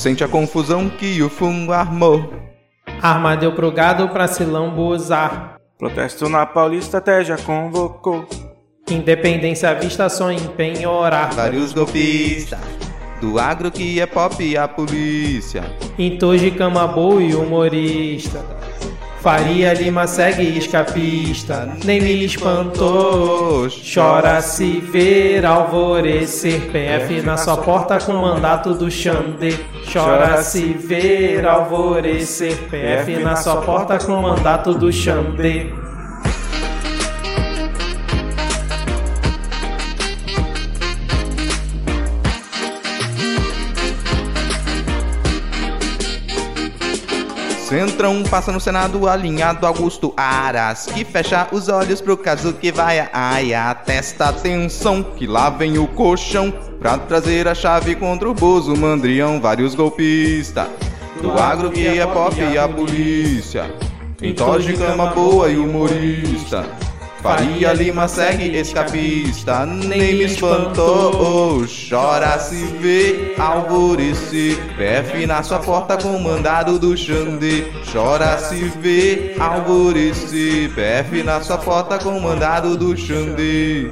Sente a confusão que o fungo armou. Arma deu pro gado pra se lambuzar. Protesto na Paulista até já convocou. Independência à vista só em penhorar. Vários golpistas. Do agro que é pop e a polícia. Entoje cama boa e humorista. Faria Lima segue escapista, nem me espantou. Chora se ver alvorecer, PF na sua porta com mandato do Xandê. Chora se ver alvorecer, PF na sua porta com mandato do Xandê. Centrão passa no Senado alinhado Augusto Aras Que fecha os olhos pro caso que vai Ai, atesta atenção que lá vem o colchão Pra trazer a chave contra o Bozo Mandrião Vários golpistas Do agro que é pop e a polícia. Entoje cama boa e humorista Faria Lima segue escapista, nem me espantou. Chora se vê alvorecer. PF na sua porta com mandado do Xandê. Chora se vê alvorecer. PF na sua porta com mandado do Xandê.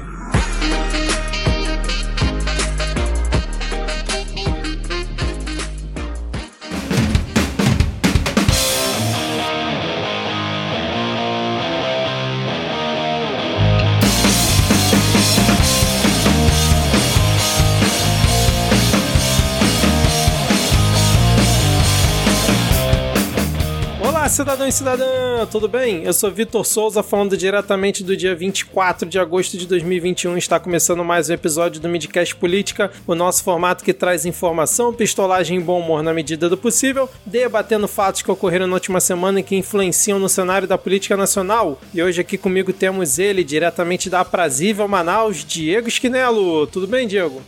Cidadão e cidadã, tudo bem? Eu sou Vitor Souza, falando diretamente do dia 24 de agosto de 2021. Está começando mais um episódio do Midcast Política, o nosso formato que traz informação, pistolagem e bom humor na medida do possível, debatendo fatos que ocorreram na última semana e que influenciam no cenário da política nacional. E hoje aqui comigo temos ele, diretamente da Aprazível Manaus, Diego Esquinelo. Tudo bem, Diego?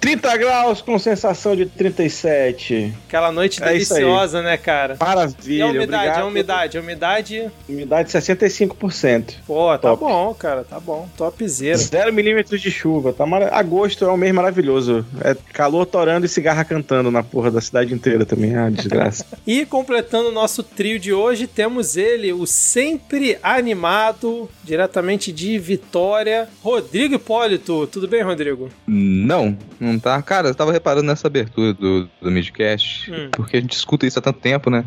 30 graus com sensação de 37. Aquela noite É deliciosa, né, cara? Maravilha, E a umidade, obrigado. a umidade, a umidade. Umidade 65%. Pô, tá Top. bom, cara, tá bom. Topzera. Zero milímetros de chuva. Tá mara... Agosto é um mês maravilhoso. É calor torando e cigarra cantando na porra da cidade inteira também. Ah, desgraça. E completando o nosso trio de hoje, temos ele, o sempre animado, diretamente de Vitória, Rodrigo Hipólito. Tudo bem, Rodrigo? Não, não tá. Cara, eu tava reparando nessa abertura do, do Midcast, Hum. porque a gente escuta isso há tanto tempo, né?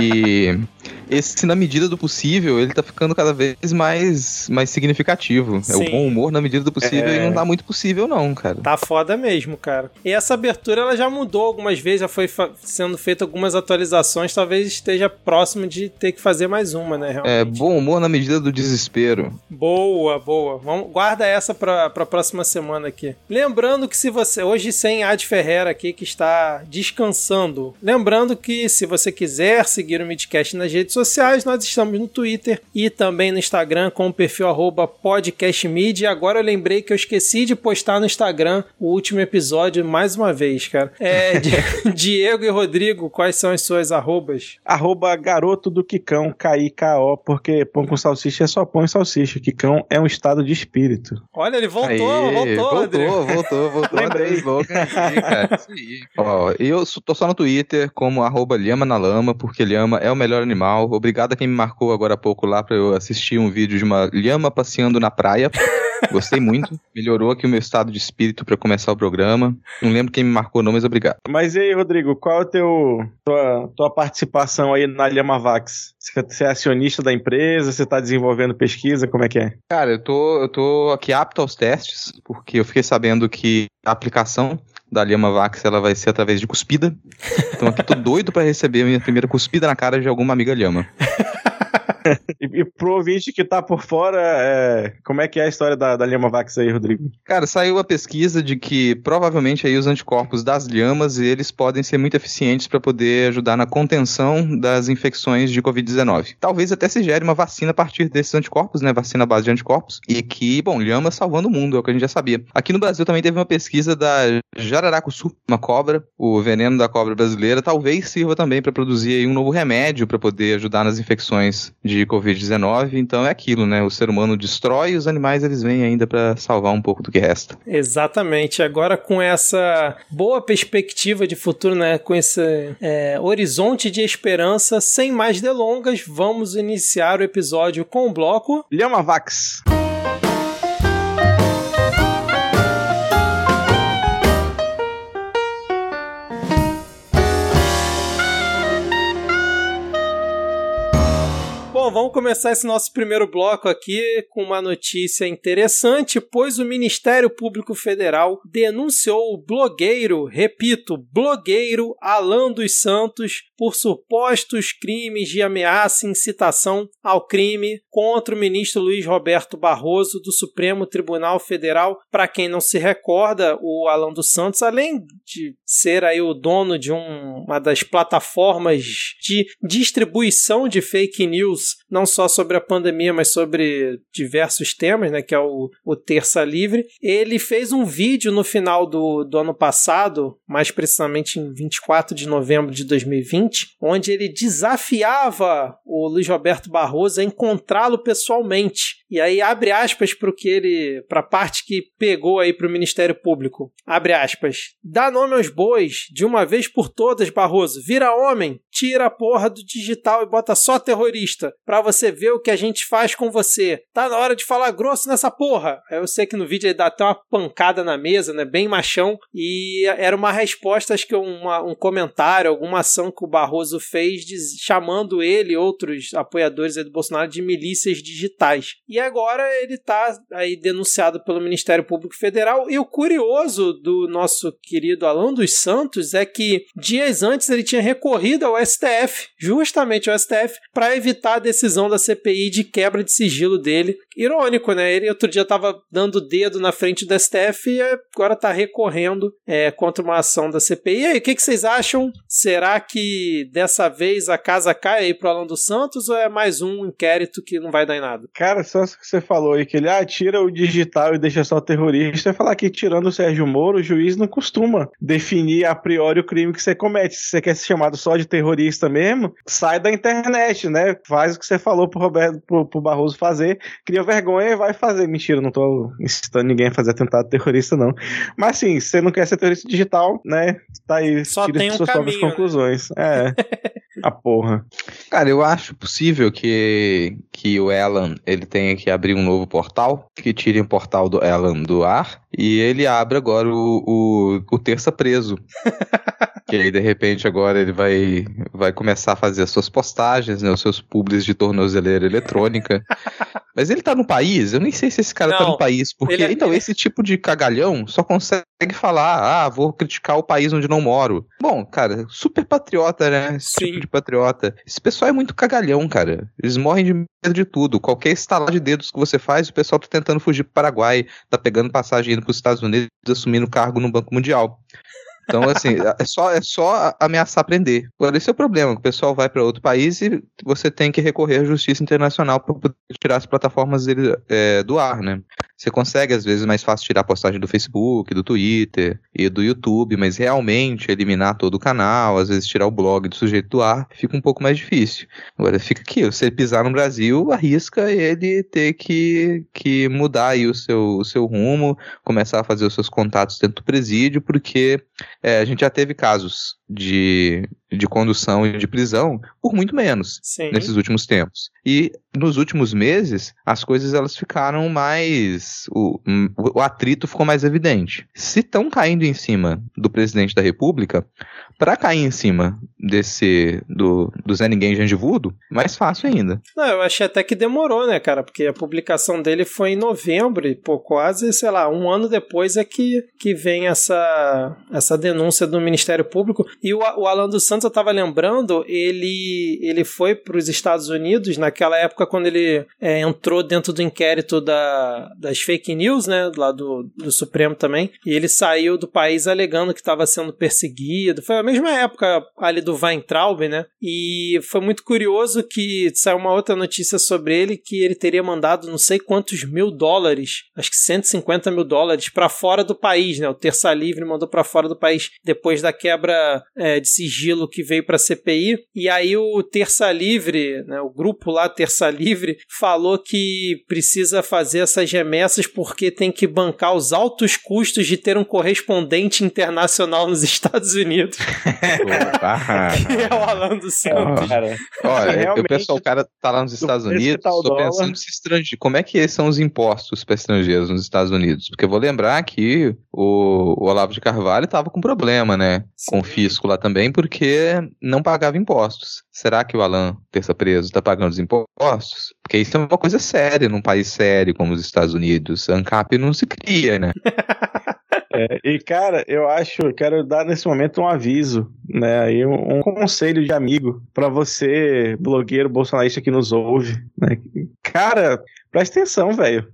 E esse, na medida do possível, ele tá ficando cada vez mais, mais significativo. É Sim. o bom humor na medida do possível É. e não tá muito possível, não, cara. Tá foda mesmo, cara. E essa abertura ela já mudou algumas vezes, já foi sendo feita algumas atualizações, talvez esteja próximo de ter que fazer mais uma, né? É Realmente. bom humor na medida do desespero. Boa, boa. Vamos, guarda essa pra, pra próxima semana aqui. Lembrando que se você. Hoje sem Ad Ferreira aqui que está descansando. Lembrando que se você quiser seguir o Midcast nas redes sociais, nós estamos no Twitter e também no Instagram com o perfil. E agora eu lembrei que eu esqueci de postar no Instagram o último episódio mais uma vez, cara. É, Di- Diego e Rodrigo, quais são as suas arrobas? Arroba garoto do Quicão, K-I-K-O, porque pão com salsicha é só pão e salsicha. Quicão é um estado de espírito. Olha, ele voltou, Aê, voltou, Rodrigo. voltou, voltou, voltou. Lembrei. André Slogan aqui, cara. Isso aí. Ó, eu tô só no Twitter como arroba Lhama na Lama, porque lhama é o melhor animal. Obrigado a quem me marcou agora há pouco lá pra eu assistir um vídeo de uma lhama passeando na praia. Gostei muito. Melhorou aqui o meu estado de espírito pra começar o programa. Não lembro quem me marcou não, mas obrigado. Mas e aí, Rodrigo, qual é o teu tua, tua participação aí na Lhamavax? Você você é acionista da empresa? Você tá desenvolvendo pesquisa? Como é que é? Cara, eu tô, eu tô aqui apto aos testes, porque eu fiquei sabendo que a aplicação da Lhama Vax ela vai ser através de cuspida. Então aqui tô doido pra receber a minha primeira cuspida na cara de alguma amiga Lhama. E, e pro ouvinte que tá por fora, é, como é que é a história da, da Lhamavax aí, Rodrigo? Cara, saiu a pesquisa de que provavelmente aí os anticorpos das lhamas eles podem ser muito eficientes para poder ajudar na contenção das infecções de Covid-19. Talvez até se gere uma vacina a partir desses anticorpos, né? Vacina à base de anticorpos. E que, bom, lhama salvando o mundo, é o que a gente já sabia. Aqui no Brasil também teve uma pesquisa da jararacuçu, uma cobra, o veneno da cobra brasileira, talvez sirva também para produzir um novo remédio para poder ajudar nas infecções de de Covid-19, então é aquilo, né? O ser humano destrói e os animais eles vêm ainda para salvar um pouco do que resta. Exatamente. Agora com essa boa perspectiva de futuro, né? Com esse é, horizonte de esperança, sem mais delongas, vamos iniciar o episódio com o bloco Lhama Vax. Vamos começar esse nosso primeiro bloco aqui com uma notícia interessante, pois o Ministério Público Federal denunciou o blogueiro, repito, blogueiro Alan dos Santos por supostos crimes de ameaça e incitação ao crime contra o ministro Luiz Roberto Barroso do Supremo Tribunal Federal. Para quem não se recorda, o Alan dos Santos, além de ser aí o dono de um, uma das plataformas de distribuição de fake news não só sobre a pandemia, mas sobre diversos temas, né, que é o, o Terça Livre. Ele fez um vídeo no final do, do ano passado, mais precisamente em 24 de novembro de 2020, onde ele desafiava o Luiz Roberto Barroso a encontrá-lo pessoalmente. E aí abre aspas para que ele, para a parte que pegou aí para o Ministério Público. Abre aspas. Dá nome aos bois, de uma vez por todas, Barroso. Vira homem, tira a porra do digital e bota só terrorista para você ver o que a gente faz com você. Tá na hora de falar grosso nessa porra. Eu sei que no vídeo ele dá até uma pancada na mesa, né? Bem machão. E era uma resposta, acho que uma, um comentário, alguma ação que o Barroso fez chamando ele e outros apoiadores do Bolsonaro de milícias digitais. E agora ele tá aí denunciado pelo Ministério Público Federal. E o curioso do nosso querido Alan dos Santos é que dias antes ele tinha recorrido ao STF, justamente ao STF, para evitar a decisão da CPI de quebra de sigilo dele. Irônico, né? Ele outro dia estava dando dedo na frente do STF e agora está recorrendo é, contra uma ação da CPI. E aí, o que, que, vocês acham? Será que dessa vez a casa cai aí pro Alan dos Santos ou é mais um inquérito que não vai dar em nada? Cara, só que você falou aí que ele ah, tira o digital e deixa só o terrorista, é falar que tirando o Sérgio Moro, o juiz não costuma definir a priori o crime que você comete. Se você quer ser chamado só de terrorista mesmo, sai da internet, né? Faz o que você falou pro Roberto, pro, pro Barroso fazer, cria vergonha e vai fazer. Mentira, não tô incitando ninguém a fazer atentado terrorista, não. Mas assim, se você não quer ser terrorista digital, né? Tá aí, Só tira tem um suas caminho, próprias conclusões. Né? É. a porra. Cara, eu acho possível que, que o Alan ele tenha que abrir um novo portal, que tire o portal do Alan do ar, e ele abre agora o, o, o Terça Preso. que aí, de repente, agora ele vai, vai começar a fazer as suas postagens, né, os seus publis de tornozeleira eletrônica. Mas ele tá no país? Eu nem sei se esse cara tá Não, no país. Porque, ele é- então, esse tipo de cagalhão só consegue falar, ah, vou criticar o país onde não moro. Bom, cara, super patriota, né? Esse Sim. tipo de patriota. Esse pessoal é muito cagalhão, cara. Eles morrem de medo de tudo. Qualquer estalar de dedos que você faz, o pessoal tá tentando fugir pro Paraguai, tá pegando passagem indo pros Estados Unidos, assumindo cargo no Banco Mundial. Então, assim, é só, é só ameaçar prender. Agora, esse é o problema. O pessoal vai para outro país e você tem que recorrer à justiça internacional para poder tirar as plataformas dele é, do ar, né? Você consegue, às vezes, mais fácil tirar a postagem do Facebook, do Twitter e do YouTube, mas realmente eliminar todo o canal, às vezes tirar o blog do sujeito do ar, fica um pouco mais difícil. Agora, fica aqui, ele pisar no Brasil, arrisca ele ter que, que mudar aí o seu, o seu rumo, começar a fazer os seus contatos dentro do presídio, porque é, a gente já teve casos de, de condução e de prisão por muito menos Sim. nesses últimos tempos. E nos últimos meses, as coisas elas ficaram mais. O, o atrito ficou mais evidente. Se estão caindo em cima do presidente da República, para cair em cima desse. do, do Zé Ninguém Jandivudo, mais fácil ainda. Não, eu achei até que demorou, né, cara? Porque a publicação dele foi em novembro e, pô, quase, sei lá, um ano depois é que, que vem essa, essa denúncia do Ministério Público. E o, o Alan dos Santos, eu tava lembrando, ele, ele foi para os Estados Unidos naquela época quando ele é, entrou dentro do inquérito da, das fake news, né, lá do, do Supremo também, e ele saiu do país alegando que estava sendo perseguido. Foi a mesma época ali do Weintraub, né? E foi muito curioso que saiu uma outra notícia sobre ele que ele teria mandado não sei quantos mil dólares, acho que 150 mil dólares para fora do país, né? O Terça Livre mandou para fora do país depois da quebra é, de sigilo que veio para a CPI. E aí o Terça Livre, né, o grupo lá Terça Livre, falou que precisa fazer essas remessas porque tem que bancar os altos custos de ter um correspondente internacional nos Estados Unidos. Que é o Alan dos Santos. Olha, realmente... o pessoal, o cara tá lá nos Estados Unidos, tá tô pensando se estrangeiro. Como é que são os impostos para estrangeiros nos Estados Unidos? Porque eu vou lembrar que o, o Olavo de Carvalho tava com problema, né? Sim. Com o fisco lá também, porque não pagava impostos. Será que o Alan, terça preso, tá pagando os impostos? Porque isso é uma coisa séria num país sério como os Estados Unidos. ANCAP não se cria, né? É, e cara, eu acho, quero dar nesse momento um aviso, né, aí um, um conselho de amigo para você, blogueiro bolsonarista que nos ouve, né? Cara, presta atenção, velho.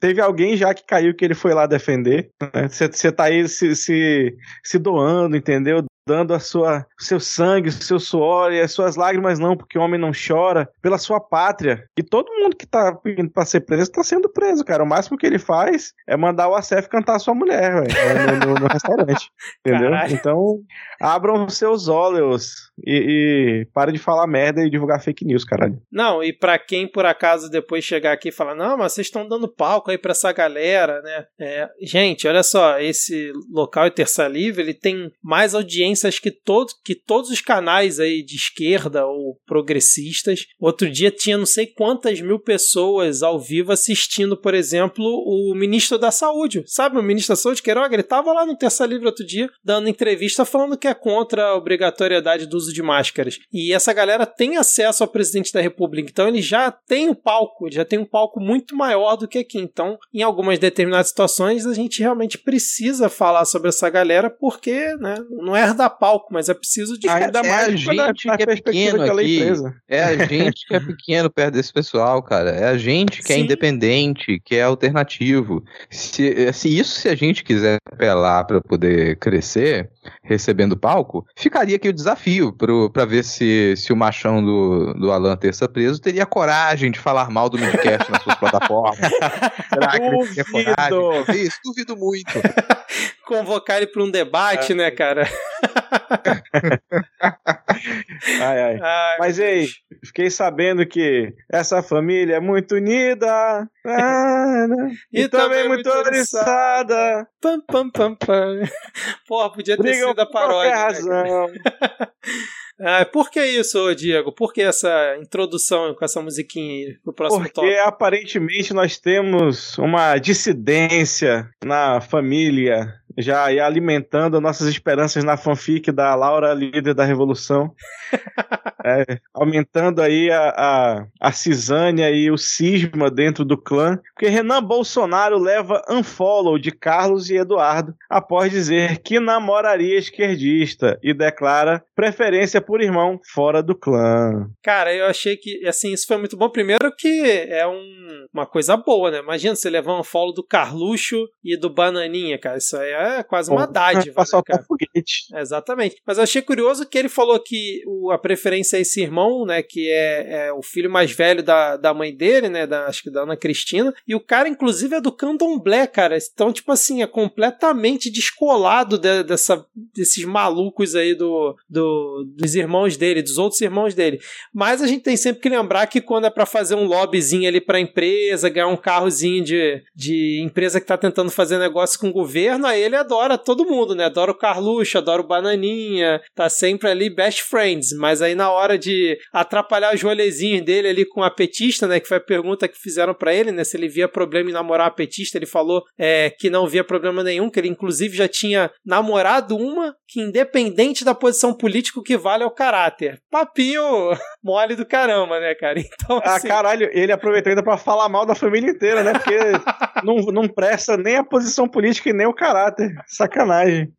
Teve alguém já que caiu que ele foi lá defender. Você né? tá aí se, se, se doando, entendeu? Dando a sua, o seu sangue, o seu suor e as suas lágrimas não, porque o homem não chora, pela sua pátria. E todo mundo que tá pedindo pra ser preso tá sendo preso, cara. O máximo que ele faz é mandar o ACF cantar a sua mulher, velho, no, no, no, restaurante. Entendeu? Caralho. Então, abram seus olhos e, e pare de falar merda e divulgar fake news, caralho. Não, e para quem por acaso depois chegar aqui e falar, não, mas vocês estão dando palco aí pra essa galera, né? É, gente, olha só, esse local e Terça Livre, ele tem mais audiência que, todo, que todos os canais aí de esquerda ou progressistas. Outro dia tinha não sei quantas mil pessoas ao vivo assistindo, por exemplo, o ministro da Saúde. Sabe, o ministro da Saúde, Queiroga, ele estava lá no Terça Livre outro dia, dando entrevista falando que é contra a obrigatoriedade do uso de máscaras. E essa galera tem acesso ao presidente da República, então ele já tem o palco, ele já tem um palco muito maior do que aqui. Então, em algumas determinadas situações, a gente realmente precisa falar sobre essa galera porque né, não é da palco, mas é preciso de ainda é mais a gente que é pequeno aqui. É a gente que é pequeno perto desse pessoal, cara. É a gente que é Sim. é independente, que é alternativo. Se, se isso se a gente quiser apelar para poder crescer, recebendo palco, ficaria aqui o desafio para ver se, se o machão do, do Alan Terça preso teria coragem de falar mal do Midcast nas suas plataformas. Será que ele teria coragem? Duvido muito. Convocar ele para um debate, é. né, cara? ai, ai. ai. Mas ei, fiquei sabendo que essa família é muito unida né? e, e, também, também muito oriçada. Pam, pam, pam, pam. Porra, podia ter Brigam sido a paródia. Né, razão. Ah, por que isso, Diego? Por que essa introdução com essa musiquinha aí pro próximo Porque Porque aparentemente nós temos uma dissidência na família já ia alimentando nossas esperanças na fanfic da Laura, líder da Revolução. é, aumentando aí a, a, a cisânia e o cisma dentro do clã. Porque Renan Bolsonaro leva unfollow de Carlos e Eduardo após dizer que namoraria esquerdista e declara preferência por irmão fora do clã. Cara, eu achei que, assim, isso foi muito bom. Primeiro que é um, uma coisa boa, né? Imagina você levar um follow do Carluxo e do Bananinha, cara. Isso aí é é quase uma dádiva. Pra soltar né, foguete. Exatamente. Mas eu achei curioso que ele falou que o, a preferência é esse irmão, né? Que é, é, o filho mais velho da, da mãe dele, né? Da, acho que da Ana Cristina. E o cara, inclusive, é do candomblé, cara. Então, tipo assim, é completamente descolado de, dessa, desses malucos aí do, do, dos irmãos dele, dos outros irmãos dele. Mas a gente tem sempre que lembrar que quando é para fazer um lobbyzinho ali pra empresa, ganhar um carrozinho de, de empresa que tá tentando fazer negócio com o governo, aí ele adora todo mundo, né? Adora o Carluxo, adora o Bananinha, tá sempre ali best friends, mas aí na hora de atrapalhar os rolezinhos dele ali com a petista, né? Que foi a pergunta que fizeram para ele, né? Se ele via problema em namorar a petista, ele falou é, que não via problema nenhum, que ele inclusive já tinha namorado uma que independente da posição política, o que vale é o caráter. Papinho mole do caramba, né, cara? Então, ah, assim... Ah, caralho, ele aproveitou ainda pra falar mal da família inteira, né? Porque não, não presta nem a posição política e nem o caráter. Sacanagem.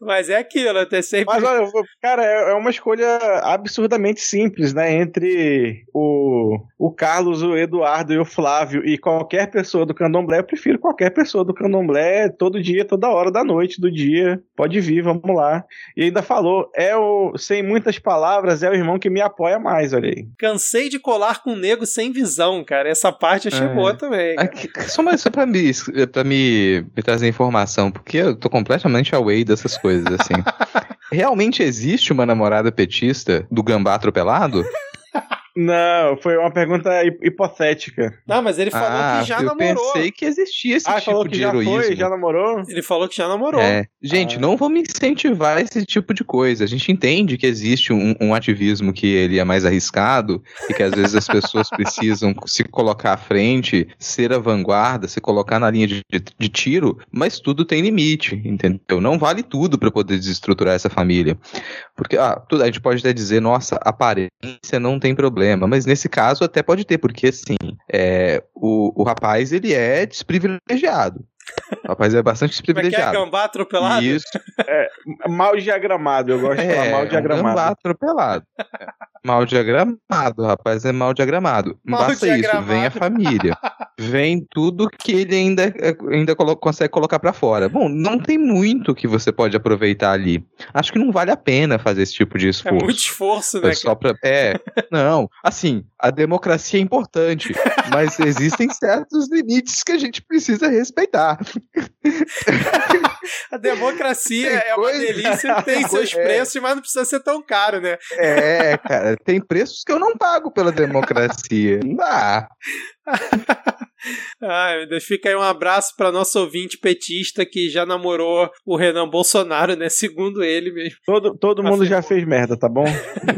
Mas é aquilo, até sempre. Mas olha, cara, é, é uma escolha absurdamente simples, né? Entre o, o Carlos, o Eduardo e o Flávio e qualquer pessoa do candomblé, eu prefiro qualquer pessoa do candomblé todo dia, toda hora da noite, do dia. Pode vir, vamos lá. E ainda falou, é o, sem muitas palavras, é o irmão que me apoia mais, olha aí. Cansei de colar com o nego sem visão, cara. Essa parte achei é. boa também. Aqui, só, mais, só pra, me, pra me, me trazer informação, porque eu tô completamente away dessas coisas, assim. realmente existe uma namorada petista do gambá atropelado? Não, foi uma pergunta hipotética. Não, mas ele falou ah, que já eu namorou. pensei que existia esse ah, tipo falou que de já heroísmo. foi, já namorou? Ele falou que já namorou. É. Gente, Ah. não vamos incentivar esse tipo de coisa. A gente entende que existe um, um ativismo que ele é mais arriscado e que às vezes as pessoas precisam se colocar à frente, ser a vanguarda, se colocar na linha de, de- de tiro, mas tudo tem limite, entendeu? Não vale tudo para poder desestruturar essa família. Porque ah, tudo, a gente pode até dizer, nossa, aparência não tem problema, mas nesse caso até pode ter, porque assim, é, o, o rapaz ele é desprivilegiado. Rapaz é bastante Como é que é desprivilegiado. gambá atropelado? Isso, Mal diagramado, eu gosto de falar é, mal um gambá diagramado. atropelado. Mal diagramado, rapaz, é mal diagramado. Não Mal basta isso, diagramado. vem a família. Vem tudo que ele ainda, ainda colo- consegue colocar pra fora. Bom, não tem muito que você pode aproveitar ali. Acho que não vale a pena fazer esse tipo de É esforço. muito esforço, né? É só pra. É, não. Assim, a democracia é importante, mas existem certos limites que a gente precisa respeitar. laughing. A democracia Tem é uma coisa- delícia, tem seus É. preços, mas não precisa ser tão caro, né? É, cara, tem preços que eu não pago pela democracia. Não dá. Ai, meu Deus, fica aí um abraço para nosso ouvinte petista que já namorou o Renan Bolsonaro, né? Segundo ele mesmo. Todo, todo mundo já fez merda, tá bom?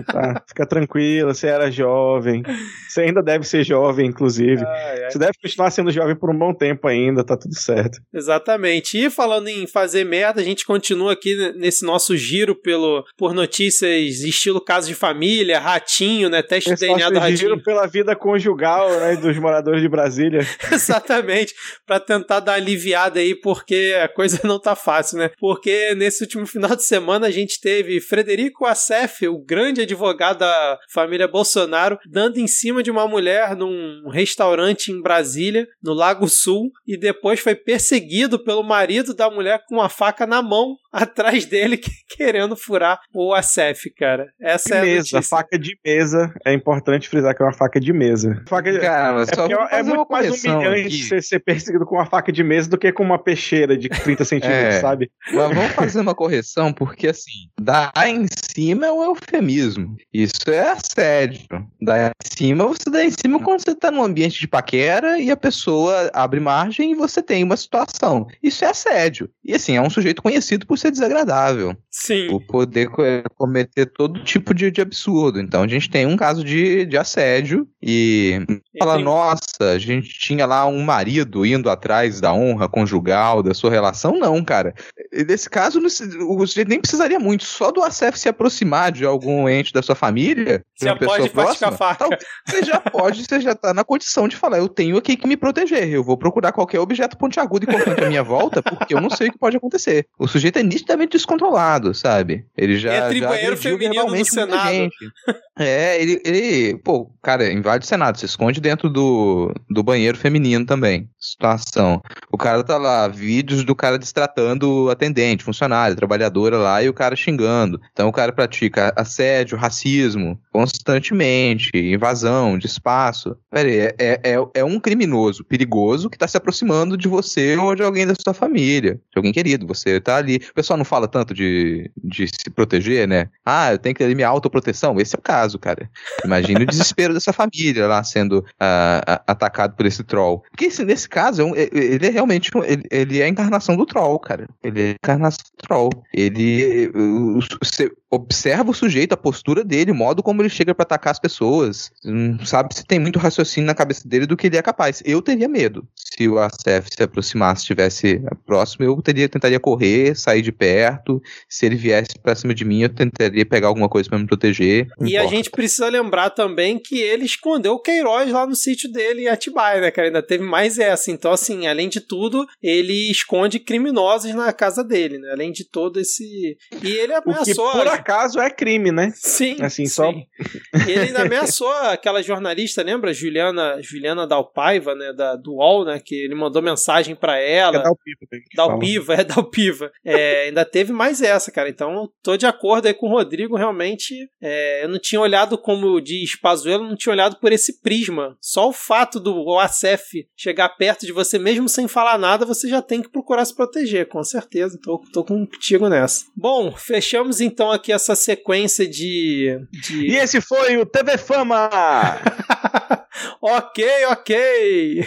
Tá, fica tranquilo, você era jovem. Você ainda deve ser jovem, inclusive. Ai, ai. Você deve continuar sendo jovem por um bom tempo ainda, tá tudo certo. Exatamente. E falando em fazer merda, a gente continua aqui nesse nosso giro pelo, por notícias estilo caso de família, ratinho, né? Teste de DNA do ratinho. giro pela vida conjugal né, dos moradores de Brasília. Exatamente, para tentar dar aliviada aí, porque a coisa não tá fácil, né? Porque nesse último final de semana a gente teve Frederico Assef, o grande advogado da família Bolsonaro, dando em cima de uma mulher num restaurante em Brasília, no Lago Sul, e depois foi perseguido pelo marido da mulher com uma faca na mão atrás dele, que- querendo furar o Assef, cara. Essa De é a mesa, notícia. faca de mesa. É importante frisar que é uma faca de mesa. Faca de... Cara, É, vou é muito mais humilhante você ser perseguido com uma faca de mesa do que com uma peixeira de 30 centímetros, É. sabe? Mas vamos fazer uma correção, porque assim, dar em cima é um eufemismo. Isso é assédio. Dar em cima, você dá em cima quando você tá num ambiente de paquera e a pessoa abre margem e você tem uma situação. Isso é assédio. E assim, é um sujeito conhecido por ser desagradável. Sim. Por poder co- cometer todo tipo de, de absurdo. Então a gente tem um caso de, de assédio e fala, Tem- nossa, a gente tinha lá um marido indo atrás da honra conjugal, da sua relação. Não, cara. E Nesse caso, o sujeito nem precisaria muito. Só do ACF se aproximar de algum ente da sua família, de Já pode próxima, faca. tal, você já pode, você já tá na condição de falar, eu tenho aqui que me proteger. Eu vou procurar qualquer objeto pontiagudo e cortante à minha volta, porque eu não sei o que pode acontecer. O sujeito é nitidamente descontrolado, sabe? Ele já. É agrediu feminino muita Senado. gente. É, ele, ele. Pô, cara, invade o Senado, se esconde dentro do, do banheiro feminino também. Situação. O cara tá lá, vídeos do cara destratando o atendente, funcionário, trabalhadora lá, e o cara xingando. Então o cara pratica assédio, racismo, constantemente, invasão de espaço. Pera aí, é, é, é- é um criminoso perigoso que tá se aproximando de você ou de alguém da sua família, de alguém querido. Você tá ali. O pessoal não fala tanto de, de se proteger, né? Ah, eu tenho que ter minha autoproteção. Esse é o caso, cara. Imagine o desespero dessa família lá sendo ah, atacado por esse troll. Porque esse- nesse caso, é um- é- ele é realmente ele, ele é a encarnação do troll, cara. Ele é a encarnação do troll. Ele. o- o- Você observa o sujeito, a postura dele, o modo como ele chega pra atacar as pessoas. Não sabe se tem muito raciocínio na cabeça dele do que ele é capaz. Eu teria medo. Se o ACF se aproximasse, estivesse próximo, eu teria, tentaria correr, sair de perto. Se ele viesse pra cima de mim, eu tentaria pegar alguma coisa pra me proteger. E a gente precisa lembrar também que ele escondeu o Queiroz lá no sítio dele em Atibaia, né, cara? Ainda teve mais essa. Então, assim, além de tudo, ele esconde criminosos na casa dele, né? Além de todo esse. E ele O que, ameaçou por acaso é crime, né? Sim. Assim, só- sim. E ele ainda ameaçou aquela jornalista, lembra? Juliana, Juliana Dalpaiva, né? Da, do UOL, né? Que ele mandou mensagem pra ela. É dar o pipo, que. Dalpiva, é Dalpiva. É, ainda teve mais essa, cara. Então, tô de acordo aí com o Rodrigo. Realmente, é, eu não tinha olhado, como diz Pazuello, não tinha olhado por esse prisma. Só o fato do ACF chegar perto de você, mesmo sem falar nada, você já tem que procurar se proteger, com certeza. Tô, tô contigo nessa. Bom, fechamos então aqui essa sequência de. de... E esse foi o TV Fama! ok, ok.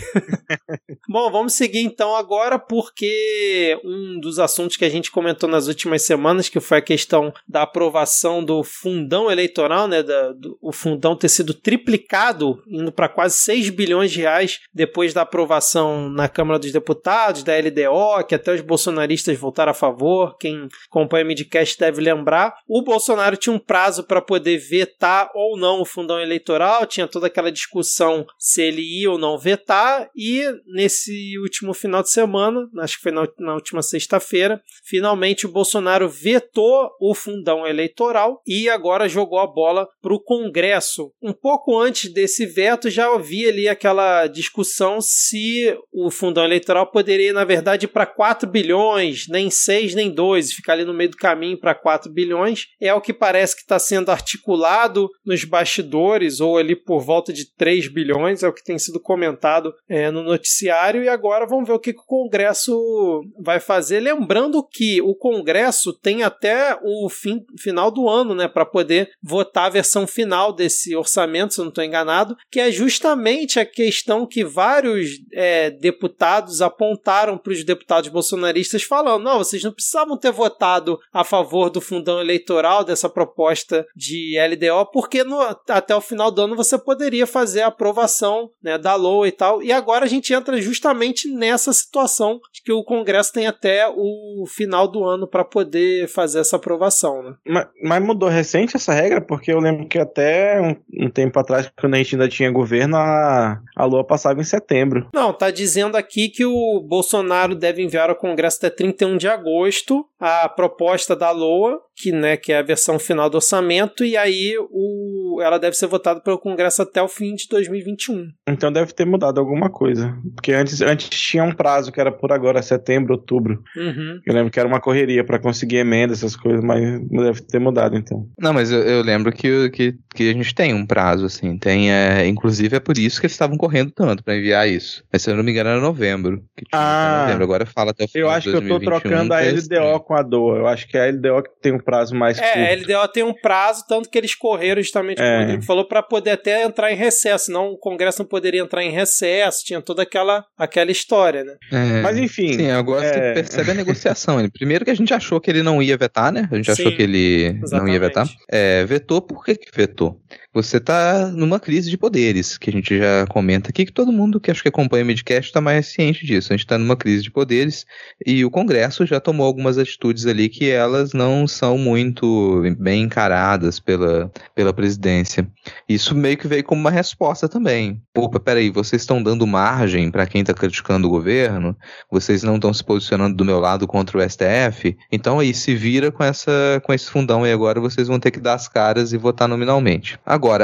Bom, vamos seguir então agora, porque um dos assuntos que a gente comentou nas últimas semanas, que foi a questão da aprovação do fundão eleitoral, né? Da, do, o fundão ter sido triplicado, indo para quase 6 bilhões de reais depois da aprovação na Câmara dos Deputados, da LDO, que até os bolsonaristas votaram a favor. Quem acompanha o Midcast deve lembrar. O Bolsonaro tinha um prazo para poder vetar ou não o fundão eleitoral, tinha toda aquela discussão se ele ia ou não vetar, e nesse último final de semana, acho que foi na, na última sexta-feira, finalmente o Bolsonaro vetou o fundão eleitoral e agora jogou a bola para o Congresso. Um pouco antes desse veto, já havia ali aquela discussão se o fundão eleitoral poderia, na verdade, para 4 bilhões, nem 6 nem 2, ficar ali no meio do caminho para 4 bilhões. É o que parece que está sendo articulado nos bastidores, ou ali por volta de 3 bilhões, é o que tem sido comentado é, no noticiário. E agora vamos ver o que, que o Congresso vai fazer. Lembrando que o Congresso tem até o fim, final do ano né, para poder votar a versão final desse orçamento, se eu não estou enganado, que é justamente a questão que vários é, deputados apontaram para os deputados bolsonaristas, falando: não, vocês não precisavam ter votado a favor do fundão eleitoral dessa proposta de LDO, porque no, até o final do ano você poderia fazer a aprovação né, da LOA e tal. E agora a gente entra justamente nessa situação de que o Congresso tem até o final do ano para poder fazer essa aprovação. Né? Mas, mas mudou recente essa regra? Porque eu lembro que até um, um tempo atrás, quando a gente ainda tinha governo, a, a lua passava em setembro. Não, tá dizendo aqui que o Bolsonaro deve enviar ao Congresso até 31 de agosto a proposta da LOA, que, né, que é a versão final do orçamento, e aí o, ela deve ser votada pelo Congresso até o fim de 2021. Então deve ter mudado alguma coisa. Porque antes, antes tinha um prazo que era por agora, setembro, outubro. Uhum. Eu lembro que era uma correria para conseguir emenda, essas coisas, mas deve ter mudado então. Não, mas eu, eu lembro que, que, que a gente tem um prazo, assim. Tem, é, inclusive é por isso que eles estavam correndo tanto pra enviar isso. Mas se eu não me engano era novembro. Que tinha Ah. novembro. Agora fala até o final Eu de acho que eu tô 2021, trocando a é LDO estranho. com a DOA. Eu acho que é a LDO que tem um prazo mais É, a curto. LDO tem um prazo, tanto que eles correram justamente como É. o Rodrigo falou, para poder até entrar em recesso, senão o Congresso não poderia entrar em recesso, tinha toda aquela, aquela história, né? É. Mas enfim. Sim, agora é- você percebe a negociação. Ele- Primeiro que a gente achou que ele não ia vetar, né? A gente achou Sim, que ele não exatamente. ia vetar. É, vetou, por que, que vetou? Você tá numa crise de poderes, que a gente já comenta aqui, que todo mundo que acho que acompanha o Midcast tá mais ciente disso. A gente tá numa crise de poderes e o Congresso já tomou algumas atitudes ali que elas não são muito bem encaradas pela, pela presidência. Isso meio que veio como uma resposta também. Opa, peraí, vocês estão dando margem para quem tá criticando o governo? Vocês não estão se posicionando do meu lado contra o STF? Então aí se vira com essa com esse fundão e agora vocês vão ter que dar as caras e votar nominalmente.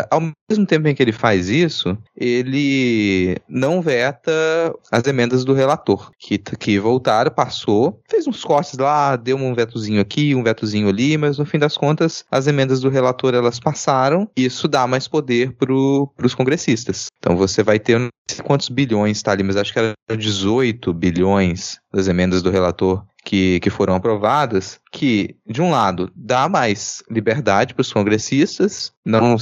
Ao mesmo tempo em que ele faz isso, ele não veta as emendas do relator, que, que voltaram, passou, fez uns cortes lá, deu um vetozinho aqui, um vetozinho ali, mas no fim das contas, as emendas do relator elas passaram, e isso dá mais poder para os congressistas. Então você vai ter não sei quantos bilhões, tá ali, mas acho que era 18 bilhões das emendas do relator que, que foram aprovadas, que, de um lado, dá mais liberdade para os congressistas, não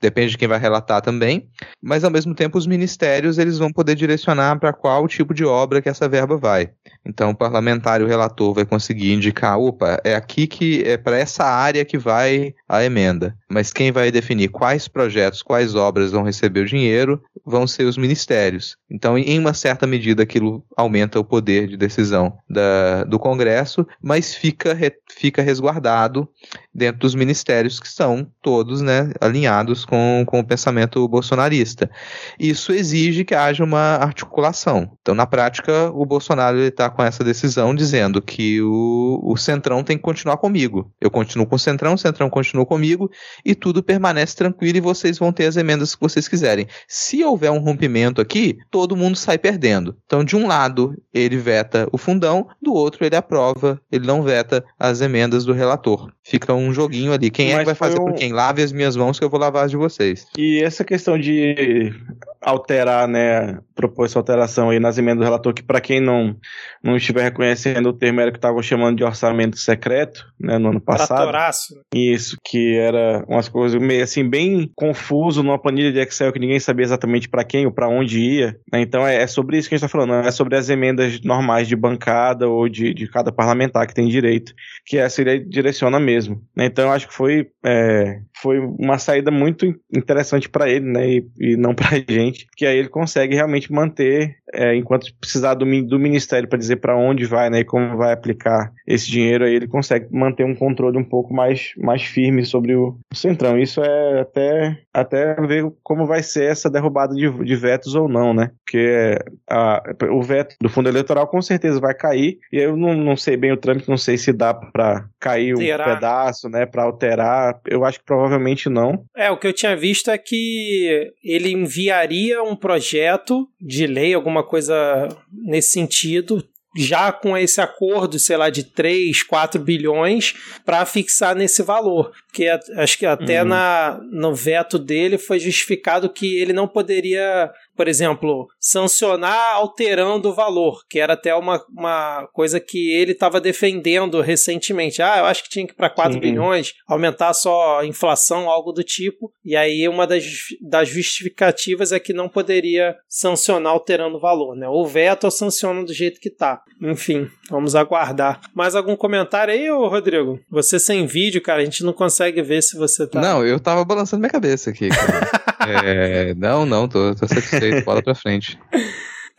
depende de quem vai relatar também, mas ao mesmo tempo os ministérios eles vão poder direcionar para qual tipo de obra que essa verba vai. Então o parlamentar e o relator vai conseguir indicar, opa, é aqui que é para essa área que vai a emenda. Mas quem vai definir quais projetos, quais obras vão receber o dinheiro vão ser os ministérios. Então, em uma certa medida, aquilo aumenta o poder de decisão da, do Congresso, mas fica, re, fica resguardado dentro dos ministérios que são todos né, alinhados com, com o pensamento bolsonarista. Isso exige que haja uma articulação. Então, na prática, o Bolsonaro está com essa decisão dizendo que o, o Centrão tem que continuar comigo. Eu continuo com o Centrão, o Centrão continua comigo e tudo permanece tranquilo e vocês vão ter as emendas que vocês quiserem. Se houver um rompimento aqui, todo mundo sai perdendo. Então, de um lado, ele veta o fundão, do outro, ele aprova, ele não veta as emendas do relator. Fica um joguinho ali. Quem Mas é que vai fazer um... por quem? Lave as minhas mãos que eu vou lavar as de vocês. E essa questão de alterar, né, propor essa alteração aí nas emendas do relator, que para quem não, não estiver reconhecendo o termo era que estavam chamando de orçamento secreto, né, no ano passado. Tratoraço. Isso, que era umas coisas meio assim, bem confuso numa planilha de Excel que ninguém sabia exatamente para quem ou para onde ia. Né? Então é, é, sobre isso que a gente está falando, não é sobre as emendas normais de bancada ou de, de cada parlamentar que tem direito, que essa ele direciona mesmo. Né? Então eu acho que foi, é, foi uma saída muito interessante para ele, né, e, e não para gente que aí ele consegue realmente manter, é, enquanto precisar do, do ministério para dizer para onde vai né, e como vai aplicar esse dinheiro, aí ele consegue manter um controle um pouco mais, mais firme sobre o Centrão. Isso é até, até ver como vai ser essa derrubada de, de vetos ou não, né? Porque a, o veto do fundo eleitoral com certeza vai cair, e eu não, não sei bem o trâmite, não sei se dá para cair um pedaço, né, para alterar. Eu acho que provavelmente não. É, o que eu tinha visto é que ele enviaria um projeto de lei, alguma coisa nesse sentido, já com esse acordo, sei lá, de 3, 4 bilhões para fixar nesse valor. Porque acho que até uhum. na, no veto dele foi justificado que ele não poderia por exemplo, sancionar alterando o valor, que era até uma, uma coisa que ele estava defendendo recentemente. Ah, eu acho que tinha que ir para 4 Sim. bilhões, aumentar só a inflação, algo do tipo. E aí uma das, das justificativas é que não poderia sancionar alterando o valor, né? Ou veto ou sanciona do jeito que tá. Enfim, vamos aguardar. Mais algum comentário aí, ô Rodrigo? Você sem vídeo, cara, a gente não consegue ver se você tá. Não, eu tava balançando minha cabeça aqui, é, não, não, tô, tô satisfeito bola pra frente.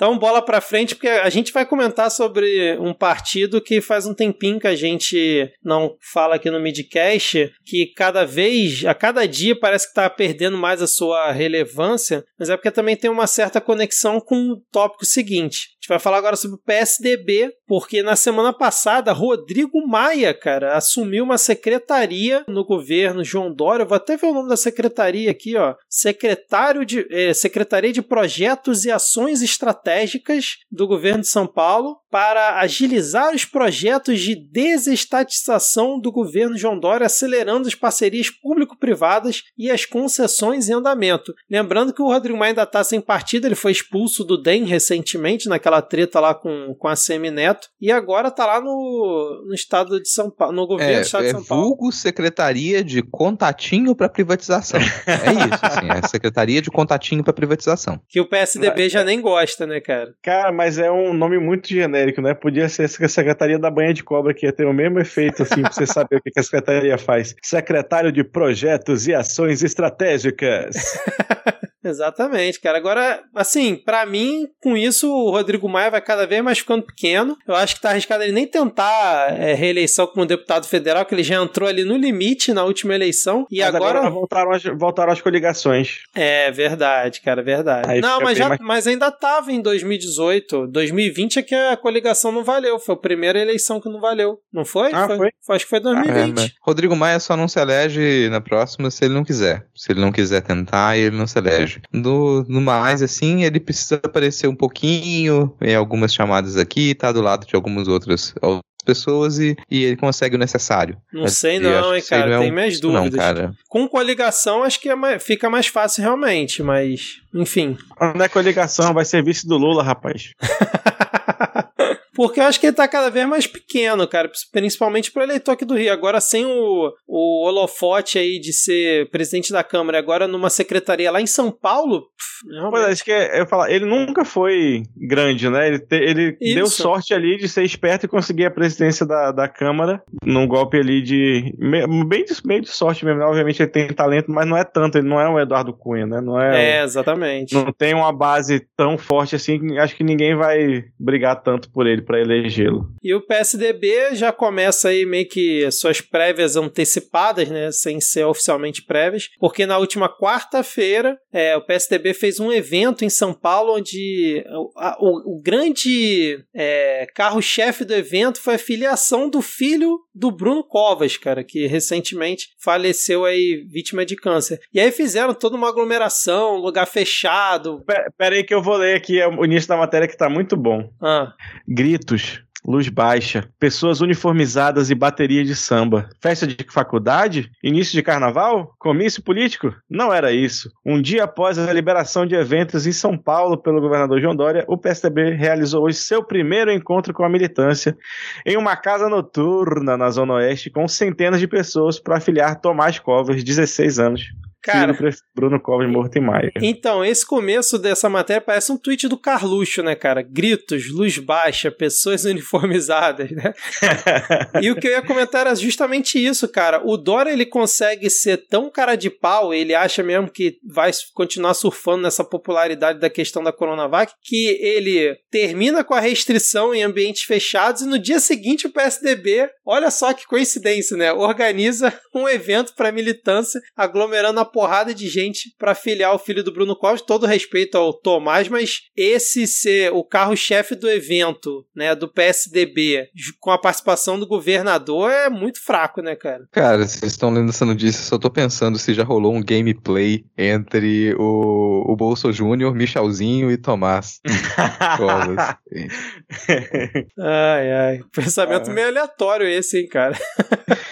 Então, bola para frente, porque a gente vai comentar sobre um partido que faz um tempinho que a gente não fala aqui no Midcast, que cada vez, a cada dia, parece que está perdendo mais a sua relevância, mas é porque também tem uma certa conexão com o tópico seguinte gente vai falar agora sobre o PSDB, porque na semana passada, Rodrigo Maia, cara, assumiu uma secretaria no governo João Dória. Eu vou até ver o nome da secretaria aqui, ó. Secretário de, eh, Secretaria de Projetos e Ações Estratégicas do governo de São Paulo para agilizar os projetos de desestatização do governo João Dória, acelerando as parcerias público-privadas e as concessões em andamento. Lembrando que o Rodrigo Maia ainda está sem partido, ele foi expulso do DEM recentemente, naquela treta lá com, com a Semineto, e agora está lá no, no estado de São Paulo, no governo é, do estado é de São Paulo. Vulgo Secretaria de Contatinho para Privatização. é isso, assim, é Secretaria de Contatinho para Privatização. Que o PSDB já nem gosta, né, cara? Cara, mas é um nome muito genérico genérico, né? Podia ser a Secretaria da Banha de Cobra, que ia ter o mesmo efeito, assim, pra você saber o que a Secretaria faz. Secretário de Projetos e Ações Estratégicas. Exatamente, cara. Agora, assim, para mim, com isso, o Rodrigo Maia vai cada vez mais ficando pequeno. Eu acho que tá arriscado ele nem tentar é, reeleição como deputado federal, que ele já entrou ali no limite na última eleição. E mas agora. agora voltaram, as, voltaram as coligações. É verdade, cara, verdade. Aí não, mas, já, mais... mas ainda tava em 2018. 2020 é que a coligação não valeu. Foi a primeira eleição que não valeu. Não foi? Ah, foi? foi? foi acho que foi 2020. Ah, é, Rodrigo Maia só não se elege na próxima se ele não quiser. Se ele não quiser tentar, ele não se elege. No, no mais, assim, ele precisa aparecer um pouquinho em algumas chamadas aqui, tá do lado de algumas outras pessoas e, e ele consegue o necessário. Não sei não, hein, cara, tem é um... minhas dúvidas. Não, cara. Com coligação acho que é mais, fica mais fácil realmente, mas enfim. Não é coligação, vai ser vice do Lula, rapaz. Porque eu acho que ele tá cada vez mais pequeno, cara, principalmente pro eleitor aqui do Rio. Agora, sem o, o holofote aí de ser presidente da Câmara, agora numa secretaria lá em São Paulo. Pff, Pois é, isso que eu falar, ele nunca foi grande, né? Ele, te- ele Isso. deu sorte ali de ser esperto e conseguir a presidência da, da Câmara num golpe ali de. bem de, meio de sorte mesmo, né? Obviamente ele tem talento, mas não é tanto, ele não é o Eduardo Cunha, né? Não é. É, exatamente. Não tem uma base tão forte assim, que acho que ninguém vai brigar tanto por ele pra elegê-lo. E o PSDB já começa aí meio que suas prévias antecipadas, né, sem ser oficialmente prévias, porque na última quarta-feira é, o PSDB fez um evento em São Paulo onde o, a- o- o grande é, carro-chefe do evento foi a filiação do filho do Bruno Covas, cara, que recentemente faleceu aí vítima de câncer. E aí fizeram toda uma aglomeração, lugar fechado. Pe- Pera aí que eu vou ler aqui é o início da matéria que tá muito bom. Ah, Gritos, luz baixa, pessoas uniformizadas e bateria de samba. Festa de faculdade? Início de carnaval? Comício político? Não era isso. Um dia após a liberação de eventos em São Paulo pelo governador João Dória, o PSDB realizou hoje seu primeiro encontro com a militância em uma casa noturna na Zona Oeste com centenas de pessoas para afiliar Tomás Covas, 16 anos. Cara. Bruno Covas morto em maio. Então, esse começo dessa matéria parece um tweet do Carluxo, né, cara? Gritos, luz baixa, pessoas uniformizadas, né? e o que eu ia comentar era justamente isso, cara. O Dória, ele consegue ser tão cara de pau, ele acha mesmo que vai continuar surfando nessa popularidade da questão da Coronavac, que ele termina com a restrição em ambientes fechados e no dia seguinte o PSDB, olha só que coincidência, né? Organiza um evento para militância, aglomerando a porrada de gente para filiar o filho do Bruno Covas. Todo respeito ao Tomás, mas esse ser o carro-chefe do evento, né, do PSDB, com a participação do governador, é muito fraco, né, cara? Cara, vocês estão lendo essa notícia, só tô pensando se já rolou um gameplay entre o, o Bolso Júnior, Michelzinho e Tomás Covas. Ai, ai. Pensamento Ah. meio aleatório esse, hein, cara.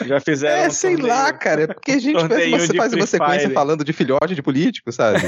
Já fizeram. É, um sei torneio. lá, cara. É porque a gente faz uma, faz uma sequência Falando de filhote de político, sabe?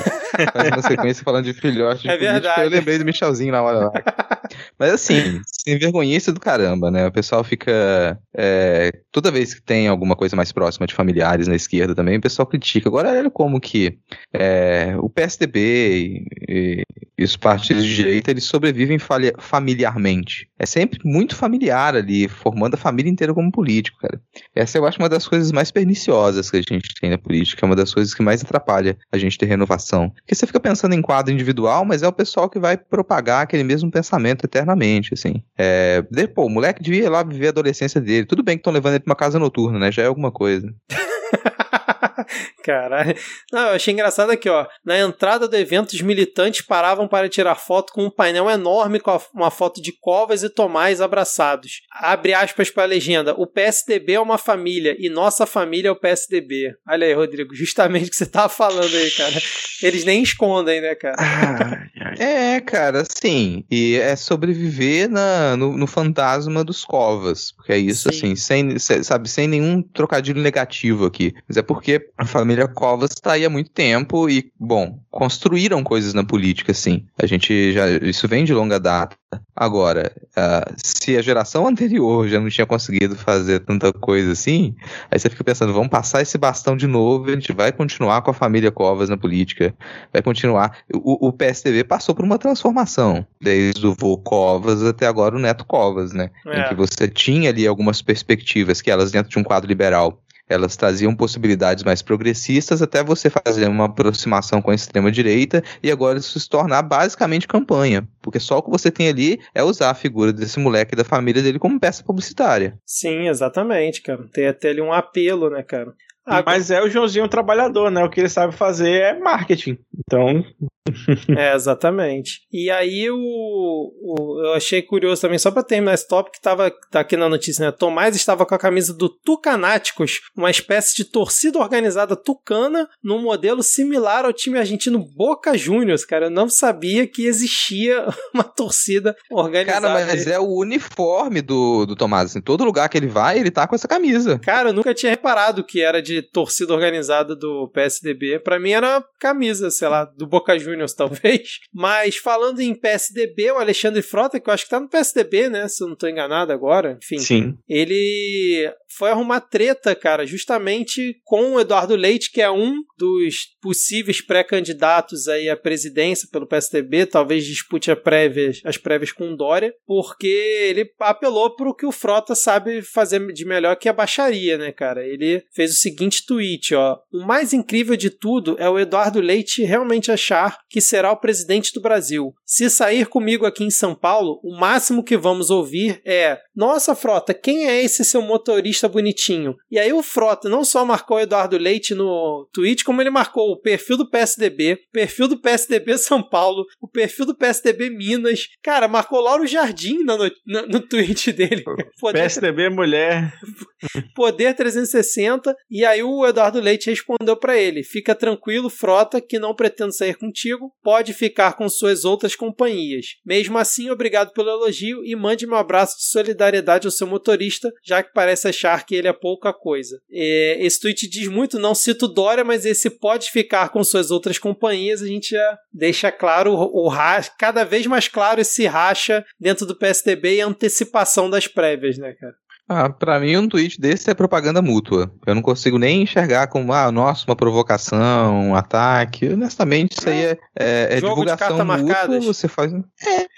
faz uma sequência falando de filhote de É político. verdade. Eu lembrei do Michelzinho na hora lá. Mas assim, sem vergonhice do caramba, né? O pessoal fica. é, toda vez que tem alguma coisa mais próxima de familiares na esquerda também, o pessoal critica. Agora, olha como que é, o PSDB e, e- os partidos de direita eles sobrevivem familiarmente. É sempre muito familiar ali, formando a família inteira como político, cara. Essa eu acho uma das coisas mais perniciosas que a gente tem na política, é uma das coisas que mais atrapalha a gente ter renovação. Porque você fica pensando em quadro individual, mas é o pessoal que vai propagar aquele mesmo pensamento eternamente, assim. É, pô, o moleque devia ir lá viver a adolescência dele. Tudo bem que estão levando ele pra uma casa noturna, né? Já é alguma coisa. Caralho. Não, eu achei engraçado aqui, ó. Na entrada do evento, os militantes paravam para tirar foto com um painel enorme com uma foto de Covas e Tomás abraçados. Abre aspas para a legenda. O PSDB é uma família e nossa família é o PSDB. Olha aí, Rodrigo, justamente o que você tava falando aí, cara. Eles nem escondem, né, cara? É, cara, sim. E é sobreviver na, no, no fantasma dos covas. Porque é isso, Sim. assim, sem, se- sabe, sem nenhum trocadilho negativo aqui. Mas é porque a família Covas tá aí há muito tempo e, bom, construíram coisas na política, sim. A gente já. Isso vem de longa data. Agora, ah, se a geração anterior já não tinha conseguido fazer tanta coisa assim, aí você fica pensando, vamos passar esse bastão de novo, a gente vai continuar com a família Covas na política, vai continuar. O, o PSDB passou por uma transformação, desde o vô Covas até agora o Neto Covas, né? É. Em que você tinha ali algumas perspectivas que elas, dentro de um quadro liberal, elas traziam possibilidades mais progressistas até você fazer uma aproximação com a extrema-direita e agora isso se tornar basicamente campanha. Porque só o que você tem ali é usar a figura desse moleque e da família dele como peça publicitária. Sim, exatamente, cara. Tem até ali um apelo, né, cara? Agora- Mas é o Joãozinho trabalhador, né? O que ele sabe fazer é marketing. Então, É, exatamente. E aí o, o- eu achei curioso também, só pra terminar esse tópico, que tava, tá aqui na notícia, né? Tomás estava com a camisa do Tucanáticos, uma espécie de torcida organizada tucana, num modelo similar ao time argentino Boca Juniors, cara. Eu não sabia que existia uma torcida organizada. Cara, mas é o uniforme do, do Tomás. Em todo lugar que ele vai, ele tá com essa camisa. Cara, eu nunca tinha reparado que era de torcida organizada do PSDB. Pra mim era camisa, sei lá, do Boca Juniors Talvez. Mas falando em PSDB, o Alexandre Frota, que eu acho que tá no PSDB, né? Se eu não tô enganado agora, enfim. Sim. Ele foi arrumar treta, cara, justamente com o Eduardo Leite, que é um dos possíveis pré-candidatos aí à presidência pelo PSDB, talvez dispute prévias, as prévias com Dória, porque ele apelou pro que o Frota sabe fazer de melhor que a baixaria, né, cara? Ele fez o seguinte tweet, ó: "O mais incrível de tudo é o Eduardo Leite realmente achar que será o presidente do Brasil. Se sair comigo aqui em São Paulo, o máximo que vamos ouvir é: "Nossa, Frota, quem é esse seu motorista bonitinho?". E aí o Frota não só marcou o Eduardo Leite no tweet, como ele marcou o perfil do PSDB, o perfil do PSDB São Paulo, o perfil do PSDB Minas. Cara, marcou Lauro Jardim no, no, no tweet dele. Poder, PSDB mulher. Poder 360. E aí o Eduardo Leite respondeu para ele: Fica tranquilo, Frota, que não pretendo sair contigo. Pode ficar com suas outras companhias. Mesmo assim, obrigado pelo elogio e mande meu abraço de solidariedade ao seu motorista, já que parece achar que ele é pouca coisa. É, esse tweet diz muito, não cito Dória, mas esse pode ficar com suas outras companhias. A gente já deixa claro o, racha, cada vez mais claro esse racha dentro do PSDB e antecipação das prévias, né, cara? Ah, pra mim um tweet desse é propaganda mútua. Eu não consigo nem enxergar como, ah, nossa, uma provocação, um ataque. Honestamente, isso aí é, é, é divulgação mútua. Marcadas. Você faz.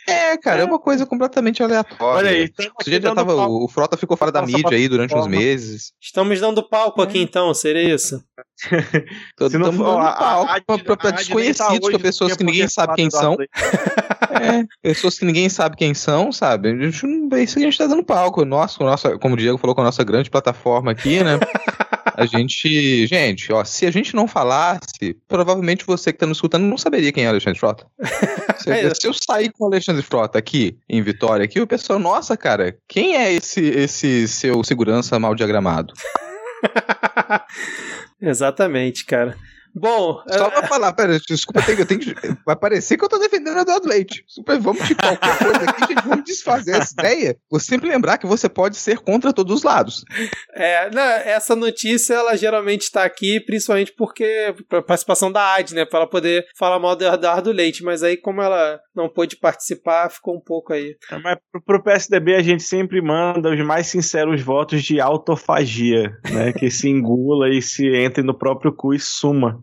É, é cara, é. é. uma coisa completamente aleatória. Olha aí, já tava, o, o Frota ficou fora da mídia aí durante uns meses. Estamos dando palco aqui então, seria isso? Se não for, a, palco pra, desconhecidos, pra pessoas que ninguém sabe quem são. É, pessoas que ninguém sabe quem são, sabe? A gente, é isso que a gente tá dando palco. Nossa, nossa, como o Diego falou, com a nossa grande plataforma aqui, né? A gente. Gente, ó, se a gente não falasse, provavelmente você que tá nos escutando não saberia quem é Alexandre Frota. Se, é se eu sair com o Alexandre Frota aqui, em Vitória, aqui, o pessoal, nossa, cara, quem é esse, esse seu segurança mal diagramado? Exatamente, cara. Bom. Só pra falar, pera, desculpa, eu tenho, eu tenho que, vai parecer que eu tô defendendo o Eduardo Leite. Super, vamos de qualquer coisa aqui, gente, vamos desfazer essa ideia. Vou sempre lembrar que você pode ser contra todos os lados. É, não, essa notícia, ela geralmente tá aqui, principalmente porque, pra participação da AD, né, pra ela poder falar mal do Eduardo Leite, mas aí, como ela não pôde participar, ficou um pouco aí. É, mas pro, pro PSDB, a gente sempre manda os mais sinceros votos de autofagia, né, que se engula e se entre no próprio cu e suma.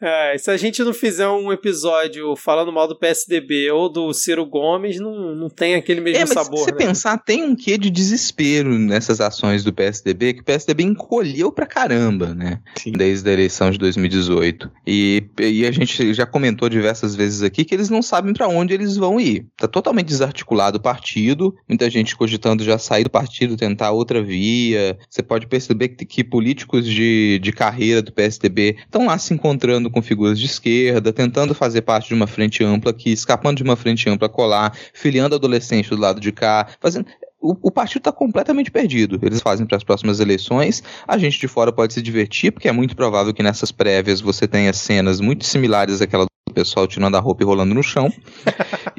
É, se a gente não fizer um episódio falando mal do PSDB ou do Ciro Gomes, não, não tem aquele mesmo é, mas sabor. Se você né? pensar, tem um quê de desespero nessas ações do PSDB, que o PSDB encolheu pra caramba, né? Sim. Desde a eleição de 2018. E, e a gente já comentou diversas vezes aqui que eles não sabem para onde eles vão ir. Tá totalmente desarticulado o partido, muita gente cogitando já sair do partido, tentar outra via. Você pode perceber que, que políticos de, de carreira do PSDB estão lá se encontrando com figuras de esquerda, tentando fazer parte de uma frente ampla aqui, escapando de uma frente ampla colar, filiando adolescentes do lado de cá, fazendo o, partido está completamente perdido. Eles fazem para as próximas eleições. A gente de fora pode se divertir, porque é muito provável que nessas prévias você tenha cenas muito similares àquela pessoal tirando a roupa e rolando no chão.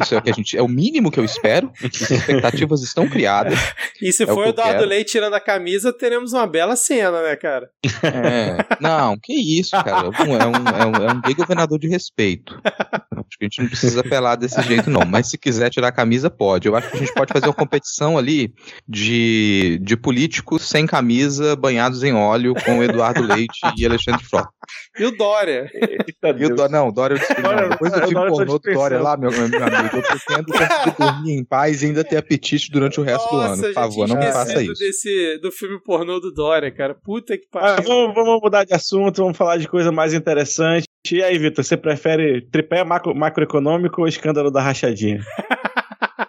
Isso é o que a gente é o mínimo que eu espero. As expectativas estão criadas. E se é for o Eduardo Leite tirando a camisa, teremos uma bela cena, né, cara? É, não, que isso, cara. É um, é um, é um gay governador de respeito. Acho que a gente não precisa apelar desse jeito, não. Mas se quiser tirar a camisa, pode. Eu acho que a gente pode fazer uma competição ali de, de políticos sem camisa, banhados em óleo, com Eduardo Leite e Alexandre Frota. E o Dória. E o Dória, não, Dória, não, depois eu tive pornô do Dória lá, meu, meu amigo. Eu pretendo conseguir dormir em paz e ainda ter apetite durante o resto Nossa, do ano. Por favor, não me faça isso. Desse, do filme pornô do Dória, cara. Puta que pariu. Ah, vamos, vamos mudar de assunto, vamos falar de coisa mais interessante. E aí, Vitor, você prefere tripé macro, macroeconômico ou escândalo da rachadinha?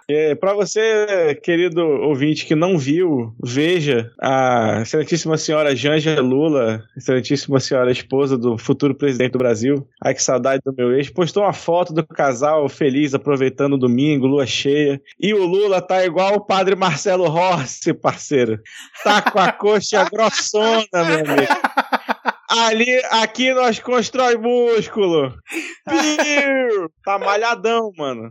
É, para você, querido ouvinte que não viu, veja a excelentíssima senhora Janja Lula, excelentíssima senhora esposa do futuro presidente do Brasil. Ai, que saudade do meu ex. Postou uma foto do casal feliz aproveitando o domingo, lua cheia. E o Lula tá igual o padre Marcelo Rossi, parceiro. Tá com a coxa grossona, meu amigo Ali, aqui nós constrói músculo. Piu! tá malhadão, mano.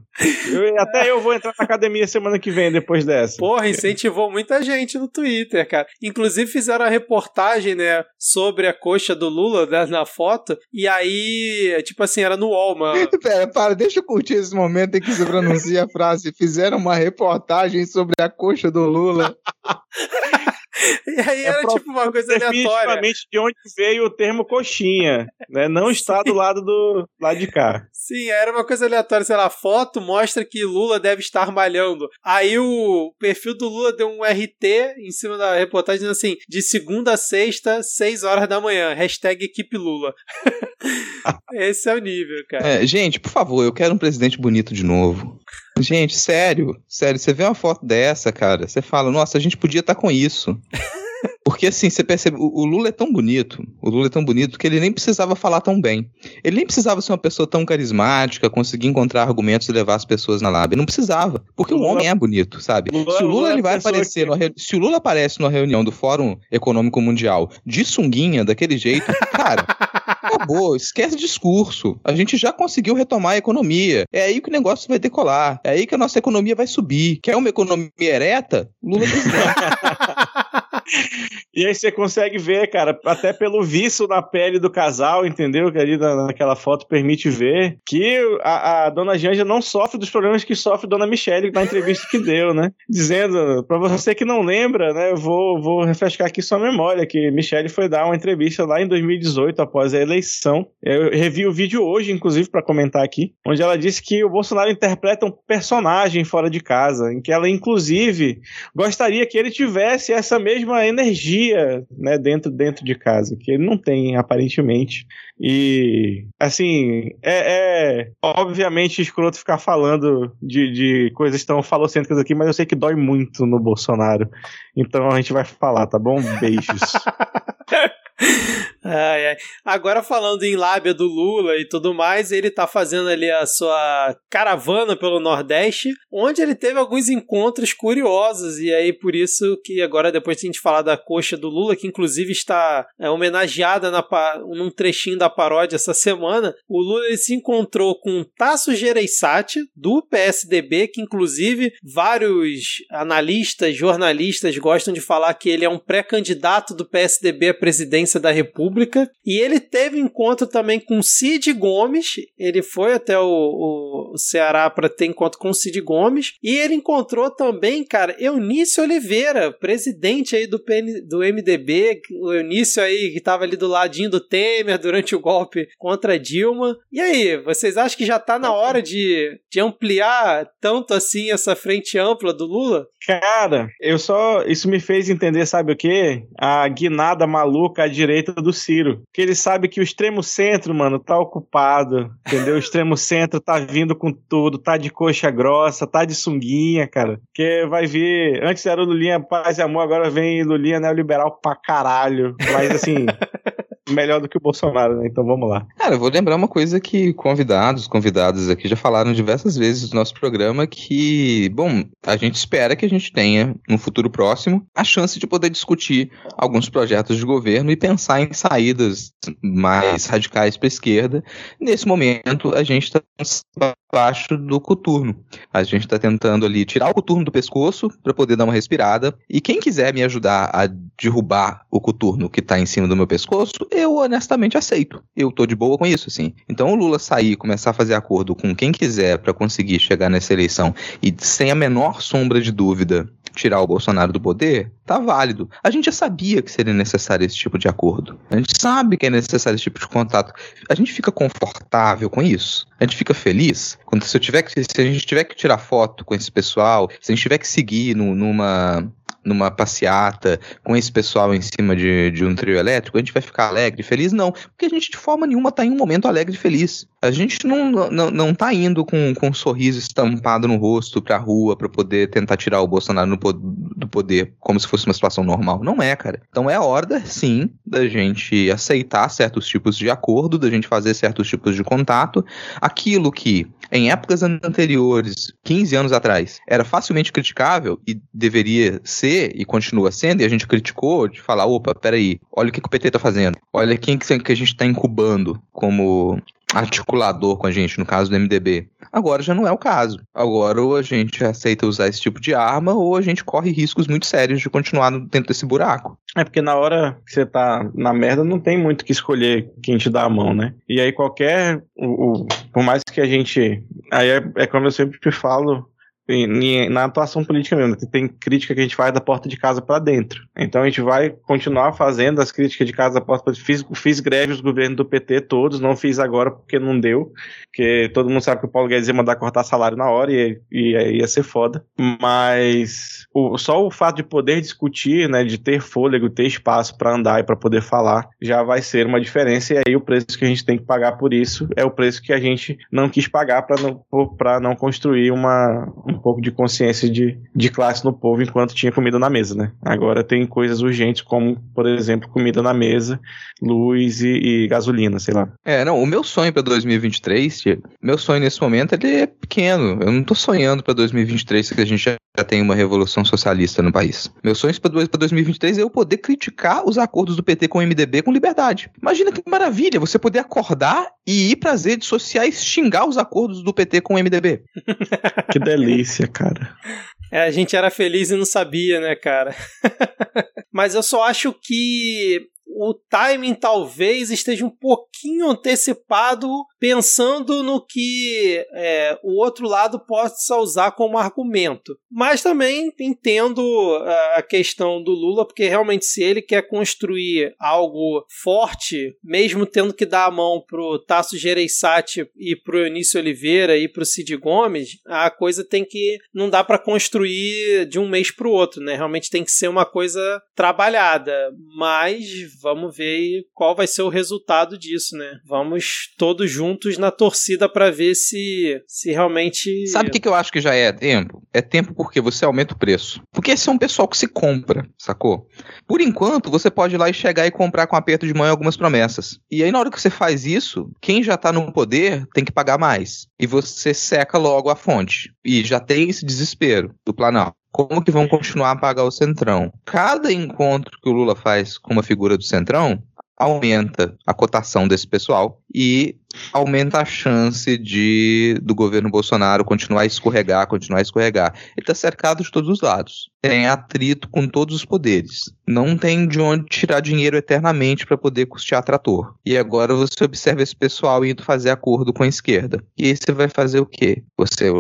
Eu- até eu vou entrar na academia semana que vem, depois dessa. Porra, incentivou muita gente no Twitter, cara. Inclusive fizeram a reportagem, né, sobre a coxa do Lula né, na foto. E aí, tipo assim, era no UOL, mano. Pera, para, deixa eu curtir esse momento em que você pronuncia a frase. Fizeram uma reportagem sobre a coxa do Lula. E aí era pro- tipo uma coisa aleatória. Definitivamente de onde veio o termo coxinha, né? Não está do lado do lado de cá. Sim, era uma coisa aleatória, sei lá, a foto mostra que Lula deve estar malhando. Aí o perfil do Lula deu um RT em cima da reportagem dizendo assim, de segunda a sexta, 6 horas da manhã, hashtag equipe Lula. Esse é o nível, cara. É, gente, por favor, eu quero um presidente bonito de novo. Gente, sério, sério, você vê uma foto dessa, cara, você fala, nossa, a gente podia estar com isso. Porque assim, você percebe, o, o Lula é tão bonito, o Lula é tão bonito que ele nem precisava falar tão bem. Ele nem precisava ser uma pessoa tão carismática, conseguir encontrar argumentos e levar as pessoas na lábia. Não precisava, porque o, O Lula- homem é bonito, sabe? Lula- se o Lula, Lula é ele vai aparecer, que- re- se o Lula aparece numa reunião do Fórum Econômico Mundial de sunguinha daquele jeito, cara, acabou, esquece discurso. A gente já conseguiu retomar a economia. É aí que o negócio vai decolar. É aí que a nossa economia vai subir. Quer uma economia ereta? Lula presidente. E aí você consegue ver, cara, até pelo viço na pele do casal, entendeu? Que ali na- naquela foto permite ver que a, a dona Janja não sofre dos problemas que sofre dona Michele na entrevista que deu, né? Dizendo, pra você que não lembra, né, eu vou, vou refrescar aqui sua memória, que Michele foi dar uma entrevista lá em 2018, após a eleição. Eu revi o vídeo hoje, inclusive, pra comentar aqui, onde ela disse que o Bolsonaro interpreta um personagem fora de casa, em que ela, inclusive, gostaria que ele tivesse essa mesma energia, né, dentro, dentro de casa, que ele não tem, aparentemente. E, assim, é, é obviamente escroto ficar falando de, de coisas tão falocêntricas aqui, mas eu sei que dói muito no Bolsonaro. Então a gente vai falar, tá bom? Beijos. Ai, ai. Agora falando em lábia do Lula e tudo mais, ele tá fazendo ali a sua caravana pelo Nordeste, onde ele teve alguns encontros curiosos, e aí por isso que agora, depois de a gente falar da coxa do Lula, que inclusive está é, homenageada na, num trechinho da paródia essa semana, o Lula ele se encontrou com Tasso Gereissati, do PSDB, que inclusive vários analistas, jornalistas gostam de falar que ele é um pré-candidato do PSDB à presidência da República. E ele teve encontro também com Cid Gomes. Ele foi até o, o- Ceará para ter encontro com Cid Gomes. E ele encontrou também, cara, Eunício Oliveira, presidente aí do, PN, do MDB. O Eunício aí que estava ali do ladinho do Temer durante o golpe contra Dilma. E aí, vocês acham que já tá na hora de, de ampliar tanto assim essa frente ampla do Lula? Cara, eu só. Isso me fez entender, sabe o quê? A guinada maluca à direita do Ciro. Que ele sabe que o extremo centro, mano, tá ocupado. Entendeu? O extremo centro tá vindo com tudo, tá de coxa grossa, tá de sunguinha, cara. Que vai vir. Antes era o Lulinha Paz e Amor, agora vem Lulinha neoliberal pra caralho. Mas assim. melhor do que o Bolsonaro, né? Então vamos lá. Cara, eu vou lembrar uma coisa que convidados, convidadas aqui já falaram diversas vezes no nosso programa que, bom, a gente espera que a gente tenha, no futuro próximo, a chance de poder discutir alguns projetos de governo e pensar em saídas mais radicais para a esquerda. Nesse momento, a gente está abaixo do coturno. A gente está tentando ali tirar o coturno do pescoço para poder dar uma respirada. E quem quiser me ajudar a derrubar o coturno que tá em cima do meu pescoço, eu honestamente aceito. Eu tô de boa com isso, assim. Então o Lula sair começar a fazer acordo com quem quiser para conseguir chegar nessa eleição e sem a menor sombra de dúvida tirar o Bolsonaro do poder, tá válido. A gente já sabia que seria necessário esse tipo de acordo. A gente sabe que é necessário esse tipo de contato. A gente fica confortável com isso. A gente fica feliz quando se eu tiver que, se a gente tiver que tirar foto com esse pessoal, se a gente tiver que seguir no, numa numa passeata com esse pessoal em cima de, de um trio elétrico, a gente vai ficar alegre, feliz? Não, porque a gente de forma nenhuma tá em um momento alegre e feliz. A gente não, não, não tá indo com, com um sorriso estampado no rosto pra rua pra poder tentar tirar o Bolsonaro no, do poder como se fosse uma situação normal. Não é, cara. Então é hora, sim, da gente aceitar certos tipos de acordo, da gente fazer certos tipos de contato. Aquilo que em épocas anteriores, 15 anos atrás, era facilmente criticável e deveria ser e continua sendo, e a gente criticou de falar, opa, peraí, olha o que, que o PT tá fazendo, olha quem que a gente tá incubando como articulador com a gente, no caso do MDB. Agora já não é o caso. Agora ou a gente aceita usar esse tipo de arma ou a gente corre riscos muito sérios de continuar dentro desse buraco. É porque na hora que você tá na merda não tem muito que escolher quem te dá a mão, né? E aí qualquer. O, o por mais que a gente. Aí é, é como eu sempre falo, na atuação política mesmo, tem crítica que a gente faz da porta de casa para dentro. Então a gente vai continuar fazendo as críticas de casa da porta para fiz, fiz greve os governos do PT todos, não fiz agora porque não deu, porque todo mundo sabe que o Paulo Guedes ia mandar cortar salário na hora e, e ia ser foda. Mas o, só o fato de poder discutir, né, de ter fôlego, ter espaço para andar e para poder falar, já vai ser uma diferença e aí o preço que a gente tem que pagar por isso é o preço que a gente não quis pagar para não, não construir uma um pouco de consciência de, de classe no povo enquanto tinha comida na mesa, né? Agora tem coisas urgentes como, por exemplo, comida na mesa, luz e, e gasolina, sei lá. É, não, o meu sonho para 2023, meu sonho nesse momento ele é pequeno. Eu não tô sonhando para 2023 que a gente já, já tem uma revolução socialista no país. Meu sonho para 2023 é eu poder criticar os acordos do PT com o MDB com liberdade. Imagina que maravilha você poder acordar e ir para as redes sociais xingar os acordos do PT com o MDB. que delícia delícia, cara. É, a gente era feliz e não sabia, né, cara? Mas eu só acho que o timing talvez esteja um pouquinho antecipado, pensando no que é, o outro lado possa usar como argumento. Mas também entendo a questão do Lula, porque realmente, se ele quer construir algo forte, mesmo tendo que dar a mão pro Tasso Gereissati e pro Eunício Oliveira e pro Cid Gomes, a coisa tem que. não dá para construir de um mês pro outro, né? Realmente tem que ser uma coisa trabalhada. Mas vamos ver qual vai ser o resultado disso, né? Vamos todos juntos na torcida para ver se, se realmente. Sabe o que, que eu acho que já é tempo? É tempo porque você aumenta o preço. Porque esse é um pessoal que se compra, sacou? Por enquanto, você pode ir lá e chegar e comprar com aperto de mão algumas promessas. E aí, na hora que você faz isso, quem já tá no poder tem que pagar mais. E você seca logo a fonte. E já tem esse desespero do Planalto como que vão continuar a pagar o Centrão. Cada encontro que o Lula faz com uma figura do Centrão aumenta a cotação desse pessoal e aumenta a chance de do governo Bolsonaro continuar a escorregar, continuar a escorregar. Ele está cercado de todos os lados. Tem atrito com todos os poderes. Não tem de onde tirar dinheiro eternamente para poder custear trator. E agora você observa esse pessoal indo fazer acordo com a esquerda. E aí você vai fazer o quê? Você,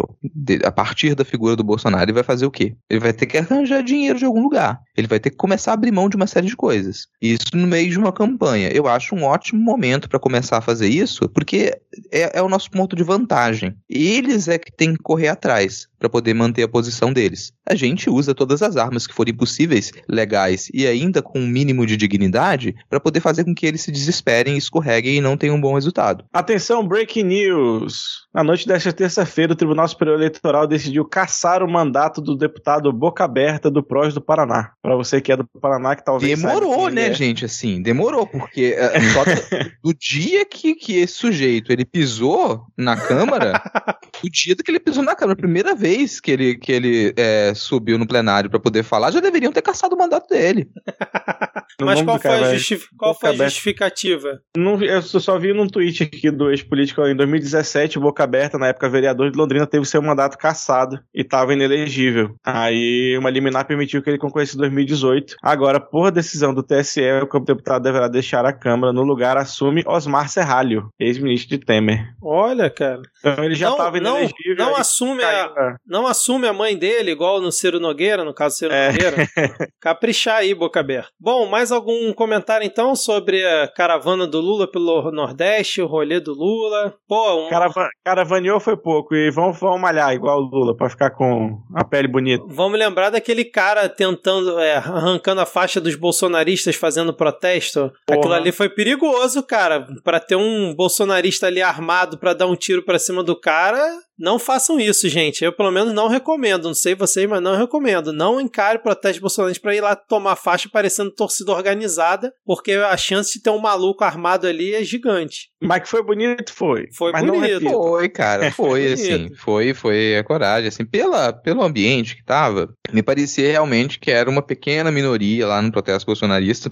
a partir da figura do Bolsonaro, ele vai fazer o quê? Ele vai ter que arranjar dinheiro de algum lugar. Ele vai ter que começar a abrir mão de uma série de coisas. Isso no meio de uma campanha. Eu acho um ótimo momento para começar a fazer isso, porque é, é, o nosso ponto de vantagem. Eles é que tem que correr atrás para poder manter a posição deles. A gente usa todas as armas que forem possíveis, legais e ainda com um mínimo de dignidade para poder fazer com que eles se desesperem, escorreguem e não tenham um bom resultado. Atenção, breaking news! Na noite desta terça-feira, o Tribunal Superior Eleitoral decidiu caçar o mandato do deputado Boca Aberta do PROS do Paraná. Para você que é do Paraná, que talvez. Demorou, né, é. gente? Assim, demorou, porque uh, do dia que, que esse sujeito ele pisou na Câmara, o dia que ele pisou na Câmara, primeira vez que ele, que ele é, subiu no plenário para poder falar, já deveriam ter caçado o mandato dele. Mas qual foi, a, justif qual foi a justificativa? Não, eu só vi num tweet aqui do ex-político em 2017, Boca Aberta, na época vereador de Londrina, teve seu mandato cassado e estava inelegível. Aí uma liminar permitiu que ele concorresse em 2018. Agora, por decisão do TSE, o deputado deverá deixar a Câmara. No lugar, assume Osmar Serralho, ex-ministro de Temer. Olha, cara. Então ele já estava inelegível. Não, não assume a, não assume a mãe dele, igual no Ciro Nogueira, no caso Ciro é. Nogueira. Caprichar aí, boca aberta. Bom, mais algum comentário então sobre a caravana do Lula pelo Nordeste, o rolê do Lula? Pô, um... Caravan caravaneou foi pouco e vamos, vamos malhar igual o Lula pra ficar com a pele bonita. Vamos lembrar daquele cara tentando, é, arrancando a faixa dos bolsonaristas fazendo protesto. Porra. Aquilo ali foi perigoso, cara. Para ter um bolsonarista ali armado para dar um tiro para cima do cara, Não façam isso, gente. Eu, pelo menos, não recomendo. Não sei vocês, mas não recomendo. Não encare protesto bolsonarista para ir lá tomar faixa parecendo torcida organizada, porque a chance de ter um maluco armado ali é gigante. Mas que foi bonito, foi. Foi mas não bonito. Foi, cara, foi Bonito. assim, foi, foi a coragem, assim, pela, pelo ambiente que tava, me parecia realmente que era uma pequena minoria lá no protesto bolsonarista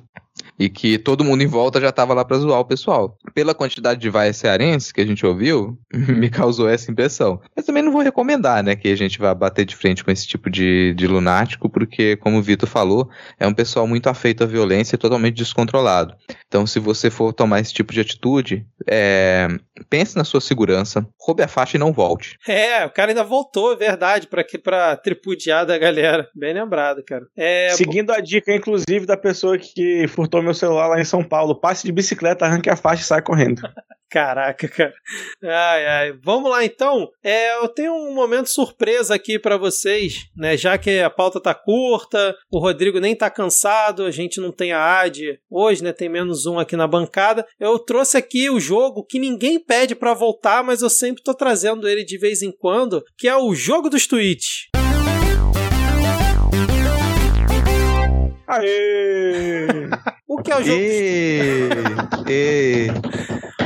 e que todo mundo em volta já tava lá pra zoar o pessoal. Pela quantidade de vaias cearenses que a gente ouviu, me causou essa impressão. Mas também não vou recomendar, né, que a gente vá bater de frente com esse tipo de, de lunático, porque, como o Vitor falou, é um pessoal muito afeito à violência e totalmente descontrolado. Então, se você for tomar esse tipo de atitude, é, pense na sua segurança, roube a faixa e não volte. É, o cara ainda voltou, é verdade, pra, que- pra tripudiar da galera. Bem lembrado, cara. É, Seguindo a dica, inclusive, da pessoa que furtou meu celular lá em São Paulo, passe de bicicleta, arranque a faixa e sai correndo. Caraca, cara. Ai, ai. Vamos lá, então. É, eu tenho um momento surpresa aqui pra vocês, né? Já que a pauta tá curta, o Rodrigo nem tá cansado, a gente não tem a AD hoje, né? Tem menos um aqui na bancada. Eu trouxe aqui o jogo que ninguém pede pra voltar, mas eu sempre tô trazendo ele de vez em quando, que é o jogo dos tweets. Aê! O que é o jogo E, e,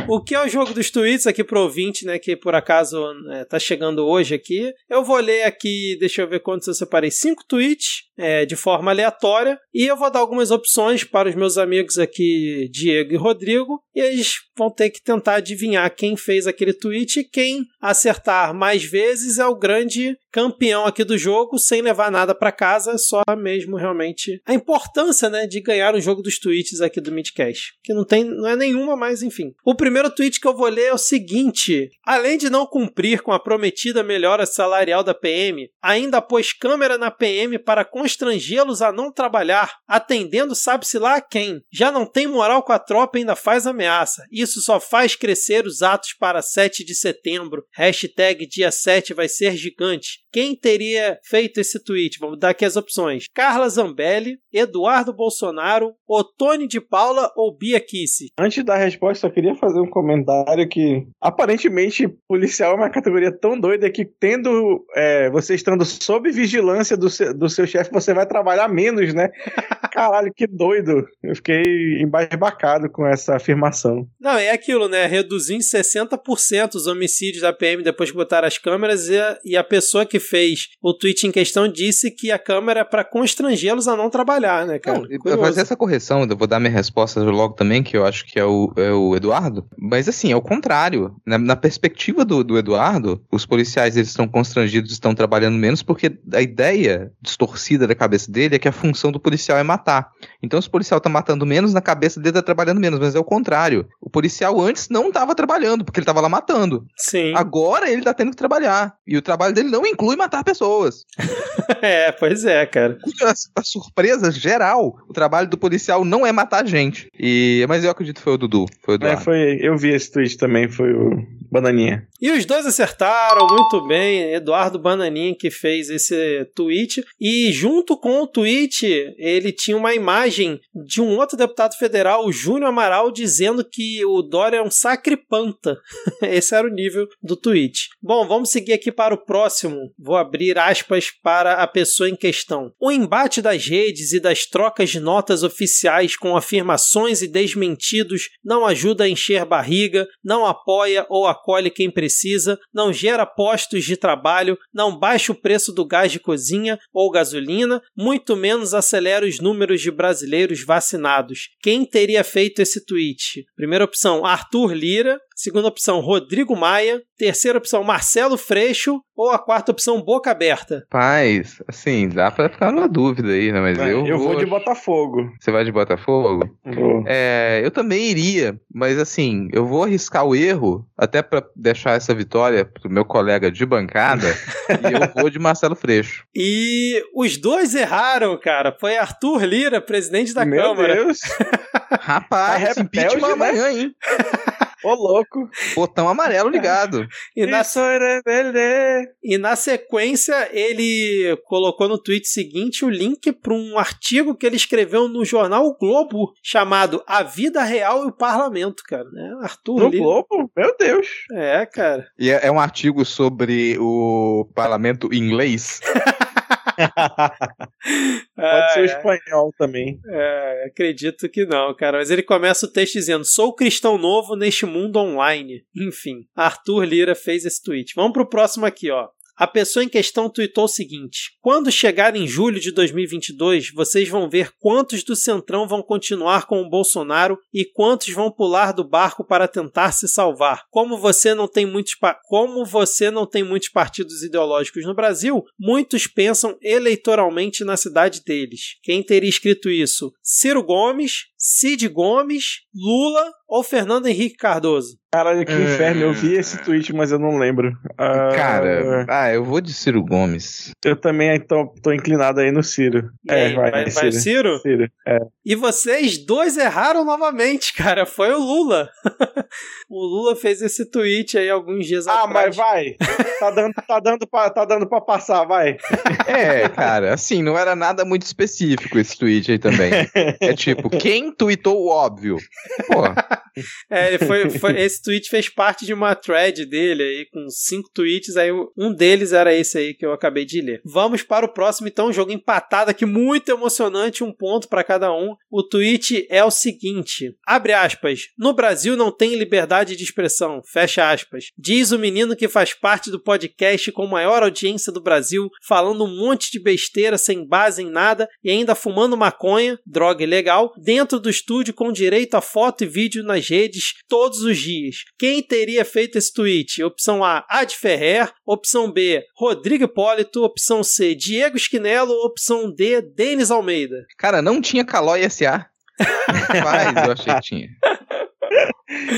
O que é o jogo dos tweets aqui pro ouvinte, né? Que por acaso é, tá chegando hoje aqui. Eu vou ler aqui, deixa eu ver quantos eu separei. Cinco tweets é, de forma aleatória. E eu vou dar algumas opções para os meus amigos aqui, Diego e Rodrigo. E eles vão ter que tentar adivinhar quem fez aquele tweet. E quem acertar mais vezes é o grande campeão aqui do jogo, sem levar nada para casa, só mesmo realmente a importância, né, de ganhar um jogo dos tweets aqui do Midcast, que não tem, não é nenhuma, mas enfim. O primeiro tweet que eu vou ler é o seguinte: além de não cumprir com a prometida melhora salarial da PM, ainda pôs câmera na PM para constrangê-los a não trabalhar, atendendo sabe-se lá a quem. Já não tem moral com a tropa e ainda faz ameaça. Isso só faz crescer os atos para 7 de setembro. Hashtag dia 7 vai ser gigante. Quem teria feito esse tweet? Vamos dar aqui as opções: Carla Zambelli, Eduardo Bolsonaro, Otone de Paula ou Bia Kici? Antes da resposta, só queria fazer um comentário que aparentemente policial é uma categoria tão doida que tendo é, você estando sob vigilância do seu, do seu chefe, você vai trabalhar menos, né? Caralho, que doido. Eu fiquei embasbacado com essa afirmação. Não, é aquilo, né? Reduzir em 60% os homicídios da PM depois que botaram as câmeras e a, e a pessoa que fez o tweet em questão disse que a câmera é pra constrangê-los a não trabalhar, né, cara? Não, eu vou Curioso. fazer essa correção, eu vou dar minha resposta logo também, que eu acho que é o, é o Eduardo. Mas assim, é o contrário. Na, na perspectiva do, do Eduardo, os policiais eles estão constrangidos, estão trabalhando menos, porque a ideia distorcida da cabeça dele é que a função do policial é matar. Então, se o policial tá matando menos, na cabeça dele tá trabalhando menos, mas é o contrário. O policial antes não tava trabalhando, porque ele tava lá matando. Sim. Agora ele tá tendo que trabalhar. E o trabalho dele não inclui matar pessoas. é, pois é, cara. a, a surpresa geral, o trabalho do policial não é matar gente. E, mas eu acredito que foi o Dudu. Foi o É, Eduardo. foi, eu vi esse tweet também, foi o Bananinha. E os dois acertaram muito bem. Eduardo Bananinha que fez esse tweet. E junto com o tweet, ele tinha uma imagem de um outro deputado federal, o Júnior Amaral, dizendo que o Dória é um sacripanta. Esse era o nível do tweet. Bom, vamos seguir aqui para o próximo. Vou abrir aspas para a pessoa em questão. O embate das redes e das trocas de notas oficiais com afirmações e desmentidos não ajuda a encher barriga, não apoia ou acolhe quem precisa, não gera postos de trabalho, não baixa o preço do gás de cozinha ou gasolina, muito menos acelera os números de brasileiros vacinados. Quem teria feito esse tweet? Primeira opção, Arthur Lira. Segunda opção, Rodrigo Maia. Terceira opção, Marcelo Freixo. Ou a quarta opção, Boca Aberta. Paz, assim, dá pra ficar numa dúvida aí, né? Mas eu, eu vou de Botafogo. Você vai de Botafogo? Vou. É, eu também iria, mas assim, eu vou arriscar o erro, até pra deixar essa vitória pro meu colega de bancada, e eu vou de Marcelo Freixo. E os dois erraram, cara. Foi Arthur Lira, presidente da Meu Câmara. Deus. Rapaz, Tá esse impeachment né? amanhã, hein? Ô, louco. Botão amarelo ligado. E na, é e na sequência, ele colocou no tweet seguinte o link para um artigo que ele escreveu no jornal O Globo, chamado A Vida Real e o Parlamento, cara. Né? Arthur No Lira. Globo? Meu Deus. É, cara. E é é um artigo sobre o parlamento inglês. Pode ser o espanhol também. É, acredito que não, cara. Mas ele começa o texto dizendo: Sou cristão novo neste mundo online. Enfim, Arthur Lira fez esse tweet. Vamos pro próximo aqui, ó. A pessoa em questão tweetou o seguinte: Quando chegar em julho de 2022, vocês vão ver quantos do Centrão vão continuar com o Bolsonaro e quantos vão pular do barco para tentar se salvar. Como você não tem muitos como você não tem muitos partidos ideológicos no Brasil, muitos pensam eleitoralmente na cidade deles. Quem teria escrito isso? Ciro Gomes, Cid Gomes, Lula ou Fernando Henrique Cardoso? Caralho, que É. inferno. Eu vi esse tweet, mas eu não lembro. Ah, Cara, ah, eu vou de Ciro Gomes. Eu também então, tô inclinado aí no Ciro. E é, aí, vai, vai, vai Ciro. Ciro? Ciro. É. E vocês dois erraram novamente, cara. Foi o Lula. o Lula fez esse tweet aí alguns dias Ah, atrás. mas vai. Tá dando, tá, dando pra, tá dando pra passar, vai. É, cara, assim, não era nada muito específico esse tweet aí também. É tipo, quem tweetou o óbvio? Pô, É, ele foi, foi- esse tweet fez parte de uma thread dele aí, com cinco tweets. Aí um deles era esse aí que eu acabei de ler. Vamos para o próximo, então, jogo empatado aqui, muito emocionante, um ponto para cada um. O tweet é o seguinte: abre aspas. No Brasil não tem liberdade de expressão, fecha aspas. Diz o menino que faz parte do podcast com maior audiência do Brasil, falando um monte de besteira sem base em nada e ainda fumando maconha, droga ilegal, dentro do estúdio com direito a foto e vídeo nas redes todos os dias. Quem teria feito esse tweet? Opção A, Ad Ferrer. Opção B, Rodrigo Hipólito. Opção C, Diego Esquinelo. Opção D, Denis Almeida. cara, não tinha Calói SA. Rapaz, eu achei que tinha.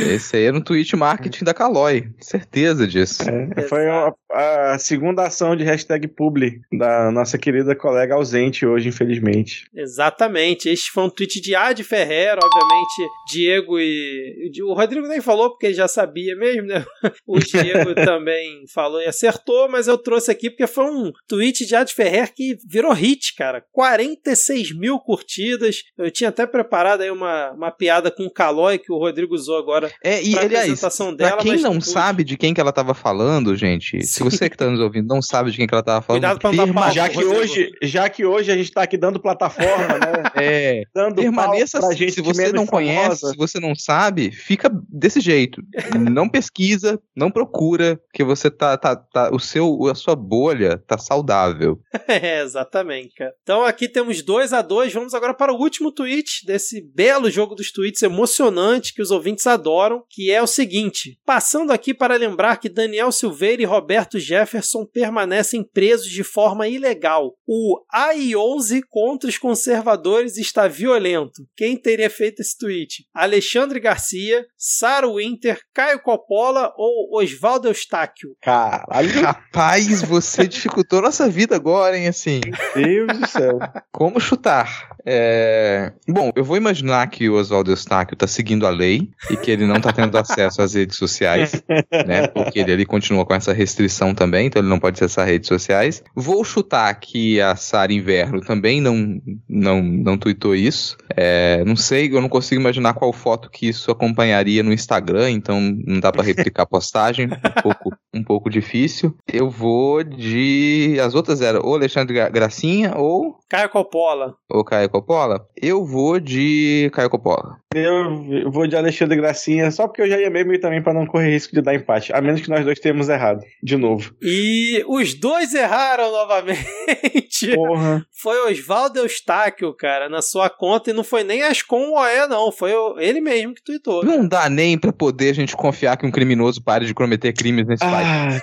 Esse aí era um tweet marketing da Calói, certeza disso. É, foi a, a segunda ação de hashtag publi da nossa querida colega ausente hoje, infelizmente. Exatamente. Este foi um tweet de Ad Ferrer, obviamente. Diego e. O Rodrigo nem falou porque ele já sabia mesmo, né? O Diego também falou e acertou, mas eu trouxe aqui porque foi um tweet de Ad Ferrer que virou hit, cara. 46 mil curtidas. Eu tinha até preparado aí uma, uma piada com o Calói que o Rodrigo usou agora. É, e pra aliás, apresentação pra quem mas não pude. sabe de quem que ela tava falando, gente, se Sim. Você que tá nos ouvindo não sabe de quem que ela tava falando, Cuidado pra não dar. Já que, Rodrigo. hoje, já que hoje a gente tá aqui dando plataforma, né? é, Dando permaneça assim. gente Se você não conhece, famosa. se você não sabe, fica desse jeito. não pesquisa, não procura, que você tá, tá, tá o seu, a sua bolha tá saudável. É, exatamente, cara. Então aqui temos 2 a 2 Vamos agora para o último tweet desse belo jogo dos tweets emocionante que os ouvintes adoram, que é o seguinte: passando aqui para lembrar que Daniel Silveira e Roberto Jefferson permanecem presos de forma ilegal. O AI-11 contra os conservadores está violento. Quem teria feito esse tweet? Alexandre Garcia, Sarah Winter, Caio Coppola ou Oswaldo Eustáquio? Caralho, Rapaz, você dificultou nossa vida agora, hein, assim. meu Deus do céu. Como chutar? É, Bom, eu vou imaginar que o Oswaldo Eustáquio tá seguindo a lei e que ele não tá tendo acesso às redes sociais, né? Porque ele ali continua com essa restrição também, então ele não pode acessar redes sociais. Vou chutar que a Sara Inverno também não, não, não tweetou isso. É, não sei, eu não consigo imaginar qual foto que isso acompanharia no Instagram, então não dá pra replicar a postagem, um pouco, um pouco difícil. Eu vou de. As outras eram ou Alexandre Gra- Gracinha ou Caio Coppola. ou Caio Coppola? Eu vou de Caio Coppola. Eu vou de Alexandre Gracinha, só porque eu já ia mesmo e também pra não correr risco de dar empate. A menos que nós dois tenhamos errado. De novo. E os dois erraram novamente. Porra. Foi Oswaldo Eustáquio, cara, na sua conta. E não foi nem Ascom OE, não. Foi o- ele mesmo que tweetou. Não dá nem pra poder a gente confiar que um criminoso pare de cometer crimes nesse país.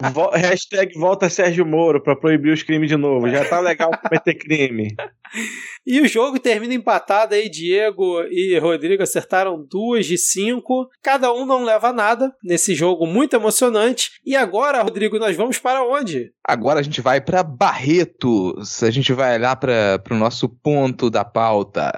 Ah, vo- hashtag volta Sérgio Moro pra proibir os crimes de novo. Já tá legal cometer crime. E o jogo termina empatado aí. Diego e Rodrigo acertaram duas de cinco. Cada um não leva nada nesse jogo muito emocionante. E agora, Rodrigo, nós vamos para onde? Agora a gente vai pra Barretos. A gente vai lá para o nosso ponto ponto da pauta.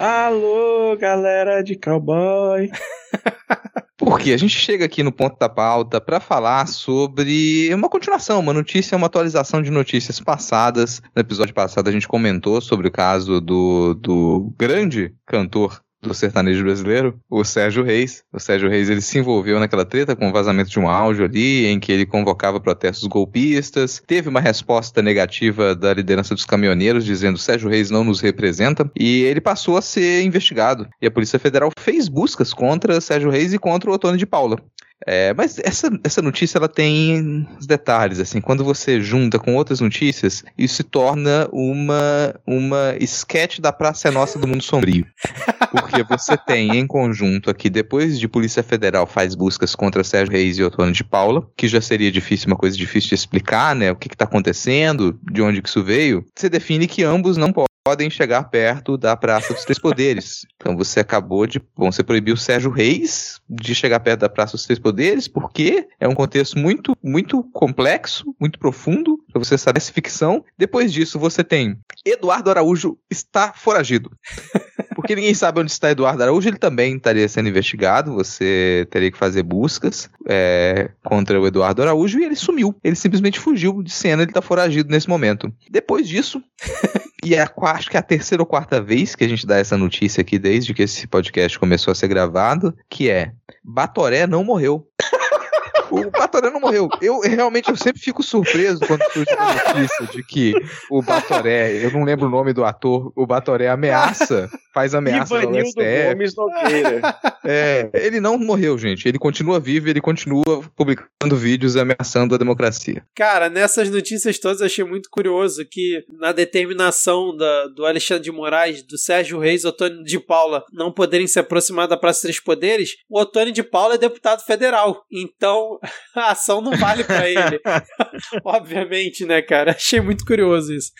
Alô, galera de cowboy. Porque a gente chega aqui no ponto da pauta para falar sobre uma continuação, uma notícia, uma atualização de notícias passadas. No episódio passado a gente comentou sobre o caso do, do grande cantor do sertanejo brasileiro, o Sérgio Reis. O Sérgio Reis ele se envolveu naquela treta com o vazamento de um áudio ali em que ele convocava protestos golpistas. Teve uma resposta negativa da liderança dos caminhoneiros dizendo Sérgio Reis não nos representa e ele passou a ser investigado. E a Polícia Federal fez buscas contra Sérgio Reis e contra o Otônio de Paula. É, mas essa, essa notícia ela tem os detalhes, assim, quando você junta com outras notícias, isso se torna uma, uma sketch da Praça é Nossa do Mundo Sombrio. Porque você tem em conjunto aqui, depois de Polícia Federal faz buscas contra Sérgio Reis e Otônio de Paula, que já seria difícil, uma coisa difícil de explicar, né? O que está acontecendo, de onde que isso veio, você define que ambos não podem podem chegar perto da Praça dos Três Poderes. Então você acabou de. Bom, você proibiu o Sérgio Reis de chegar perto da Praça dos Três Poderes, porque é um contexto muito, muito complexo, muito profundo, para você saber essa ficção. Depois disso, você tem Eduardo Araújo está foragido. Porque ninguém sabe onde está Eduardo Araújo, ele também estaria sendo investigado. Você teria que fazer buscas é, contra o Eduardo Araújo e ele sumiu. Ele simplesmente fugiu de cena, ele está foragido nesse momento. Depois disso, e é, acho que é a terceira ou quarta vez que a gente dá essa notícia aqui desde que esse podcast começou a ser gravado, que é Batoré não morreu. o Batoré não morreu. Eu realmente eu sempre fico surpreso quando surge a notícia de que o Batoré, eu não lembro o nome do ator, o Batoré ameaça, faz ameaça ao STF. Gomes Nogueira. É, ele não morreu, gente. Ele continua vivo, ele continua publicando vídeos ameaçando a democracia. Cara, nessas notícias todas eu achei muito curioso que na determinação da, do Alexandre de Moraes, do Sérgio Reis, Otônio de Paula não poderem se aproximar da Praça Três Poderes, o Otônio de Paula é deputado federal. Então, a ação não vale para ele. Obviamente, né, cara? Achei muito curioso isso.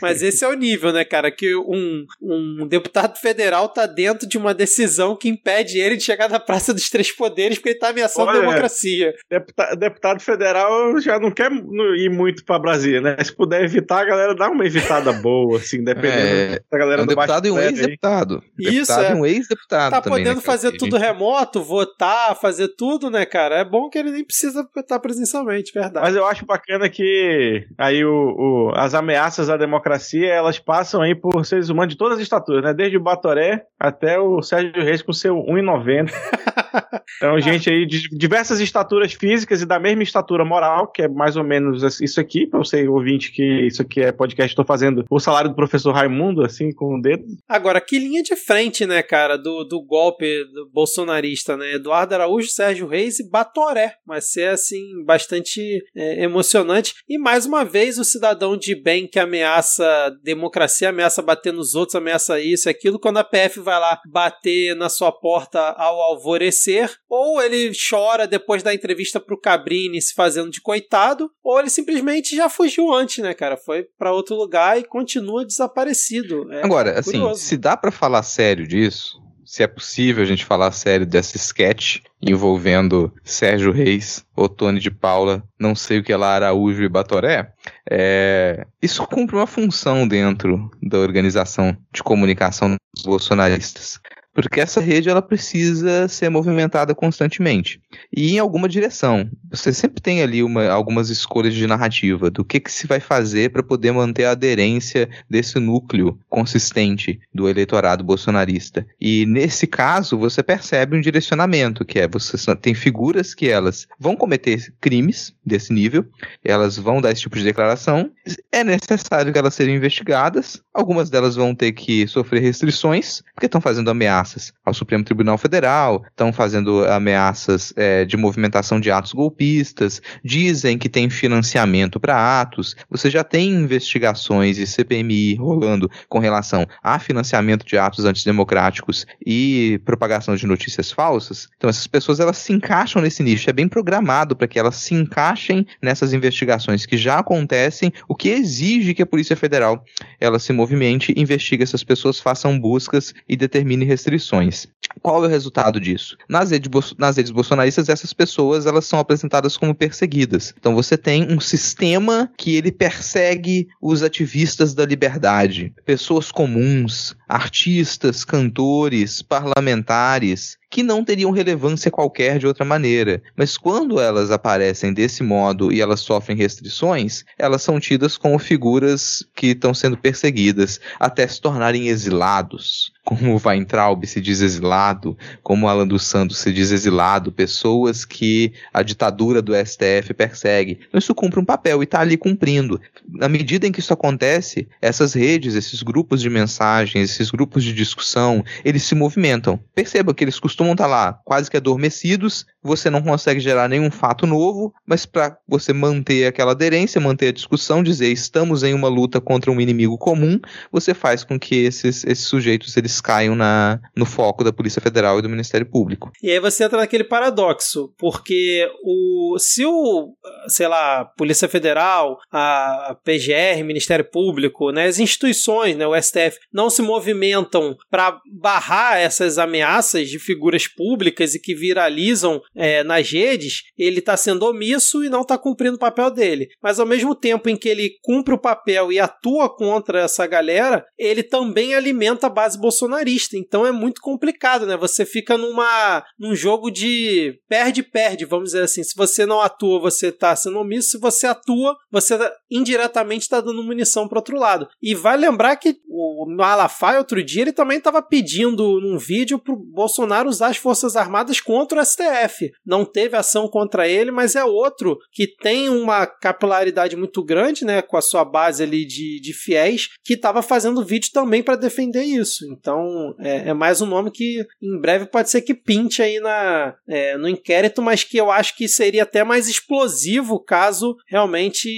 Mas esse é o nível, né, cara? Que um, um deputado federal tá dentro de uma decisão que impede ele de chegar na Praça dos Três Poderes porque ele tá ameaçando Olha, a democracia. Deputado, deputado federal já não quer ir muito pra Brasília, né? Se puder evitar, a galera dá uma evitada boa, assim, dependendo É, da galera É um do deputado e um ex-deputado. Isso, Deputado é. um ex-deputado Tá também. podendo né, fazer tudo remoto, votar, fazer tudo, né, cara? É bom que ele nem precisa estar presencialmente, verdade. Mas eu acho bacana que aí o, o- as ameaças à democracia, elas passam aí por seres humanos de todas as estaturas, né? Desde Batoré até o Sérgio Reis com seu 1,90. Então, gente aí de diversas estaturas físicas e da mesma estatura moral, que é mais ou menos isso aqui, pra você ouvinte que isso aqui é podcast, tô fazendo o salário do professor Raimundo, assim, com o dedo. Agora, que linha de frente, né, cara, do, do golpe do bolsonarista, né? Eduardo Araújo, Sérgio Reis e Batoré. Vai ser, assim, bastante é, emocionante. E, mais uma vez, o cidadão de bem que ameaça democracia, ameaça bater nos outros, ameaça isso e aquilo, quando a PF vai lá bater na sua porta ao alvorecer, ou ele chora depois da entrevista pro Cabrini se fazendo de coitado, ou ele simplesmente já fugiu antes, né, cara? Foi pra outro lugar e continua desaparecido. É Agora, assim, curioso. se dá pra falar sério disso, se é possível a gente falar sério dessa sketch envolvendo Sérgio Reis, Otônio de Paula, não sei o que lá, Araújo e Batoré, é, isso cumpre uma função dentro da organização de comunicação dos bolsonaristas. Porque essa rede ela precisa ser movimentada constantemente e em alguma direção. Você sempre tem ali uma, algumas escolhas de narrativa do que, que se vai fazer para poder manter a aderência desse núcleo consistente do eleitorado bolsonarista. E nesse caso você percebe um direcionamento que é você tem figuras que elas vão cometer crimes desse nível, elas vão dar esse tipo de declaração, é necessário que elas sejam investigadas. Algumas delas vão ter que sofrer restrições porque estão fazendo ameaças ao Supremo Tribunal Federal, estão fazendo ameaças é, de movimentação de atos golpistas, dizem que tem financiamento para atos. Você já tem investigações e CPMI rolando com relação a financiamento de atos antidemocráticos e propagação de notícias falsas. Então essas pessoas elas se encaixam nesse nicho, é bem programado para que elas se encaixem nessas investigações que já acontecem, o que exige que a Polícia Federal ela se movimente, investigue essas pessoas, façam buscas e determine restrições restrições. Qual é o resultado disso? Nas redes, nas redes bolsonaristas, essas pessoas elas são apresentadas como perseguidas. Então você tem um sistema que ele persegue os ativistas da liberdade, pessoas comuns, artistas, cantores, parlamentares, que não teriam relevância qualquer de outra maneira. Mas quando elas aparecem desse modo e elas sofrem restrições, elas são tidas como figuras que estão sendo perseguidas até se tornarem exilados. Como o Weintraub se diz exilado, como Alan dos Santos se diz exilado, pessoas que a ditadura do STF persegue. Então isso cumpre um papel e está ali cumprindo. Na medida em que isso acontece, essas redes, esses grupos de mensagens, esses grupos de discussão, eles se movimentam. Perceba que eles costumam estar tá lá quase que adormecidos, você não consegue gerar nenhum fato novo, mas para você manter aquela aderência, manter a discussão, dizer estamos em uma luta contra um inimigo comum, você faz com que esses, esses sujeitos eles caiam na, no foco da Polícia Federal e do Ministério Público. E aí você entra naquele paradoxo, porque o se o, sei lá, Polícia Federal, a PGR, Ministério Público, né, as instituições, né, o STF, não se movimentam para barrar essas ameaças de figuras públicas e que viralizam é, nas redes, ele está sendo omisso e não está cumprindo o papel dele. Mas ao mesmo tempo em que ele cumpre o papel e atua contra essa galera, ele também alimenta a base bolsonarista. Então é muito complicado, né? Você fica numa, num jogo de perde-perde, vamos dizer assim. Se você não atua, você está sendo omisso. Se você atua, você indiretamente está dando munição para outro lado. E vai lembrar que o Malafaia, outro dia, ele também estava pedindo num vídeo para o Bolsonaro usar as Forças Armadas contra o STF não teve ação contra ele, mas é outro que tem uma capilaridade muito grande, né, com a sua base ali de, de fiéis, que estava fazendo vídeo também para defender isso. Então é, é, mais um nome que em breve pode ser que pinte aí na, é, no inquérito, mas que eu acho que seria até mais explosivo caso realmente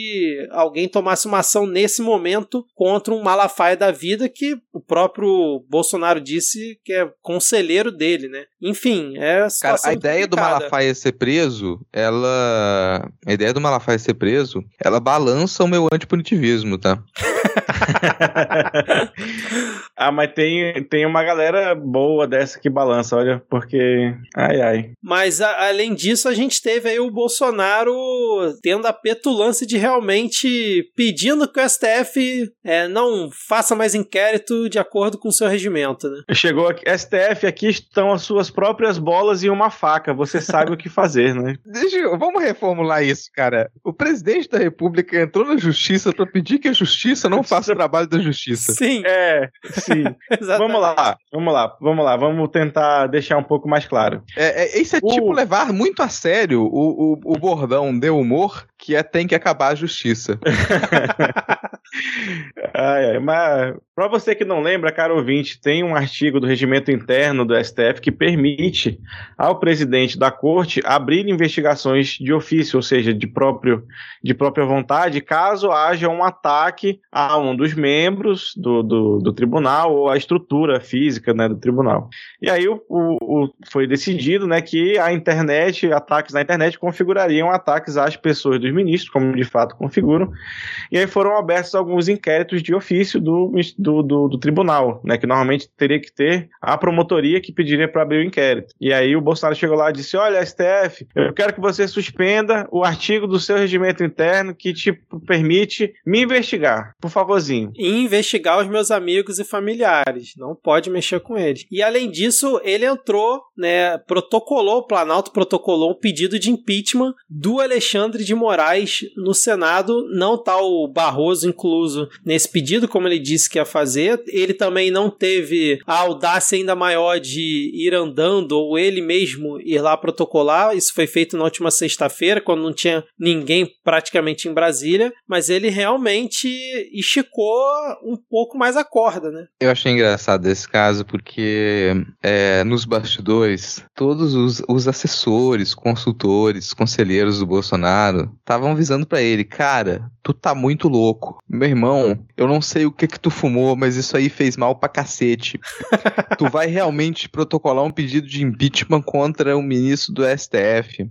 alguém tomasse uma ação nesse momento contra um Malafaia da vida que o próprio Bolsonaro disse que é conselheiro dele, né? Enfim, é Cara, a ideia do Malafaia ser preso, ela. A ideia do Malafaia ser preso, ela balança o meu antipunitivismo, tá? Ah, mas tem, tem uma galera boa dessa que balança, olha, porque. Ai, ai. Mas a, além disso, a gente teve aí o Bolsonaro tendo a petulância de realmente pedindo que o STF é, não faça mais inquérito de acordo com o seu regimento, né? Chegou aqui, STF, aqui estão as suas próprias bolas e uma faca. Você sabe o que fazer, né? Deixa eu, vamos reformular isso, cara. O presidente da República entrou na justiça para pedir que a justiça não faça o trabalho da justiça. Sim. É, sim. vamos lá, vamos lá, vamos lá, vamos tentar deixar um pouco mais claro. É, é isso é o... tipo levar muito a sério o, o, o bordão de humor que é tem que acabar a justiça. ai, mas para você que não lembra, caro ouvinte, tem um artigo do regimento interno do STF que permite ao presidente da corte abrir investigações de ofício, ou seja, de, próprio, de própria vontade, caso haja um ataque a um dos membros do, do, do tribunal ou à estrutura física né, do tribunal. E aí o, o, foi decidido né, que a internet, ataques na internet configurariam ataques às pessoas dos ministros, como de fato configuram, e aí foram abertos alguns inquéritos de ofício do, do, do, do tribunal, né, que normalmente teria que ter a promotoria que pediria para abrir o inquérito. E aí o Bolsonaro chegou lá e disse: Olha, STF, eu quero que você suspenda o artigo do seu regimento interno que te permite me investigar, por favorzinho. E investigar os meus amigos e familiares. Não pode mexer com eles. E além disso, ele entrou, né, protocolou, o Planalto protocolou um pedido de impeachment do Alexandre de Moraes no Senado. Não tá o Barroso incluso nesse pedido, como ele disse que ia fazer. Ele também não teve a audácia ainda maior de ir andando ou ele mesmo ir lá protocolar. Isso foi feito na última sexta-feira, quando não tinha ninguém praticamente em Brasília, mas ele realmente esticou um pouco mais a corda, né? Eu achei engraçado esse caso porque é, nos bastidores, todos os, os assessores, consultores, conselheiros do Bolsonaro estavam avisando para ele, cara, tu tá muito louco. Meu irmão, eu não sei o que que tu fumou, mas isso aí fez mal pra cacete. tu vai realmente protocolar um pedido de impeachment contra o ministro do STF.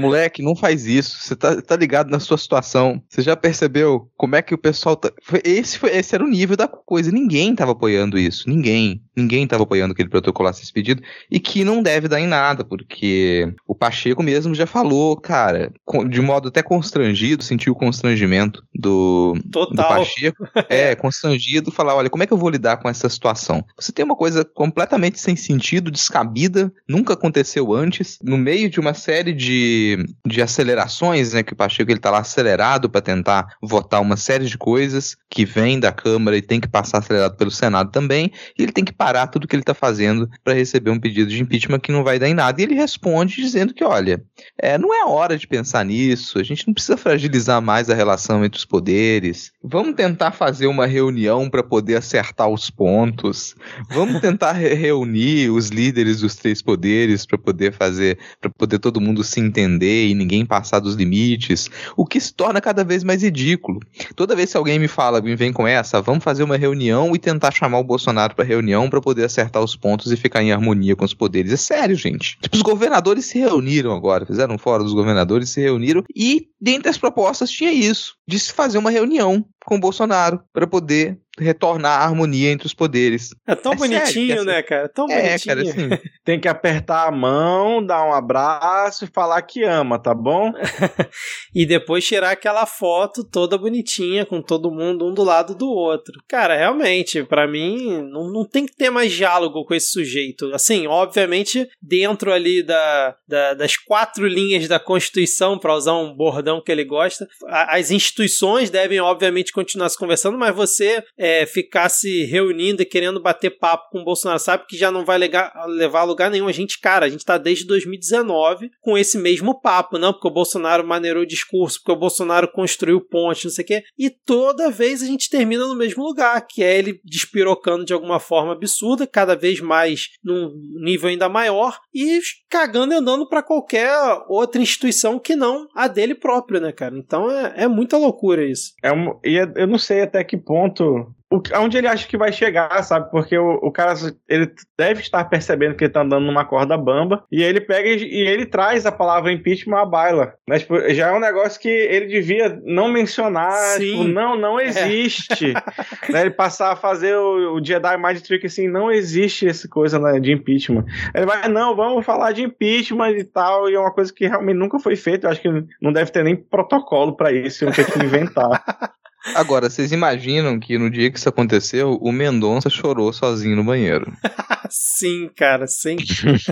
Moleque, não faz isso. Você tá, tá ligado na sua situação. Você já percebeu como é que o pessoal tá. Esse, foi, esse era o nível da coisa. Ninguém tava apoiando isso. Ninguém. Ninguém tava apoiando que ele protocolasse esse pedido. E que não deve dar em nada, porque o Pacheco mesmo já falou, cara, de modo até constrangido, sentiu o constrangimento do, Total. do Pacheco. É, constrangido, falar: olha, como é que eu vou lidar com essa situação? Você tem uma coisa completamente sem sentido, descabida, nunca aconteceu antes, no meio de uma série de, de acelerações, né? Que o Pacheco ele tá lá acelerado para tentar votar uma série de coisas que vem da Câmara e tem que passar acelerado pelo Senado também, e ele tem que parar tudo que ele tá fazendo para receber um pedido de impeachment que não vai dar em nada. E ele responde dizendo que, olha, é, não é hora de pensar nisso, a gente não precisa fragilizar mais a relação entre os poderes. Vamos tentar fazer uma reunião para poder acertar os pontos. Vamos tentar re reunir os líderes dos três poderes para poder fazer, para poder todo mundo se entender e ninguém passar dos limites, o que se torna cada vez mais ridículo. Toda vez que alguém me fala, me vem com essa, vamos fazer uma reunião e tentar chamar o Bolsonaro para reunião para poder acertar os pontos e ficar em harmonia com os poderes. É sério, gente. Tipo, os governadores se reuniram agora, fizeram fora dos governadores, se reuniram e dentre as propostas tinha isso, de se fazer uma reunião com o Bolsonaro para poder retornar a harmonia entre os poderes. É tão é bonitinho, sério, né, cara? Tão é, bonitinho. Cara, assim... Tem que apertar a mão, dar um abraço e falar que ama, tá bom? e depois tirar aquela foto toda bonitinha com todo mundo um do lado do outro. Cara, realmente, para mim, não, não tem que ter mais diálogo com esse sujeito. Assim, obviamente, dentro ali da, da das quatro linhas da Constituição, para usar um bordão que ele gosta, as instituições devem, obviamente, continuar se conversando, mas você é, ficar se reunindo e querendo bater papo com o Bolsonaro, sabe que já não vai levar a lugar nenhum. A gente, cara, a gente tá desde 2019 com esse mesmo papo, não, porque o Bolsonaro maneirou o discurso, porque o Bolsonaro construiu ponte, não sei o quê, e toda vez a gente termina no mesmo lugar, que é ele despirocando de alguma forma absurda, cada vez mais num nível ainda maior, e cagando e andando para qualquer outra instituição que não a dele próprio, né, cara? Então é, é muita loucura isso. É um, e é, eu não sei até que ponto o, onde ele acha que vai chegar, sabe? Porque o, o cara ele deve estar percebendo que ele tá andando numa corda bamba e ele pega e, e ele traz a palavra impeachment à baila. Né? Tipo, já é um negócio que ele devia não mencionar, tipo, não, não é. existe. É. né? Ele passar a fazer o, o Jedi Mind Trick assim, não existe essa coisa né, de impeachment. Ele vai, não, vamos falar de impeachment e tal, e é uma coisa que realmente nunca foi feita. Eu acho que não deve ter nem protocolo para isso, não ter que inventar. Agora, vocês imaginam que no dia que isso aconteceu, o Mendonça chorou sozinho no banheiro. sim, cara, sim.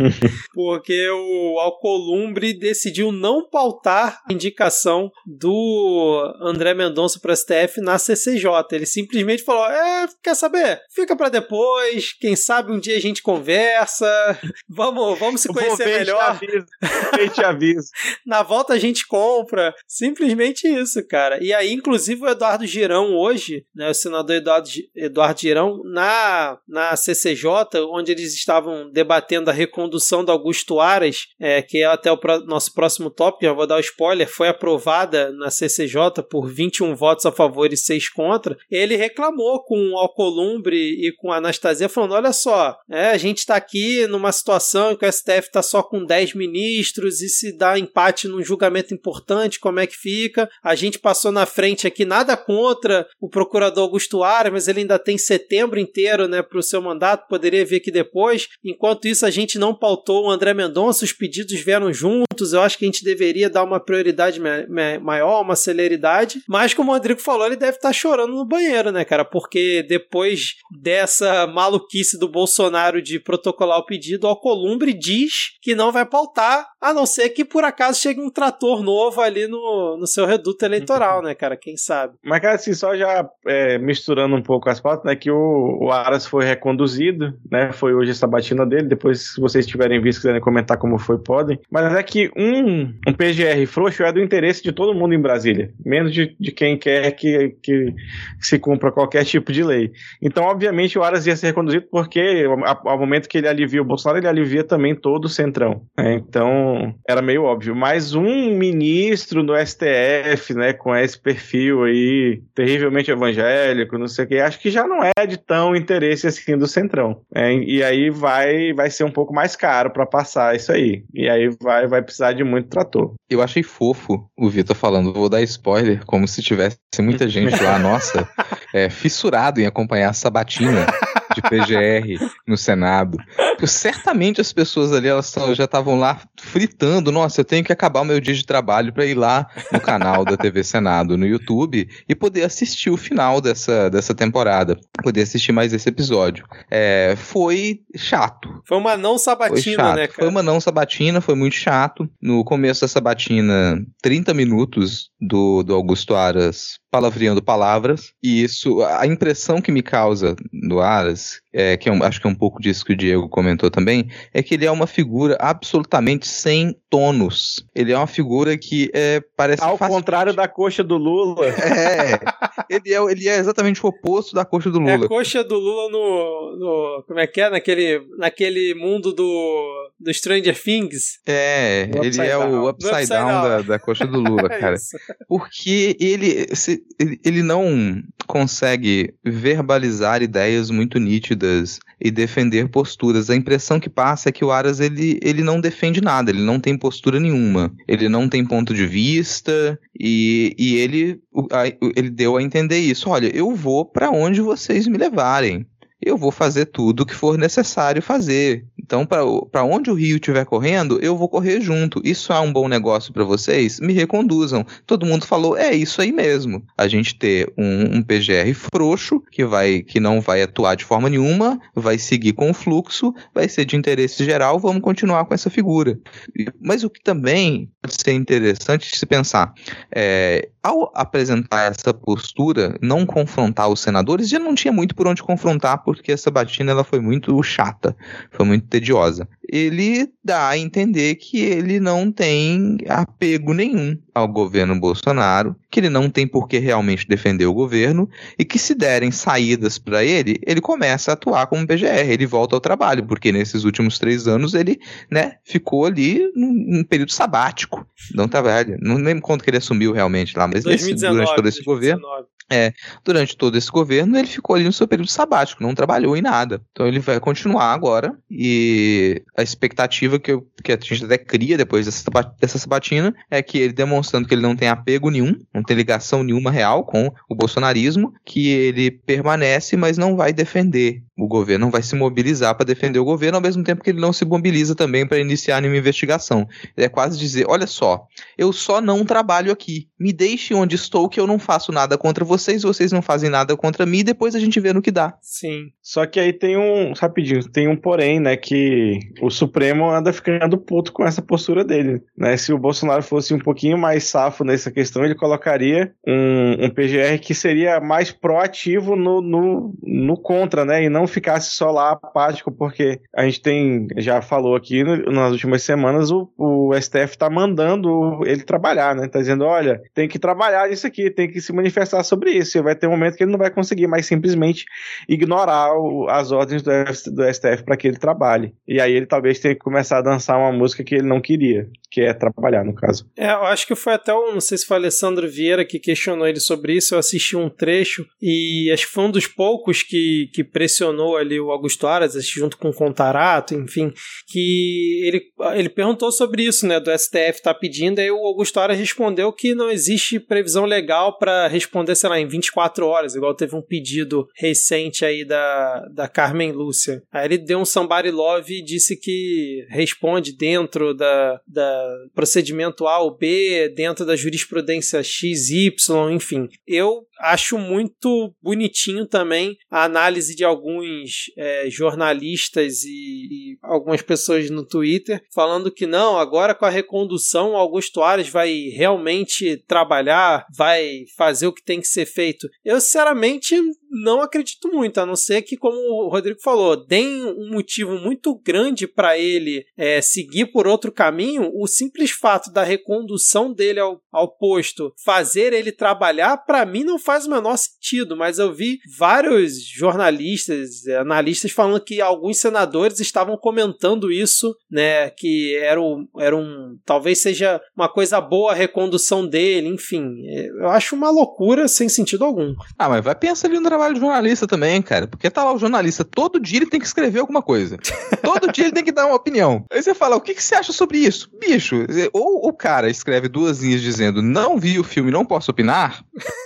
Porque o Alcolumbre decidiu não pautar a indicação do André Mendonça para STF na CCJ. Ele simplesmente falou: "É, quer saber? Fica para depois, quem sabe um dia a gente conversa. Vamos, vamos se conhecer Vou melhor. Te aviso. te aviso. na volta a gente compra. Simplesmente isso, cara. E aí inclusive o Eduardo Girão hoje, né, o senador Eduardo, Eduardo Girão na na CCJ, onde eles estavam debatendo a recondução do Augusto Aras, é, que é até o pro, nosso próximo tópico, já vou dar o spoiler, foi aprovada na CCJ por 21 votos a favor e 6 contra. Ele reclamou com Alcolumbre e com a Anastasia, falando: olha só, é, a gente está aqui numa situação em que o STF está só com 10 ministros e se dá empate num julgamento importante, como é que fica? A gente passou na frente aqui, nada contra o procurador Augusto Aras, mas ele ainda tem setembro inteiro né, para o seu mandato, poderia vir aqui depois. Enquanto isso, a gente não pautou o André Mendonça, os pedidos vieram juntos. Eu acho que a gente deveria dar uma prioridade maior, uma celeridade. Mas, como o Rodrigo falou, ele deve estar tá chorando no banheiro, né, cara? Porque depois dessa maluquice do Bolsonaro de protocolar o pedido, o Alcolumbre diz que não vai pautar, a não ser que por acaso chegue um trator novo ali no, no seu reduto eleitoral, né, cara? Quem sabe? Mas, cara, assim, só já é, misturando um pouco as pautas, né, que o, o Aras foi reconduzido, né, foi hoje essa batina dele. Depois, se vocês tiverem visto, quiserem comentar como foi, podem. Mas é que um, um PGR frouxo é do interesse de todo mundo em Brasília, menos de, de quem quer que, que se cumpra qualquer tipo de lei. Então, obviamente, o Aras ia ser reconduzido porque, ao, momento que ele alivia o Bolsonaro, ele alivia também todo o Centrão. Né? Então, era meio óbvio. Mas um ministro do STF, né, com esse perfil aí de terrivelmente evangélico, não sei o que, acho que já não é de tão interesse assim do Centrão. É, e aí vai, vai ser um pouco mais caro para passar isso aí. E aí vai, vai precisar de muito trator. Eu achei fofo o Vitor falando, vou dar spoiler, como se tivesse muita gente lá, nossa, é, fissurado em acompanhar a sabatina de PGR no Senado. Porque certamente as pessoas ali elas já estavam lá fritando. Nossa, eu tenho que acabar o meu dia de trabalho para ir lá no canal da TV Senado no YouTube e poder assistir o final dessa, dessa temporada, poder assistir mais esse episódio. É, foi chato. Foi uma não sabatina, né, cara? Foi uma não sabatina, foi muito chato. No começo da sabatina, 30 minutos do, do Augusto Aras palavreando palavras, e isso, a impressão que me causa no Aras, é, que eu, acho que é um pouco disso que o Diego comentou também, é que ele é uma figura absolutamente sem tônus. Ele é uma figura que é, parece... Ao contrário da coxa do Lula. É, ele é, ele é exatamente o oposto da coxa do Lula. É a coxa do Lula no, no como é que é, naquele, naquele mundo do, do Stranger Things. É, ele é o upside, upside down, down, Da, da coxa do Lula, cara. Porque ele, se, ele, ele não consegue verbalizar ideias muito nítidas e defender posturas. A impressão que passa é que o Aras ele, ele não defende nada, ele não tem postura nenhuma, ele não tem ponto de vista e, e ele, ele deu a entender isso. Olha, eu vou para onde vocês me levarem eu vou fazer tudo o que for necessário fazer. Então, para onde o rio estiver correndo, eu vou correr junto. Isso é um bom negócio para vocês? Me reconduzam. Todo mundo falou, é isso aí mesmo. A gente ter um, um, PGR frouxo, que, vai, que não vai atuar de forma nenhuma, vai seguir com o fluxo, vai ser de interesse geral, vamos continuar com essa figura. Mas o que também pode ser interessante de se pensar, é, ao apresentar essa postura, não confrontar os senadores, já não tinha muito por onde confrontar, porque essa batina ela foi muito chata, foi muito tediosa. Ele dá a entender que ele não tem apego nenhum ao governo Bolsonaro, que ele não tem por que realmente defender o governo e que se derem saídas para ele, ele começa a atuar como PGR, ele volta ao trabalho, porque nesses últimos três anos ele, né, ficou ali num, num período sabático. Não tá velho, não lembro quanto que ele assumiu realmente lá, mas 2019, nesse, durante todo esse 2019. governo é, durante todo esse governo, ele ficou ali no seu período sabático, não trabalhou em nada. Então ele vai continuar agora e a expectativa que, eu, que a gente até cria depois dessa, dessa sabatina é que ele demonstrando que ele não tem apego nenhum, não tem ligação nenhuma real com o bolsonarismo, que ele permanece, mas não vai defender o governo, não vai se mobilizar para defender o governo, ao mesmo tempo que ele não se mobiliza também para iniciar nenhuma investigação. Ele é quase dizer: olha só, eu só não trabalho aqui, me deixe onde estou que eu não faço nada contra você vocês, vocês não fazem nada contra mim, e depois a gente vê no que dá. Sim. Só que aí tem um, rapidinho, tem um porém, né, que o Supremo anda ficando puto com essa postura dele, né? Se o Bolsonaro fosse um pouquinho mais safo nessa questão, ele colocaria um, um PGR que seria mais proativo no, no, no contra, né, e não ficasse só lá apático, porque a gente tem, já falou aqui nas últimas semanas, o, o STF tá mandando ele trabalhar, né, tá dizendo, olha, tem que trabalhar nisso aqui, tem que se manifestar sobre isso. E vai ter um momento que ele não vai conseguir mais simplesmente ignorar o, as ordens do, do STF para que ele trabalhe. E aí ele talvez tenha que começar a dançar uma música que ele não queria, que é trabalhar, no caso. É, eu acho que foi até o, não sei se foi Alessandro Vieira que questionou ele sobre isso. Eu assisti um trecho e acho que foi um dos poucos que, que pressionou ali o Augusto Aras, junto com o Contarato, enfim, que ele, ele perguntou sobre isso, né, do STF tá pedindo, aí o Augusto Aras respondeu que não existe previsão legal para responder, sei lá, em 24 horas, igual teve um pedido recente aí da, da Carmen Lúcia. Aí ele deu um somebody love e disse que responde dentro da, da procedimento A ou B, dentro da jurisprudência XY, enfim. Eu acho muito bonitinho também a análise de alguns é, jornalistas e, e, algumas pessoas no Twitter falando que não, agora com a recondução, Augusto Ares vai realmente trabalhar, vai fazer o que tem que ser feito. Eu, sinceramente, não acredito muito, a não ser que, como o Rodrigo falou, deem um motivo muito grande para ele é, seguir por outro caminho. O simples fato da recondução dele ao, ao posto fazer ele trabalhar, para mim não faz o menor sentido. Mas eu vi vários jornalistas, analistas falando que alguns senadores estavam comentando isso, né? Que era, um, era um. Talvez seja uma coisa boa a recondução dele, enfim. Eu acho uma loucura sem sentido algum. Ah, mas vai pensar ali no trabalho de jornalista também, cara. Porque tá lá o jornalista, todo dia ele tem que escrever alguma coisa. Todo dia ele tem que dar uma opinião. Aí você fala, o que, que você acha sobre isso? Bicho, ou o cara escreve duas linhas dizendo não vi o filme, não posso opinar,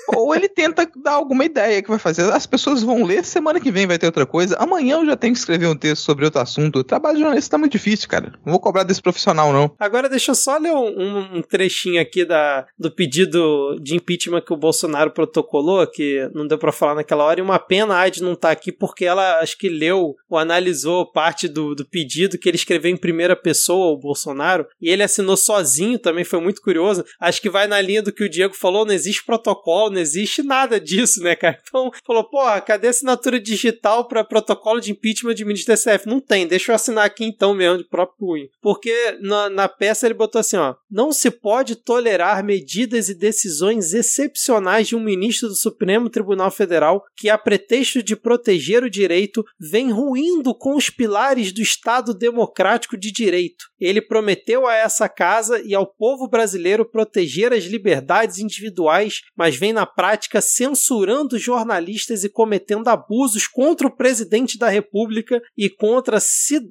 ou ele tenta dar alguma ideia que vai fazer. As pessoas vão ler, semana que vem vai ter outra coisa. Amanhã eu já tenho que escrever um texto sobre outro assunto. O trabalho de jornalista tá muito difícil, cara. Não vou cobrar desse profissional, não. Agora deixa eu só ler um, um trechinho aqui da, do pedido de impeachment que o Bolsonaro protocolou, que não deu para falar naquela e uma pena a Ed não tá aqui porque ela acho que leu ou analisou parte do, do pedido que ele escreveu em primeira pessoa, o Bolsonaro, e ele assinou sozinho também, foi muito curioso. Acho que vai na linha do que o Diego falou, não existe protocolo, não existe nada disso, né, cara? Então, falou, porra, cadê a assinatura digital para protocolo de impeachment de ministro STF? Não tem, deixa eu assinar aqui então mesmo, de próprio punho. Porque na, na peça ele botou assim, ó, não se pode tolerar medidas e decisões excepcionais de um ministro do Supremo Tribunal Federal que, a pretexto de proteger o direito, vem ruindo com os pilares do Estado democrático de direito. Ele prometeu a essa casa e ao povo brasileiro proteger as liberdades individuais, mas vem na prática censurando jornalistas e cometendo abusos contra o presidente da República e contra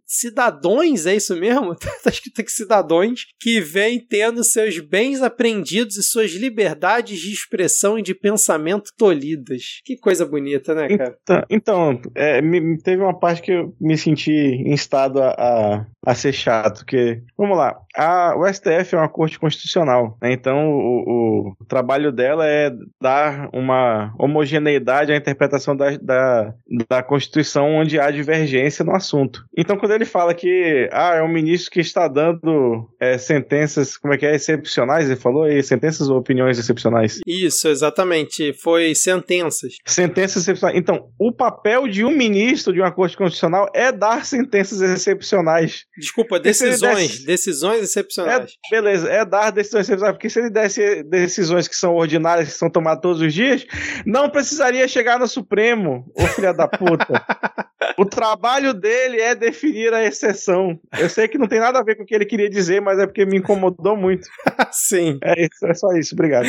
cidadãos, é isso mesmo? tá escrito aqui cidadãos, que vem tendo seus bens apreendidos e suas liberdades de expressão e de pensamento tolhidas. Que coisa bonita, né, cara? Então, então é, me, teve uma parte que eu me senti instado a, a, a ser chato, que, vamos lá, a, o STF é uma corte constitucional, né? então o, o, trabalho dela é dar uma homogeneidade à interpretação da, da, da Constituição onde há divergência no assunto. Então, quando ele fala que ah, é um ministro que está dando é, sentenças, como é que é, excepcionais, ele falou aí, sentenças ou opiniões excepcionais? Isso, exatamente, foi sentenças. Sentenças excepcionais. Então, o papel de um ministro de uma corte constitucional é dar sentenças excepcionais. Desculpa, decisões, desse... decisões excepcionais. É, beleza, é dar decisões excepcionais, porque se ele desse decisões que são ordinárias, que são tomadas todos os dias, não precisaria chegar no Supremo, ô filha da puta. o trabalho dele é definir a exceção. Eu sei que não tem nada a ver com o que ele queria dizer, mas é porque me incomodou muito. Sim. É, isso, é só isso, obrigado.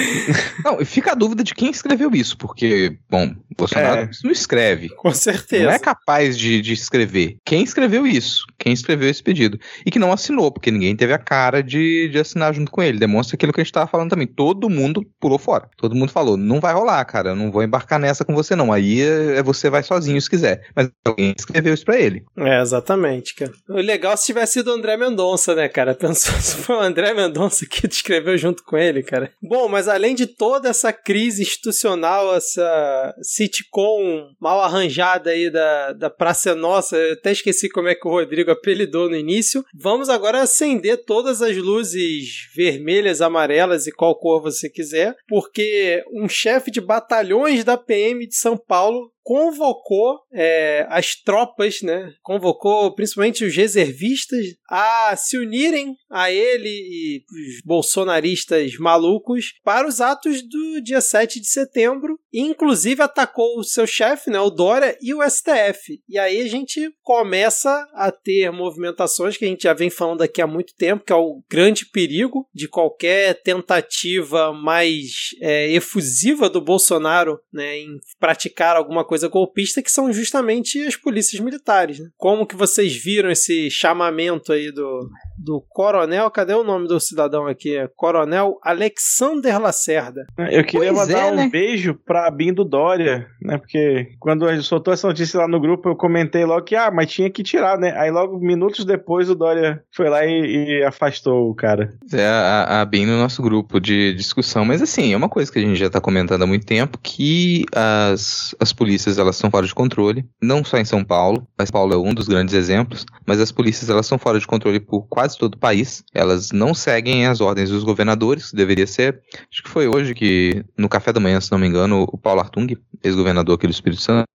Não, fica a dúvida de quem escreveu isso, porque, bom, Bolsonaro é. não escreve. Com certeza. Não é capaz de, de escrever. Quem escreveu isso? Quem escreveu esse pedido? E que não assinou, porque ninguém teve a cara de, de assinar junto com ele. Demonstra aquilo que a gente tava falando também. Todo mundo pulou fora. Todo mundo falou: não vai rolar, cara, eu não vou embarcar nessa com você, não. Aí é, é você vai sozinho se quiser. Mas alguém escreveu isso pra ele. É, exatamente, cara. O legal se tivesse sido o André Mendonça, né, cara? Pensou se foi o André Mendonça que escreveu junto com ele, cara. Bom, mas além de toda essa crise institucional, essa sitcom mal arranjada aí da, da Praça Nossa, eu até esqueci como é que o Rodrigo apelidou no início, vamos agora acender todas as luzes vermelhas, amarelas e qual cor você quiser, porque um chefe de batalhões da PM de São Paulo convocou é, as tropas, né? Convocou principalmente os reservistas a se unirem a ele e os bolsonaristas malucos para os atos do dia 7 de setembro. E, inclusive atacou o seu chefe, né, o Dória, e o STF. E aí a gente começa a ter movimentações que a gente já vem falando aqui há muito tempo, que é o grande perigo de qualquer tentativa mais é, efusiva do Bolsonaro né, em praticar alguma coisa golpista, que são justamente as polícias militares. Né? Como que vocês viram esse chamamento aí do, do coronel, cadê o nome do cidadão aqui? É coronel Alexander Lacerda. Eu queria pois mandar é, um né? beijo pra Bindo Dória, né? Porque quando a gente soltou essa notícia lá no grupo, eu comentei logo que, ah, mas tinha que tirar, né? Aí logo, minutos depois, o Dória foi lá e, e afastou o cara. É, a, a no nosso grupo de discussão, mas assim, é uma coisa que a gente já tá comentando há muito tempo, que as, as polícias polícias elas são fora de controle, não só em São Paulo, mas Paulo é um dos grandes exemplos, mas as polícias elas são fora de controle por quase todo o país. Elas não seguem as ordens dos governadores, deveria ser. Acho que foi hoje que no café da manhã, se não me engano, o Paulo Artung, ex-governador aqui do Espírito Santo,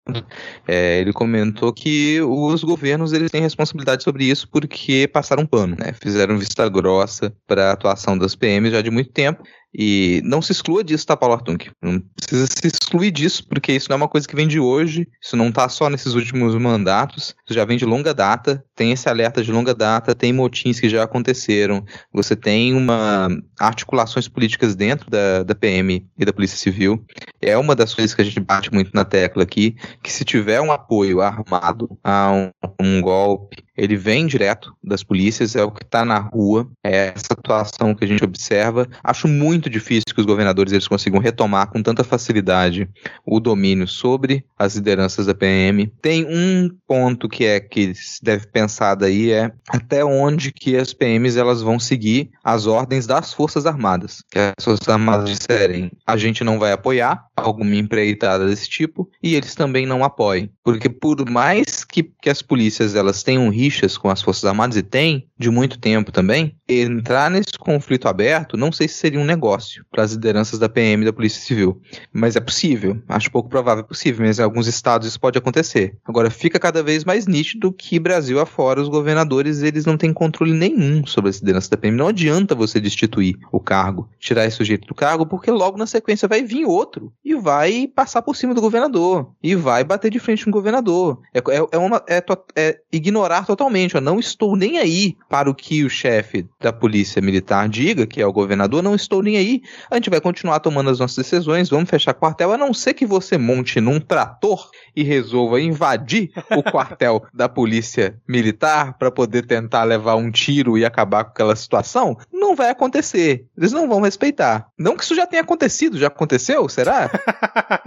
é, ele comentou que os governos eles têm responsabilidade sobre isso porque passaram pano, né? Fizeram vista grossa para a atuação das PMs já de muito tempo e não se exclua disso, tá, Paulo Artung? Não precisa se excluir disso, porque isso não é uma coisa que vem de hoje, isso não tá só nesses últimos mandatos, isso já vem de longa data, tem esse alerta de longa data, tem motins que já aconteceram, você tem uma articulações políticas dentro da, da PM e da Polícia Civil. É uma das coisas que a gente bate muito na tecla aqui, que se tiver um apoio armado a um, um golpe, ele vem direto das polícias, é o que está na rua, é essa atuação que a gente observa. Acho muito difícil que os governadores eles consigam retomar com tanta facilidade o domínio sobre as lideranças da PM. Tem um ponto que é que se deve pensar daí é até onde que as PMs elas vão seguir as ordens das Forças Armadas. Que as Forças Armadas disserem, a gente não vai apoiar alguma empreitada desse tipo e eles também não apoiem. Porque por mais que, que as polícias elas tenham rixas com as Forças Armadas e tem de muito tempo também, entrar nesse conflito aberto não sei se seria um negócio para as lideranças da PM e da Polícia Civil. Mas é possível, acho pouco provável é possível, mas em alguns estados isso pode acontecer. Agora fica cada vez mais nítido que Brasil afora os governadores eles não têm controle nenhum sobre as lideranças da PM. Não adianta você destituir o cargo, tirar esse sujeito do cargo, porque logo na sequência vai vir outro e vai passar por cima do governador e vai bater de frente com o governador. É, é, é, uma, é, é ignorar totalmente. Não estou nem aí para o que o chefe da polícia militar diga, que é o governador, não estou nem aí. A gente vai continuar tomando as nossas decisões, vamos fechar quartel, a não ser que você monte num trator e resolva invadir o quartel da polícia militar para poder tentar levar um tiro e acabar com aquela situação, não vai acontecer. Eles não vão respeitar. Não que isso já tenha acontecido, já aconteceu? Será?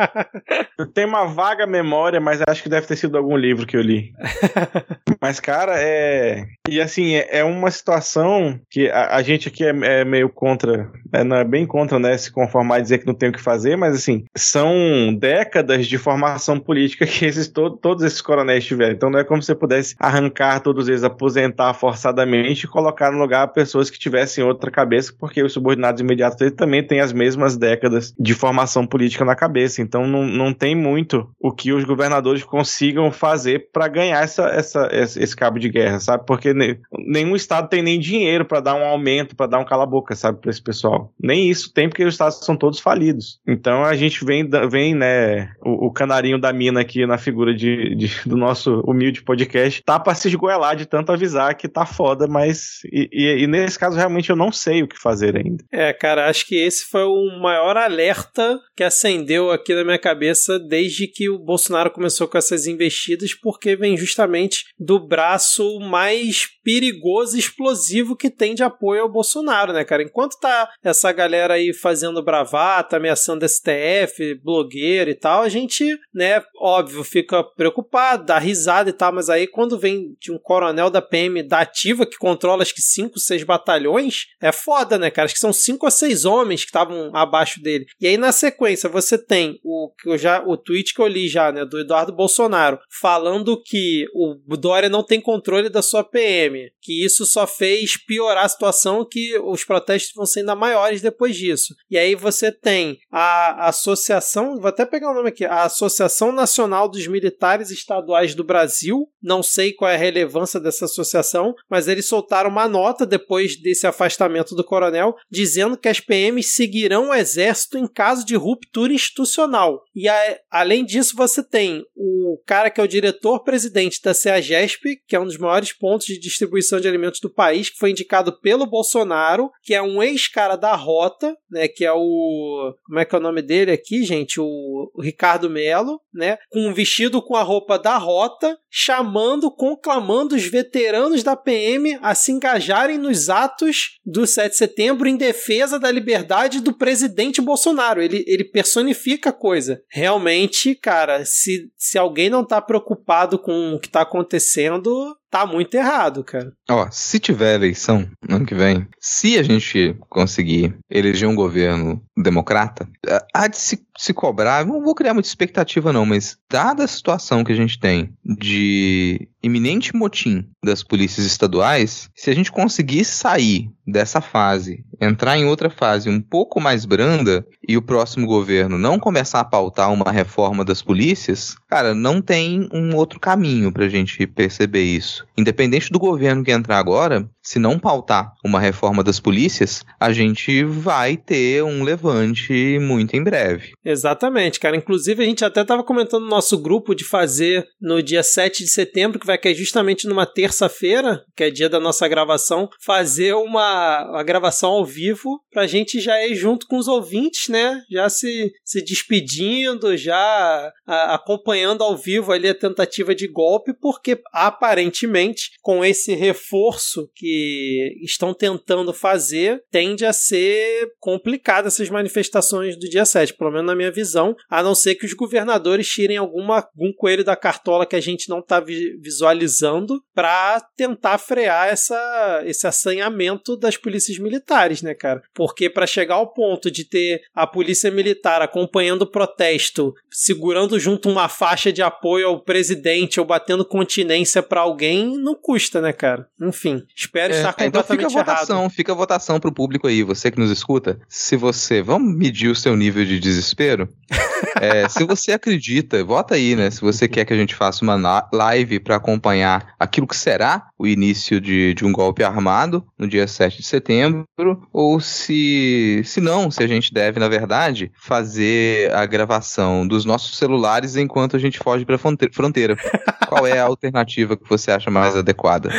eu tenho uma vaga memória, mas acho que deve ter sido algum livro que eu li. mas, cara, é. E assim, é, é uma situação que a, a gente aqui é, é, meio contra, é, não é bem contra, né, se conformar e dizer que não tem o que fazer, mas assim, são décadas de formação política que esses, to, todos esses coronéis tiveram. Então não é como se você pudesse arrancar todos eles, aposentar forçadamente e colocar no lugar pessoas que tivessem outra cabeça, porque os subordinados imediatos dele também têm as mesmas décadas de formação política na cabeça. Então não, não tem muito o que os governadores consigam fazer para ganhar essa, essa, esse cabo de guerra, sabe? Porque nenhum estado tem nem dinheiro para dar um aumento, para dar um cala-boca, sabe, para esse pessoal. Nem isso tem, porque os estados são todos falidos. Então a gente vem, vem né, o, o canarinho da mina aqui na figura de, de, do nosso humilde podcast, tá pra se esgoelar de tanto avisar que tá foda, mas. E, e, e nesse caso, realmente, eu não sei o que fazer ainda. É, cara, acho que esse foi o maior alerta que acendeu aqui na minha cabeça desde que o Bolsonaro começou com essas investidas, porque vem justamente do braço mais perigoso e explosivo que tem de apoio ao Bolsonaro, né, cara? Enquanto tá essa galera aí fazendo bravata, ameaçando STF, blogueiro e tal, a gente, né, óbvio, fica preocupado, dá risada e tal, mas aí quando vem de um coronel da PM da ativa que controla acho que cinco, seis batalhões, é foda, né, cara? Acho que são cinco ou seis homens que estavam abaixo dele. E aí na sequência você tem o que eu já o tweet que eu li já, né, do Eduardo Bolsonaro, falando que o Dória não tem controle da sua PM, que isso só fez piorar a situação, que os protestos vão ser ainda maiores depois disso. E aí você tem a associação, vou até pegar o nome aqui, a Associação Nacional dos Militares Estaduais do Brasil. Não sei qual é a relevância dessa associação, mas eles soltaram uma nota depois desse afastamento do coronel, dizendo que as PMs seguirão o exército em caso de ruptura institucional. E a, além disso, você tem o cara que é o diretor-presidente da CEAGESP, que é um dos maiores pontos de distribuição de alimentos do país, que foi indicado pelo Bolsonaro, que é um ex-cara da Rota, né, que é o... como é que é o nome dele aqui, gente? O, o Ricardo Melo, né, com um vestido com a roupa da Rota, chamando, conclamando os veteranos da PM a se engajarem nos atos do 7 de setembro em defesa da liberdade do presidente Bolsonaro. Ele, ele personifica a coisa. Realmente, cara, se, se alguém não tá preocupado com o que tá acontecendo, tá muito errado, cara. Ó, se tiver eleição no ano que vem, se a gente conseguir eleger um governo democrata, há de se, se cobrar, não vou criar muita expectativa não, mas dada a situação que a gente tem de iminente motim das polícias estaduais, se a gente conseguisse sair dessa fase, entrar em outra fase um pouco mais branda e o próximo governo não começar a pautar uma reforma das polícias, cara, não tem um outro caminho pra gente perceber isso. Independente do governo que entrar agora, se não pautar uma reforma das polícias, a gente vai ter um levante muito em breve. Exatamente, cara. Inclusive, a gente até estava comentando no nosso grupo de fazer no dia 7 de setembro, que vai cair justamente numa terça-feira, que é dia da nossa gravação, fazer uma, uma gravação ao vivo pra gente já ir junto com os ouvintes, né? Já se, se despedindo, já a, acompanhando ao vivo ali a tentativa de golpe, porque aparentemente, com esse reforço que estão tentando fazer, tende a ser complicada essas manifestações do dia 7, pelo menos na minha visão, a não ser que os governadores tirem alguma, algum coelho da cartola que a gente não está visualizando para tentar frear essa, esse assanhamento das polícias militares, né, cara? Porque para chegar ao ponto de ter a polícia militar acompanhando o protesto, segurando junto uma faixa de apoio ao presidente ou batendo continência para alguém, não custa, né, cara? Enfim, espero é, estar completamente então fica a votação, errado. fica a votação pro público aí, você que nos escuta. Se você, vamos medir o seu nível de desespero? é, se você acredita, vota aí, né? Se você quer que a gente faça uma live para acompanhar aquilo que será o início de, de um golpe armado no dia 7 de setembro, ou se, se não, se a gente deve, na verdade, fazer a gravação dos nossos celulares enquanto a gente foge para fronteira. Qual é a alternativa que você acha mais adequada?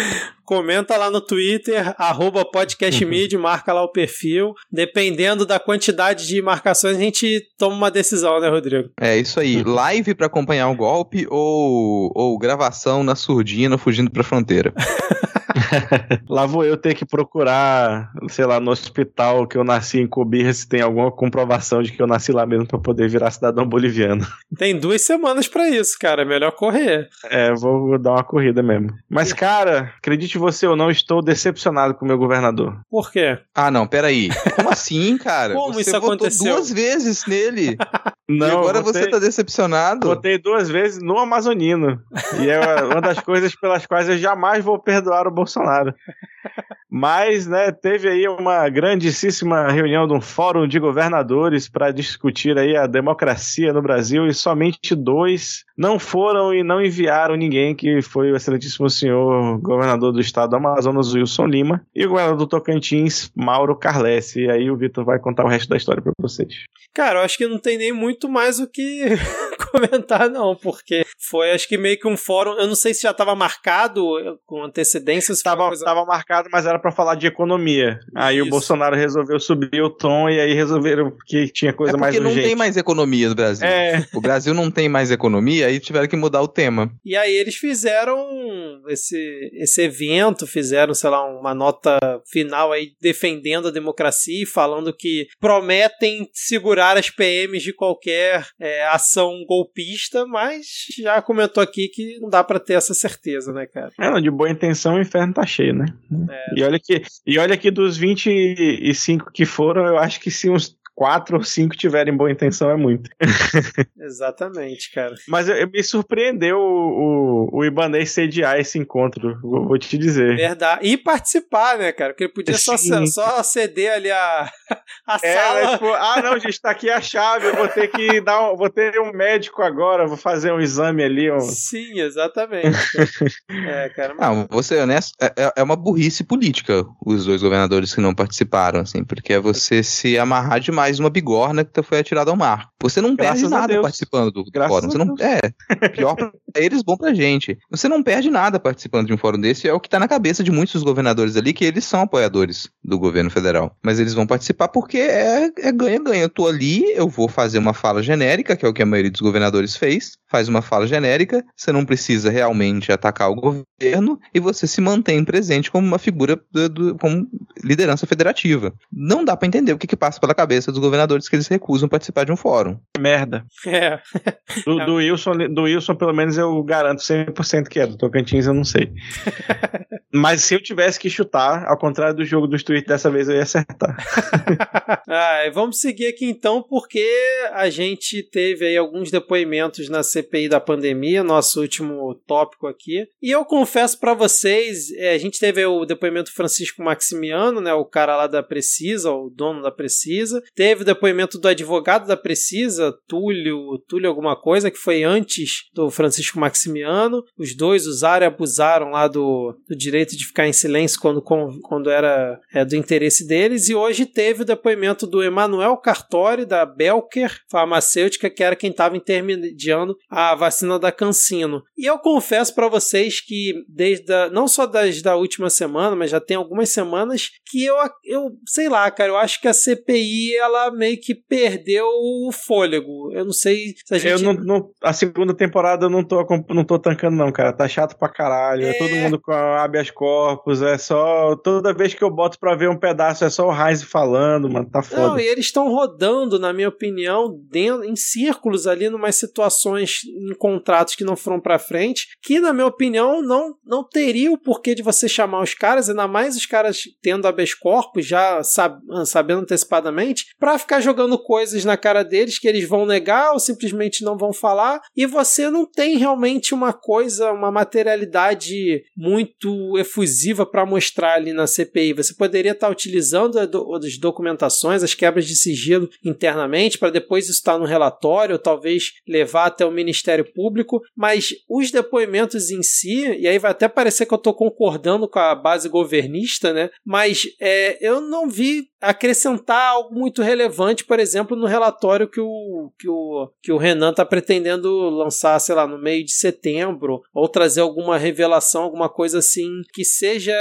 Comenta lá no Twitter, arroba podcastmid, uhum. marca lá o perfil. Dependendo da quantidade de marcações, a gente toma uma decisão, né, Rodrigo? É isso aí. Uhum. Live para acompanhar o golpe ou, ou gravação na surdina fugindo pra fronteira? Lá vou eu ter que procurar, sei lá, no hospital que eu nasci em Cobirra se tem alguma comprovação de que eu nasci lá mesmo para poder virar cidadão boliviano. Tem duas semanas para isso, cara. É melhor correr. É, vou dar uma corrida mesmo. Mas, cara, acredite você ou não, estou decepcionado com o meu governador. Por quê? Ah, não, peraí. Como assim, cara? Como você isso aconteceu? duas vezes nele. Não, e agora votei, você tá decepcionado? Votei duas vezes no Amazonino. E é uma das coisas pelas quais eu jamais vou perdoar o Bolsonaro. Mas, né, teve aí uma grandíssima reunião de um fórum de governadores para discutir aí a democracia no Brasil e somente dois não foram e não enviaram ninguém, que foi o excelentíssimo senhor governador do estado do Amazonas, Wilson Lima, e o governador do Tocantins, Mauro Carlesse. E aí o Vitor vai contar o resto da história para vocês. Cara, eu acho que não tem nem muito mais o que comentar, não, porque foi, acho que meio que um fórum, eu não sei se já estava marcado com antecedência. Estava coisa... marcado, mas era para falar de economia. Aí Isso. o Bolsonaro resolveu subir o tom e aí resolveram que tinha coisa é mais urgente. porque não tem mais economia no Brasil. É. O Brasil não tem mais economia, aí tiveram que mudar o tema. E aí eles fizeram esse, esse evento, fizeram, sei lá, uma nota final aí defendendo a democracia e falando que prometem segurar as PMs de qualquer é, ação golpista, mas já comentou aqui que não dá para ter essa certeza, né, cara? É, de boa intenção o inferno tá cheio, né? É. E olha que e olha que dos 25 que foram, eu acho que se uns quatro ou cinco tiverem boa intenção é muito. Exatamente, cara. Mas eu, me surpreendeu o, o, o Ibanez sediar esse encontro, vou, vou, te dizer. Verdade. E participar, né, cara? Porque ele podia só, só ceder ali a, a é, sala. Tipo, ah, não, gente, tá aqui a chave, eu vou ter que dar um, vou ter um médico agora, vou fazer um exame ali. Um... Sim, exatamente. é, cara. Mas... Não, vou ser honesto, é, é, é uma burrice política os dois governadores que não participaram, assim, porque é você se amarrar demais mais uma bigorna que foi atirada ao mar. Você não Graças perde nada participando do Graças fórum. Você não, é, pior pra eles, bom pra gente. Você não perde nada participando de um fórum desse, é o que tá na cabeça de muitos governadores ali, que eles são apoiadores do governo federal. Mas eles vão participar porque é ganha-ganha. É eu tô ali, eu vou fazer uma fala genérica, que é o que a maioria dos governadores fez, faz uma fala genérica, você não precisa realmente atacar o governo e você se mantém presente como uma figura do, do como liderança federativa. Não dá para entender o que, que passa pela cabeça dos governadores que eles recusam participar de um fórum. Merda. É. Do, do, Wilson, do Wilson, pelo menos, eu garanto 100% que é. Do Tocantins, eu não sei. Mas se eu tivesse que chutar, ao contrário do jogo dos tweets, dessa vez eu ia acertar. ah, vamos seguir aqui então, porque a gente teve aí alguns depoimentos na CPI da pandemia, nosso último tópico aqui. E eu confesso para vocês, é, a gente teve o depoimento Francisco Maximiano, né, o cara lá da Precisa, o dono da Precisa. Teve o depoimento do advogado da Precisa, Túlio, Túlio alguma coisa, que foi antes do Francisco Maximiano. Os dois usaram e abusaram lá do, do direito de ficar em silêncio quando, quando era é, do interesse deles. E hoje teve o depoimento do Emanuel Cartori, da Belker Farmacêutica, que era quem estava intermediando a vacina da Cancino. E eu confesso para vocês que desde a, não só desde a última semana, mas já tem algumas semanas que eu, eu sei lá, cara, eu acho que a CPI ela meio que perdeu o fôlego. Eu não sei se a gente. Eu não, não a segunda temporada eu não tô, não tô tancando, não, cara. Tá chato pra caralho. É... todo mundo com habeas corpus. É só. Toda vez que eu boto pra ver um pedaço, é só o Heinz falando, mano. Tá foda. Não, e eles estão rodando, na minha opinião, dentro, em círculos ali, numas situações, em contratos que não foram pra frente, que, na minha opinião, não, não teria o porquê de você chamar os caras, ainda mais os caras tendo habeas corpus, já sab sabendo antecipadamente, pra ficar jogando coisas na cara deles que eles vão negar ou simplesmente não vão falar, e você não tem realmente uma coisa, uma materialidade muito efusiva para mostrar ali na CPI. Você poderia estar tá utilizando as documentações, as quebras de sigilo internamente, para depois isso estar no relatório, ou talvez levar até o Ministério Público, mas os depoimentos em si, e aí vai até parecer que eu estou concordando com a base governista, né? Mas é, eu não vi acrescentar algo muito relevante, por exemplo, no relatório que o, que o, que o Renan está pretendendo lançar, sei lá, no meio de setembro, ou trazer alguma revelação, alguma coisa assim que seja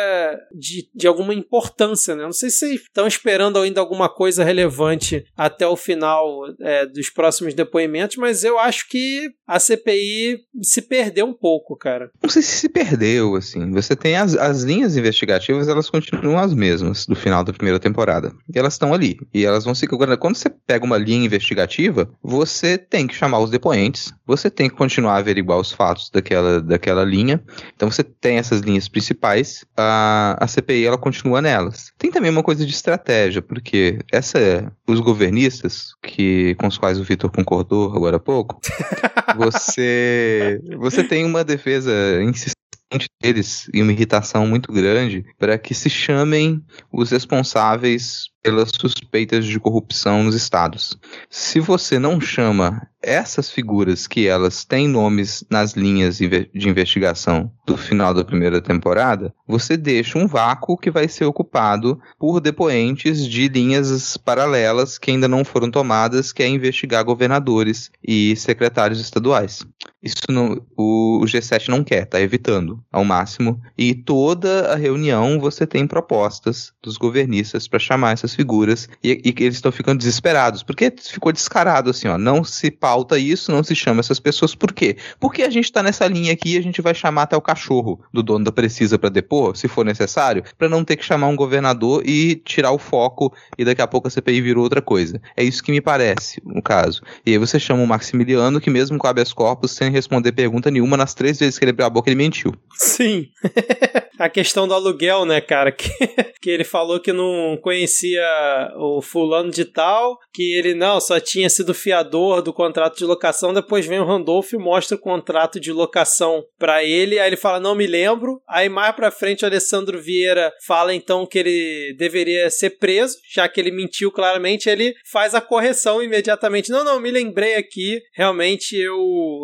de, de alguma importância, né? Não sei se estão esperando ainda alguma coisa relevante até o final é, dos próximos depoimentos, mas eu acho que a CPI se perdeu um pouco, cara. Não sei se se perdeu, assim. Você tem as, as linhas investigativas, elas continuam as mesmas do final da primeira temporada. E elas estão ali. E elas vão se. Quando você pega uma linha investigativa, você tem que chamar os depoentes, você tem que continuar a averiguar os fatos daquela, daquela linha. Então você tem essas linhas principais, a, a CPI ela continua nelas. Tem também uma coisa de estratégia, porque essa os governistas, que, com os quais o Vitor concordou agora há pouco, você, você tem uma defesa insistente deles e uma irritação muito grande para que se chamem os responsáveis pelas suspeitas de corrupção nos estados. Se você não chama essas figuras que elas têm nomes nas linhas de investigação do final da primeira temporada, você deixa um vácuo que vai ser ocupado por depoentes de linhas paralelas que ainda não foram tomadas, que é investigar governadores e secretários estaduais. Isso não, o, G7 não quer, está evitando ao máximo. E toda a reunião você tem propostas dos governistas para chamar essas figuras e, e eles estão ficando desesperados, porque ficou descarado assim, ó, não se pauta isso, não se chama essas pessoas, por quê? Porque a gente está nessa linha aqui e a gente vai chamar até o cachorro do dono da Precisa para depor, se for necessário, para não ter que chamar um governador e tirar o foco e daqui a pouco a CPI virou outra coisa. É isso que me parece, no caso. E aí você chama o Maximiliano, que mesmo com habeas corpus, sem responder pergunta nenhuma, nas três vezes que ele abriu a boca, ele mentiu. Sim. a questão do aluguel, né, cara? Que, que ele falou que não conhecia o fulano de tal, que ele não, só tinha sido fiador do contrato de locação. Depois vem o Randolph e mostra o contrato de locação para ele. Aí ele fala, não me lembro. Aí mais pra frente o Alessandro Vieira fala então que ele deveria ser preso, já que ele mentiu claramente. Ele faz a correção imediatamente. Não, não, me lembrei aqui. Realmente eu,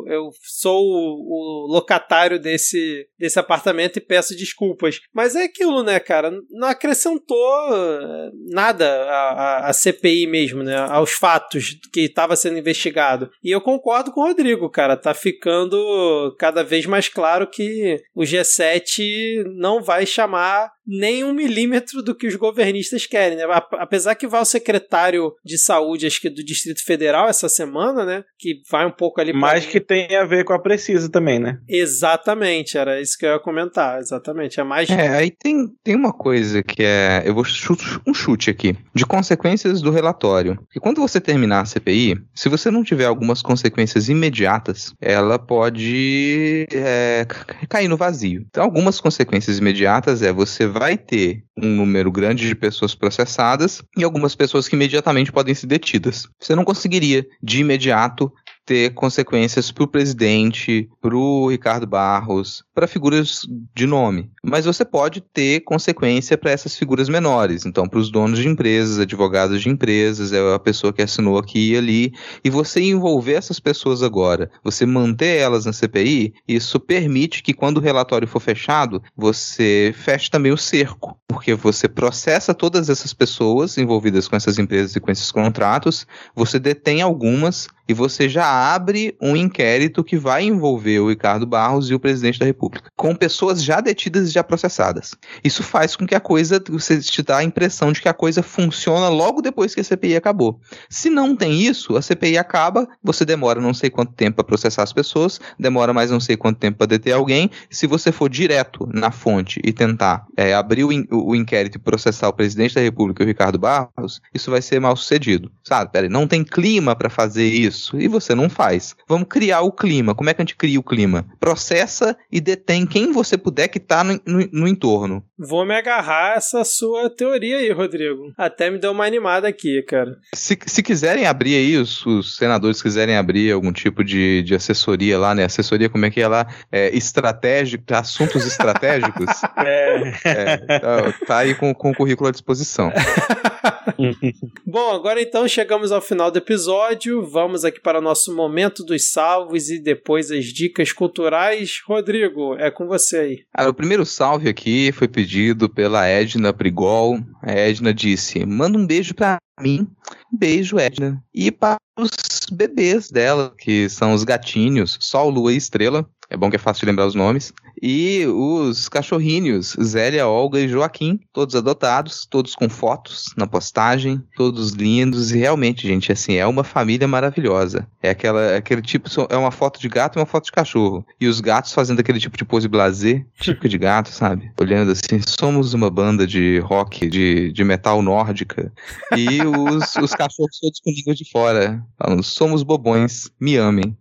eu sou o, o locatário desse, desse apartamento e peço desculpas. Mas é aquilo, né, cara? Não acrescentou eh, nada à, à, CPI mesmo, né? Aos fatos que estava sendo investigado. E eu concordo com o Rodrigo, cara. Tá ficando cada vez mais claro que o G7 não vai chamar nem um milímetro do que os governistas querem, né? Apesar que vai o secretário de saúde, acho que do Distrito Federal essa semana, né? Que vai um pouco ali. Mas que tem a ver com a Precisa também, né? Exatamente, era isso que eu ia comentar, exatamente. É mais. É, aí tem, tem uma coisa que é. Eu vou chute, um chute aqui. De consequências do relatório. Que quando você terminar a CPI, se você não tiver algumas consequências imediatas, ela pode é, cair no vazio. Então, algumas consequências imediatas é você vai ter um número grande de pessoas processadas e algumas pessoas que imediatamente podem ser detidas. Você não conseguiria, de imediato, ter consequências para o presidente, para o Ricardo Barros, para figuras de nome. Mas você pode ter consequência para essas figuras menores. Então, para os donos de empresas, advogados de empresas, é a pessoa que assinou aqui e ali. E você envolver essas pessoas agora, você manter elas na CPI, isso permite que quando o relatório for fechado, você feche também o cerco. Porque você processa todas essas pessoas envolvidas com essas empresas e com esses contratos, você detém algumas e você já abre um inquérito que vai envolver o Ricardo Barros e o presidente da República, com pessoas já detidas e já processadas. Isso faz com que a coisa, você te dá a impressão de que a coisa funciona logo depois que a CPI acabou. Se não tem isso, a CPI acaba, você demora não sei quanto tempo para processar as pessoas, demora mais não sei quanto tempo para deter alguém. Se você for direto na fonte e tentar é, abrir o, in, o, inquérito e processar o presidente da República e o Ricardo Barros, isso vai ser mal sucedido. Sabe, peraí, não tem clima para fazer isso e você não faz. Vamos criar o clima. Como é que a gente cria o clima? Processa e detém quem você puder que está no, no, no, entorno. Vou me agarrar essa sua teoria aí, Rodrigo. Até me deu uma animada aqui, cara. Se, se quiserem abrir aí, os, os senadores quiserem abrir algum tipo de, de assessoria lá, né? Assessoria, como é que é lá? É, estratégico, assuntos estratégicos. é. é tá, tá, aí com, com o currículo à disposição. Bom, agora então chegamos ao final do episódio. Vamos aqui para o nosso momento dos salvos e depois as dicas culturais. Rodrigo, é com você aí. Ah, o primeiro salve aqui foi pedido pela Edna Prigol. A Edna disse: manda um beijo para mim. Beijo, Edna. E para os bebês dela, que são os gatinhos, Sol, Lua e Estrela. É bom que é fácil de lembrar os nomes. E os cachorrinhos, Zélia, Olga e Joaquim, todos adotados, todos com fotos na postagem, todos lindos. E realmente, gente, assim, é uma família maravilhosa. É aquela, aquele tipo, é uma foto de gato e uma foto de cachorro. E os gatos fazendo aquele tipo de pose blazer, típico de gato, sabe? Olhando assim, somos uma banda de rock, de, de metal nórdica. E os, os cachorros todos com língua de fora. Falando, somos bobões, me amem.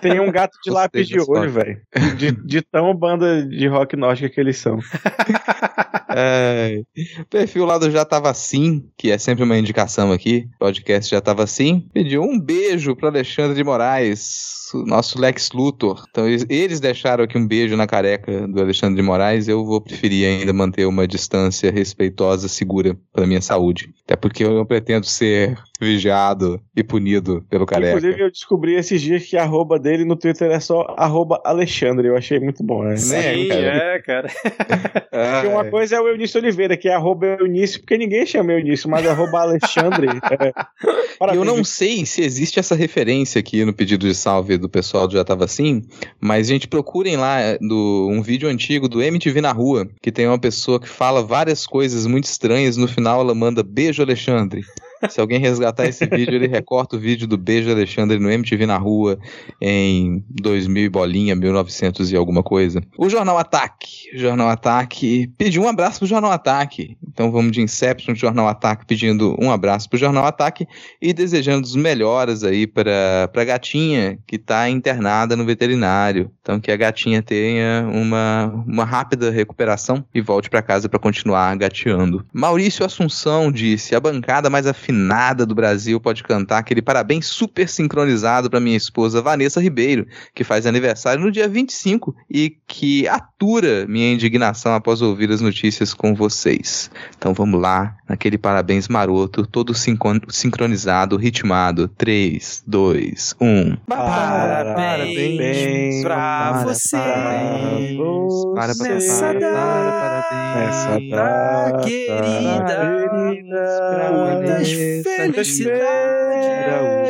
Tem um gato de lápis de olho, velho. De, de, tão banda de rock nórdica que eles são. é, o perfil lá do Já Tava Assim, que é sempre uma indicação aqui, podcast Já Tava Assim, pediu um beijo para Alexandre de Moraes nosso Lex Luthor. Então eles deixaram aqui um beijo na careca do Alexandre de Moraes. Eu vou preferir ainda manter uma distância respeitosa, segura para minha saúde. Até porque eu não pretendo ser vigiado e punido pelo careca. Inclusive, eu descobri esses dias que a arroba dele no Twitter é só arroba Alexandre. Eu achei muito bom, né? Sim, é, cara. porque uma é. coisa é o Eunício Oliveira, que é arroba Eunício, porque ninguém chama Eunício, mas arroba Alexandre. é. eu não sei se existe essa referência aqui no pedido de salve do pessoal já tava assim, mas gente, procurem lá do, um vídeo antigo do MTV na rua, que tem uma pessoa que fala várias coisas muito estranhas, no final ela manda beijo Alexandre. Se alguém resgatar esse vídeo, ele recorta o vídeo do Beijo Alexandre no MTV na rua em 2000 e bolinha, 1900 e alguma coisa. O Jornal Ataque. O Jornal Ataque pediu um abraço pro Jornal Ataque. Então vamos de Inception Jornal Ataque pedindo um abraço pro Jornal Ataque e desejando os melhores aí para pra gatinha que tá internada no veterinário. Então que a gatinha tenha uma, uma rápida recuperação e volte para casa para continuar gateando. Maurício Assunção disse: a bancada mais afinada afinada do Brasil pode cantar aquele parabéns super sincronizado para minha esposa Vanessa Ribeiro, que faz aniversário no dia 25 e que atura minha indignação após ouvir as notícias com vocês. Então vamos lá, naquele parabéns maroto, todo sincronizado, ritmado. 3, 2, 1. Parabéns pra você. Para, nessa data querida. Muitas felicidade,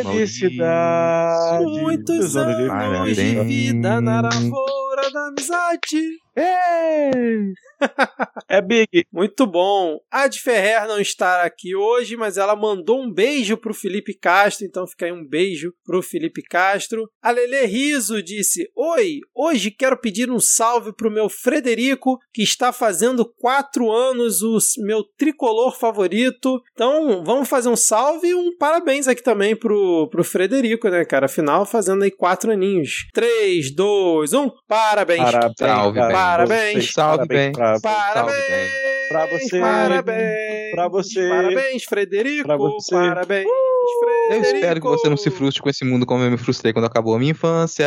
felicidade, muitos anos de vida na lavoura da amizade. Ei! É Big. Muito bom. A de Ferrer não está aqui hoje, mas ela mandou um beijo pro Felipe Castro, então fica aí um beijo pro Felipe Castro. A Lele Riso disse: Oi, hoje quero pedir um salve pro meu Frederico, que está fazendo quatro anos, o meu tricolor favorito. Então vamos fazer um salve e um parabéns aqui também pro, pro Frederico, né, cara? Afinal, fazendo aí quatro aninhos. Três, dois, um. Parabéns. Parabéns. Salve, cara. bem. Parabéns. Salve, bem. Parabéns. Pra você. Parabéns. Pra você. Parabéns, Frederico. Pra você. Parabéns, Eu Frederico. espero que você não se frustre com esse mundo como eu me frustrei quando acabou a minha infância.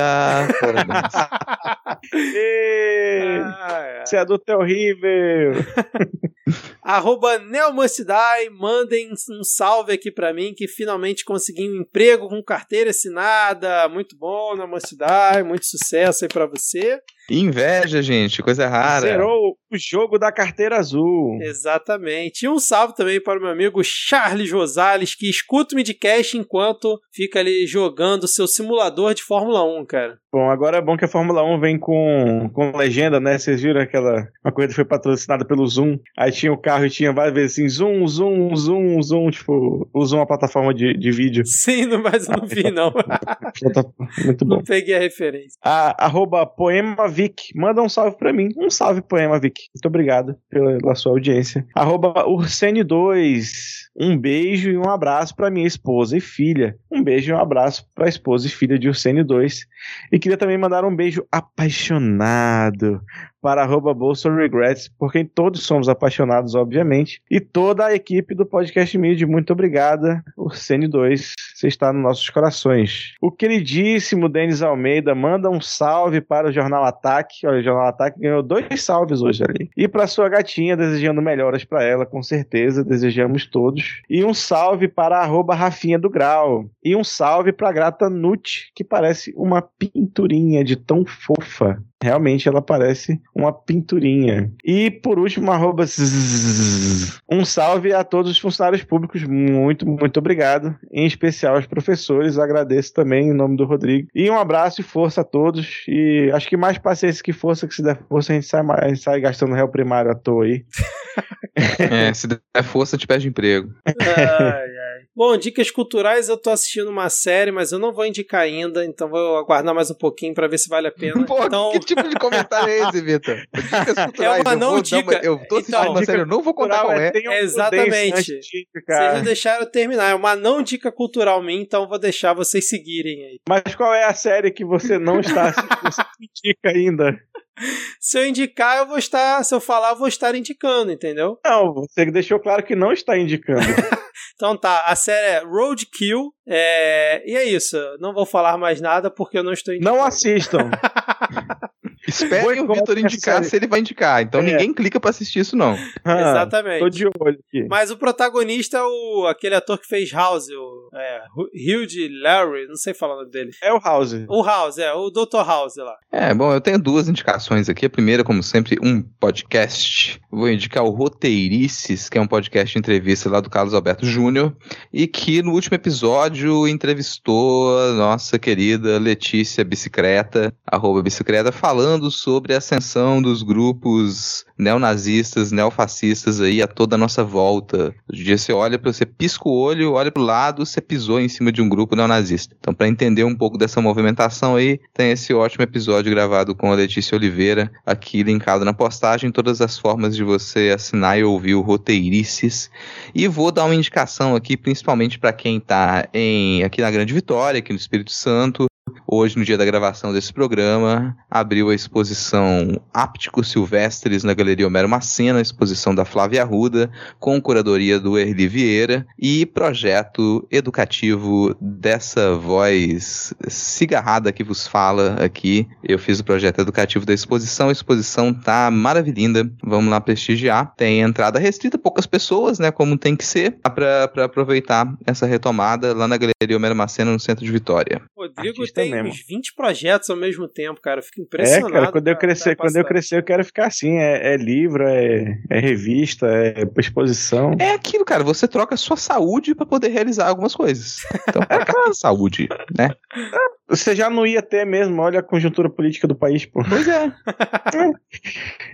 Parabéns. Ah, é. Você é do teu horrível. Arroba Neomocidai, mandem um salve aqui pra mim que finalmente consegui um emprego com carteira assinada. Muito bom, Neomocidai, muito sucesso aí pra você. Inveja, gente, coisa rara. Zerou o jogo da carteira azul. Exatamente. E um salve também para o meu amigo Charles Rosales, que escuta o Midcast enquanto fica ali jogando seu simulador de Fórmula 1, cara. Bom, agora é bom que a Fórmula 1 vem com, com legenda, né? Vocês viram aquela. Uma corrida que foi patrocinada pelo Zoom. Aí tinha o carro e tinha várias vezes assim: Zoom, Zoom, Zoom, Zoom. Tipo, é uma plataforma de, de vídeo. Sim, mas eu não vi, não. Muito bom. não peguei a referência. A, arroba Poema Vic. Manda um salve pra mim. Um salve, Poema Vic. Muito obrigado pela, pela sua audiência. Arroba Ursene2. Um beijo e um abraço pra minha esposa e filha. Um beijo e um abraço pra esposa e filha de Ursene2. E queria também mandar um beijo apaixonado para arroba Regrets, por quem todos somos apaixonados, obviamente. E toda a equipe do Podcast Mid, muito obrigada. Ursene 2, você está nos nossos corações. O queridíssimo Denis Almeida manda um salve para o Jornal Ataque. Olha, o Jornal Ataque ganhou dois salves hoje ali. E para sua gatinha, desejando melhoras para ela, com certeza, desejamos todos. E um salve para arroba Rafinha do Grau. E um salve para a Grata Nut, que parece uma pinturinha de tão fofa. Realmente ela parece uma pinturinha. E por último, arroba zzz. um salve a todos os funcionários públicos. Muito, muito obrigado. Em especial aos professores. Agradeço também em nome do Rodrigo. E um abraço e força a todos. E acho que mais paciência que força, que se der força, a gente sai, a gente sai gastando réu primário à toa aí. É, se der força, te perde emprego. Ai. Bom, dicas culturais, eu tô assistindo uma série, mas eu não vou indicar ainda, então vou aguardar mais um pouquinho pra ver se vale a pena. Pô, então, que tipo de comentário é esse, Vitor? Dicas culturais. uma eu não dar dica. Eu tô assistindo Então, uma série, eu não vou contar qual é. tenham Exatamente. vocês não deixaram eu terminar. É uma não dica cultural minha, então eu vou deixar vocês seguirem aí. Mas qual é a série que você não está assistindo? Você indica ainda? Se eu indicar, eu vou estar. Se eu falar, eu vou estar indicando, entendeu? Não, você deixou claro que não está indicando. Então tá, a série é Roadkill. É... E é isso. Não vou falar mais nada porque eu não estou indicando. Não assistam. Espere o Vitor indicar se ele vai indicar. Então É. ninguém clica pra assistir isso, não. Ah, Exatamente. Tô de olho aqui. Mas o protagonista é o, aquele ator que fez House, o é, Hugh Larry, não sei falar o nome dele. É o House. O House, é, o Dr. House lá. É, bom, eu tenho duas indicações aqui. A primeira, como sempre, um podcast. Vou indicar o Roteirices, que é um podcast de entrevista lá do Carlos Alberto Júnior, e que no último episódio entrevistou a nossa querida Letícia Bicicleta, arroba bicicleta, falando sobre a ascensão dos grupos neonazistas, neofascistas aí a toda a nossa volta. Hoje em dia você olha para você pisca o olho, olha pro lado, você pisou em cima de um grupo neonazista. Então, para entender um pouco dessa movimentação aí, tem esse ótimo episódio gravado com a Letícia Oliveira, aqui linkado na postagem, todas as formas de você assinar e ouvir o Roteirices. E vou dar uma indicação aqui, principalmente para quem está em aqui na Grande Vitória, aqui no Espírito Santo. Hoje, no dia da gravação desse programa, abriu a exposição Ápticos Silvestres na Galeria Homero Macena, exposição da Flávia Arruda, com curadoria do Erli Vieira e projeto educativo dessa voz cigarrada que vos fala aqui. Eu fiz o projeto educativo da exposição, a exposição tá maravilhinda, vamos lá prestigiar. Tem entrada restrita, poucas pessoas, né, como tem que ser, para aproveitar essa retomada lá na Galeria Homero Macena, no centro de Vitória. Rodrigo tem mesmo. uns 20 projetos ao mesmo tempo, cara. Eu fico É, impressionado. cara, quando eu crescer, quando eu crescer, eu quero ficar assim. É, é livro, é, é revista, é exposição. É aquilo, cara, você troca a sua saúde para poder realizar algumas coisas. Então, pra saúde, né? Você já não ia ter mesmo, olha a conjuntura política do país, pô. Pois é.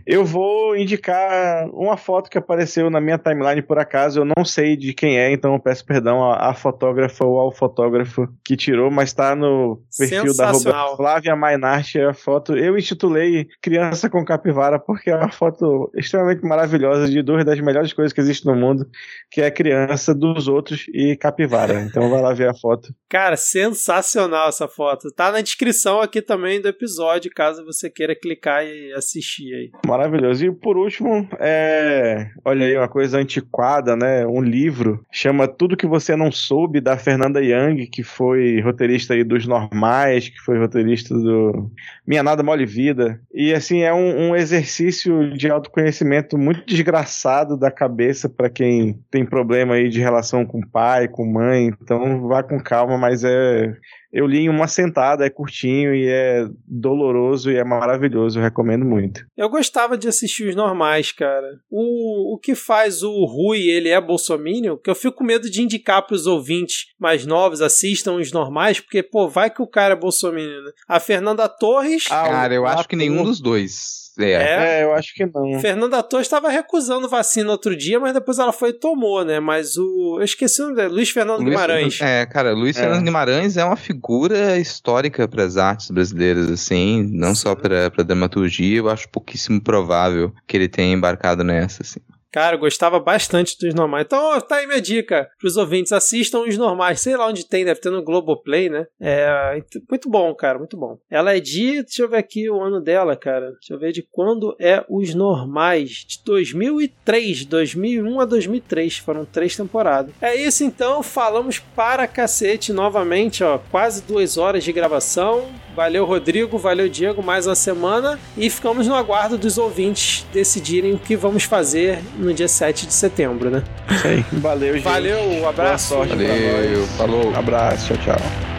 Eu vou indicar uma foto que apareceu na minha timeline por acaso. Eu não sei de quem é, então eu peço perdão à, à fotógrafa ou ao fotógrafo que tirou, mas tá no perfil da Sensacional. Flávia Mainart. É a foto. Eu intitulei Criança com Capivara porque é uma foto extremamente maravilhosa de duas das melhores coisas que existem no mundo, que é a criança dos outros e capivara. Então vai lá ver a foto. Cara, sensacional essa foto. Tá na descrição aqui também do episódio, caso você queira clicar e assistir aí. Maravilhoso. E por último, é. Olha aí, uma coisa antiquada, né? Um livro chama Tudo que Você Não Soube, da Fernanda Young, que foi roteirista aí dos Normais, que foi roteirista do Minha Nada Mole Vida. E assim, é um, um exercício de autoconhecimento muito desgraçado da cabeça para quem tem problema aí de relação com pai, com mãe. Então vá com calma, mas é. Eu li em uma sentada, é curtinho e é doloroso e é maravilhoso, eu recomendo muito. Eu gostava de assistir os normais, cara. O, o que faz o Rui, ele é bolsominion, que eu fico com medo de indicar pros ouvintes mais novos, assistam os normais, porque, pô, vai que o cara é bolsominion, né? A Fernanda Torres... Ah, Cara, eu acho que nenhum dos dois. É. É. É, eu acho que não. Fernanda Torres estava recusando vacina outro dia, mas depois ela foi e tomou, né? Mas o. Eu esqueci o nome dele, Luiz Fernando Luiz- Guimarães. É, cara, Luiz É. Fernando Guimarães é uma figura histórica para as artes brasileiras, assim, não só para para dramaturgia, eu acho pouquíssimo provável que ele tenha embarcado nessa, assim. Cara, eu gostava bastante dos normais. Então, tá aí minha dica pros ouvintes. Assistam os normais. Sei lá onde tem, deve ter no Globoplay, né? É, muito bom, cara, muito bom. Ela é de. Deixa eu ver aqui o ano dela, cara. Deixa eu ver de quando é os normais. De 2003, 2001 a 2003. Foram três temporadas. É isso então. Falamos para cacete novamente, ó. Quase duas horas de gravação. Valeu, Rodrigo. Valeu, Diego. Mais uma semana. E ficamos no aguardo dos ouvintes decidirem o que vamos fazer no dia 7 de setembro, né? Isso aí. Valeu, gente. Valeu, um Boa abraço. sorte pra Valeu, falou. Abraço, tchau, tchau.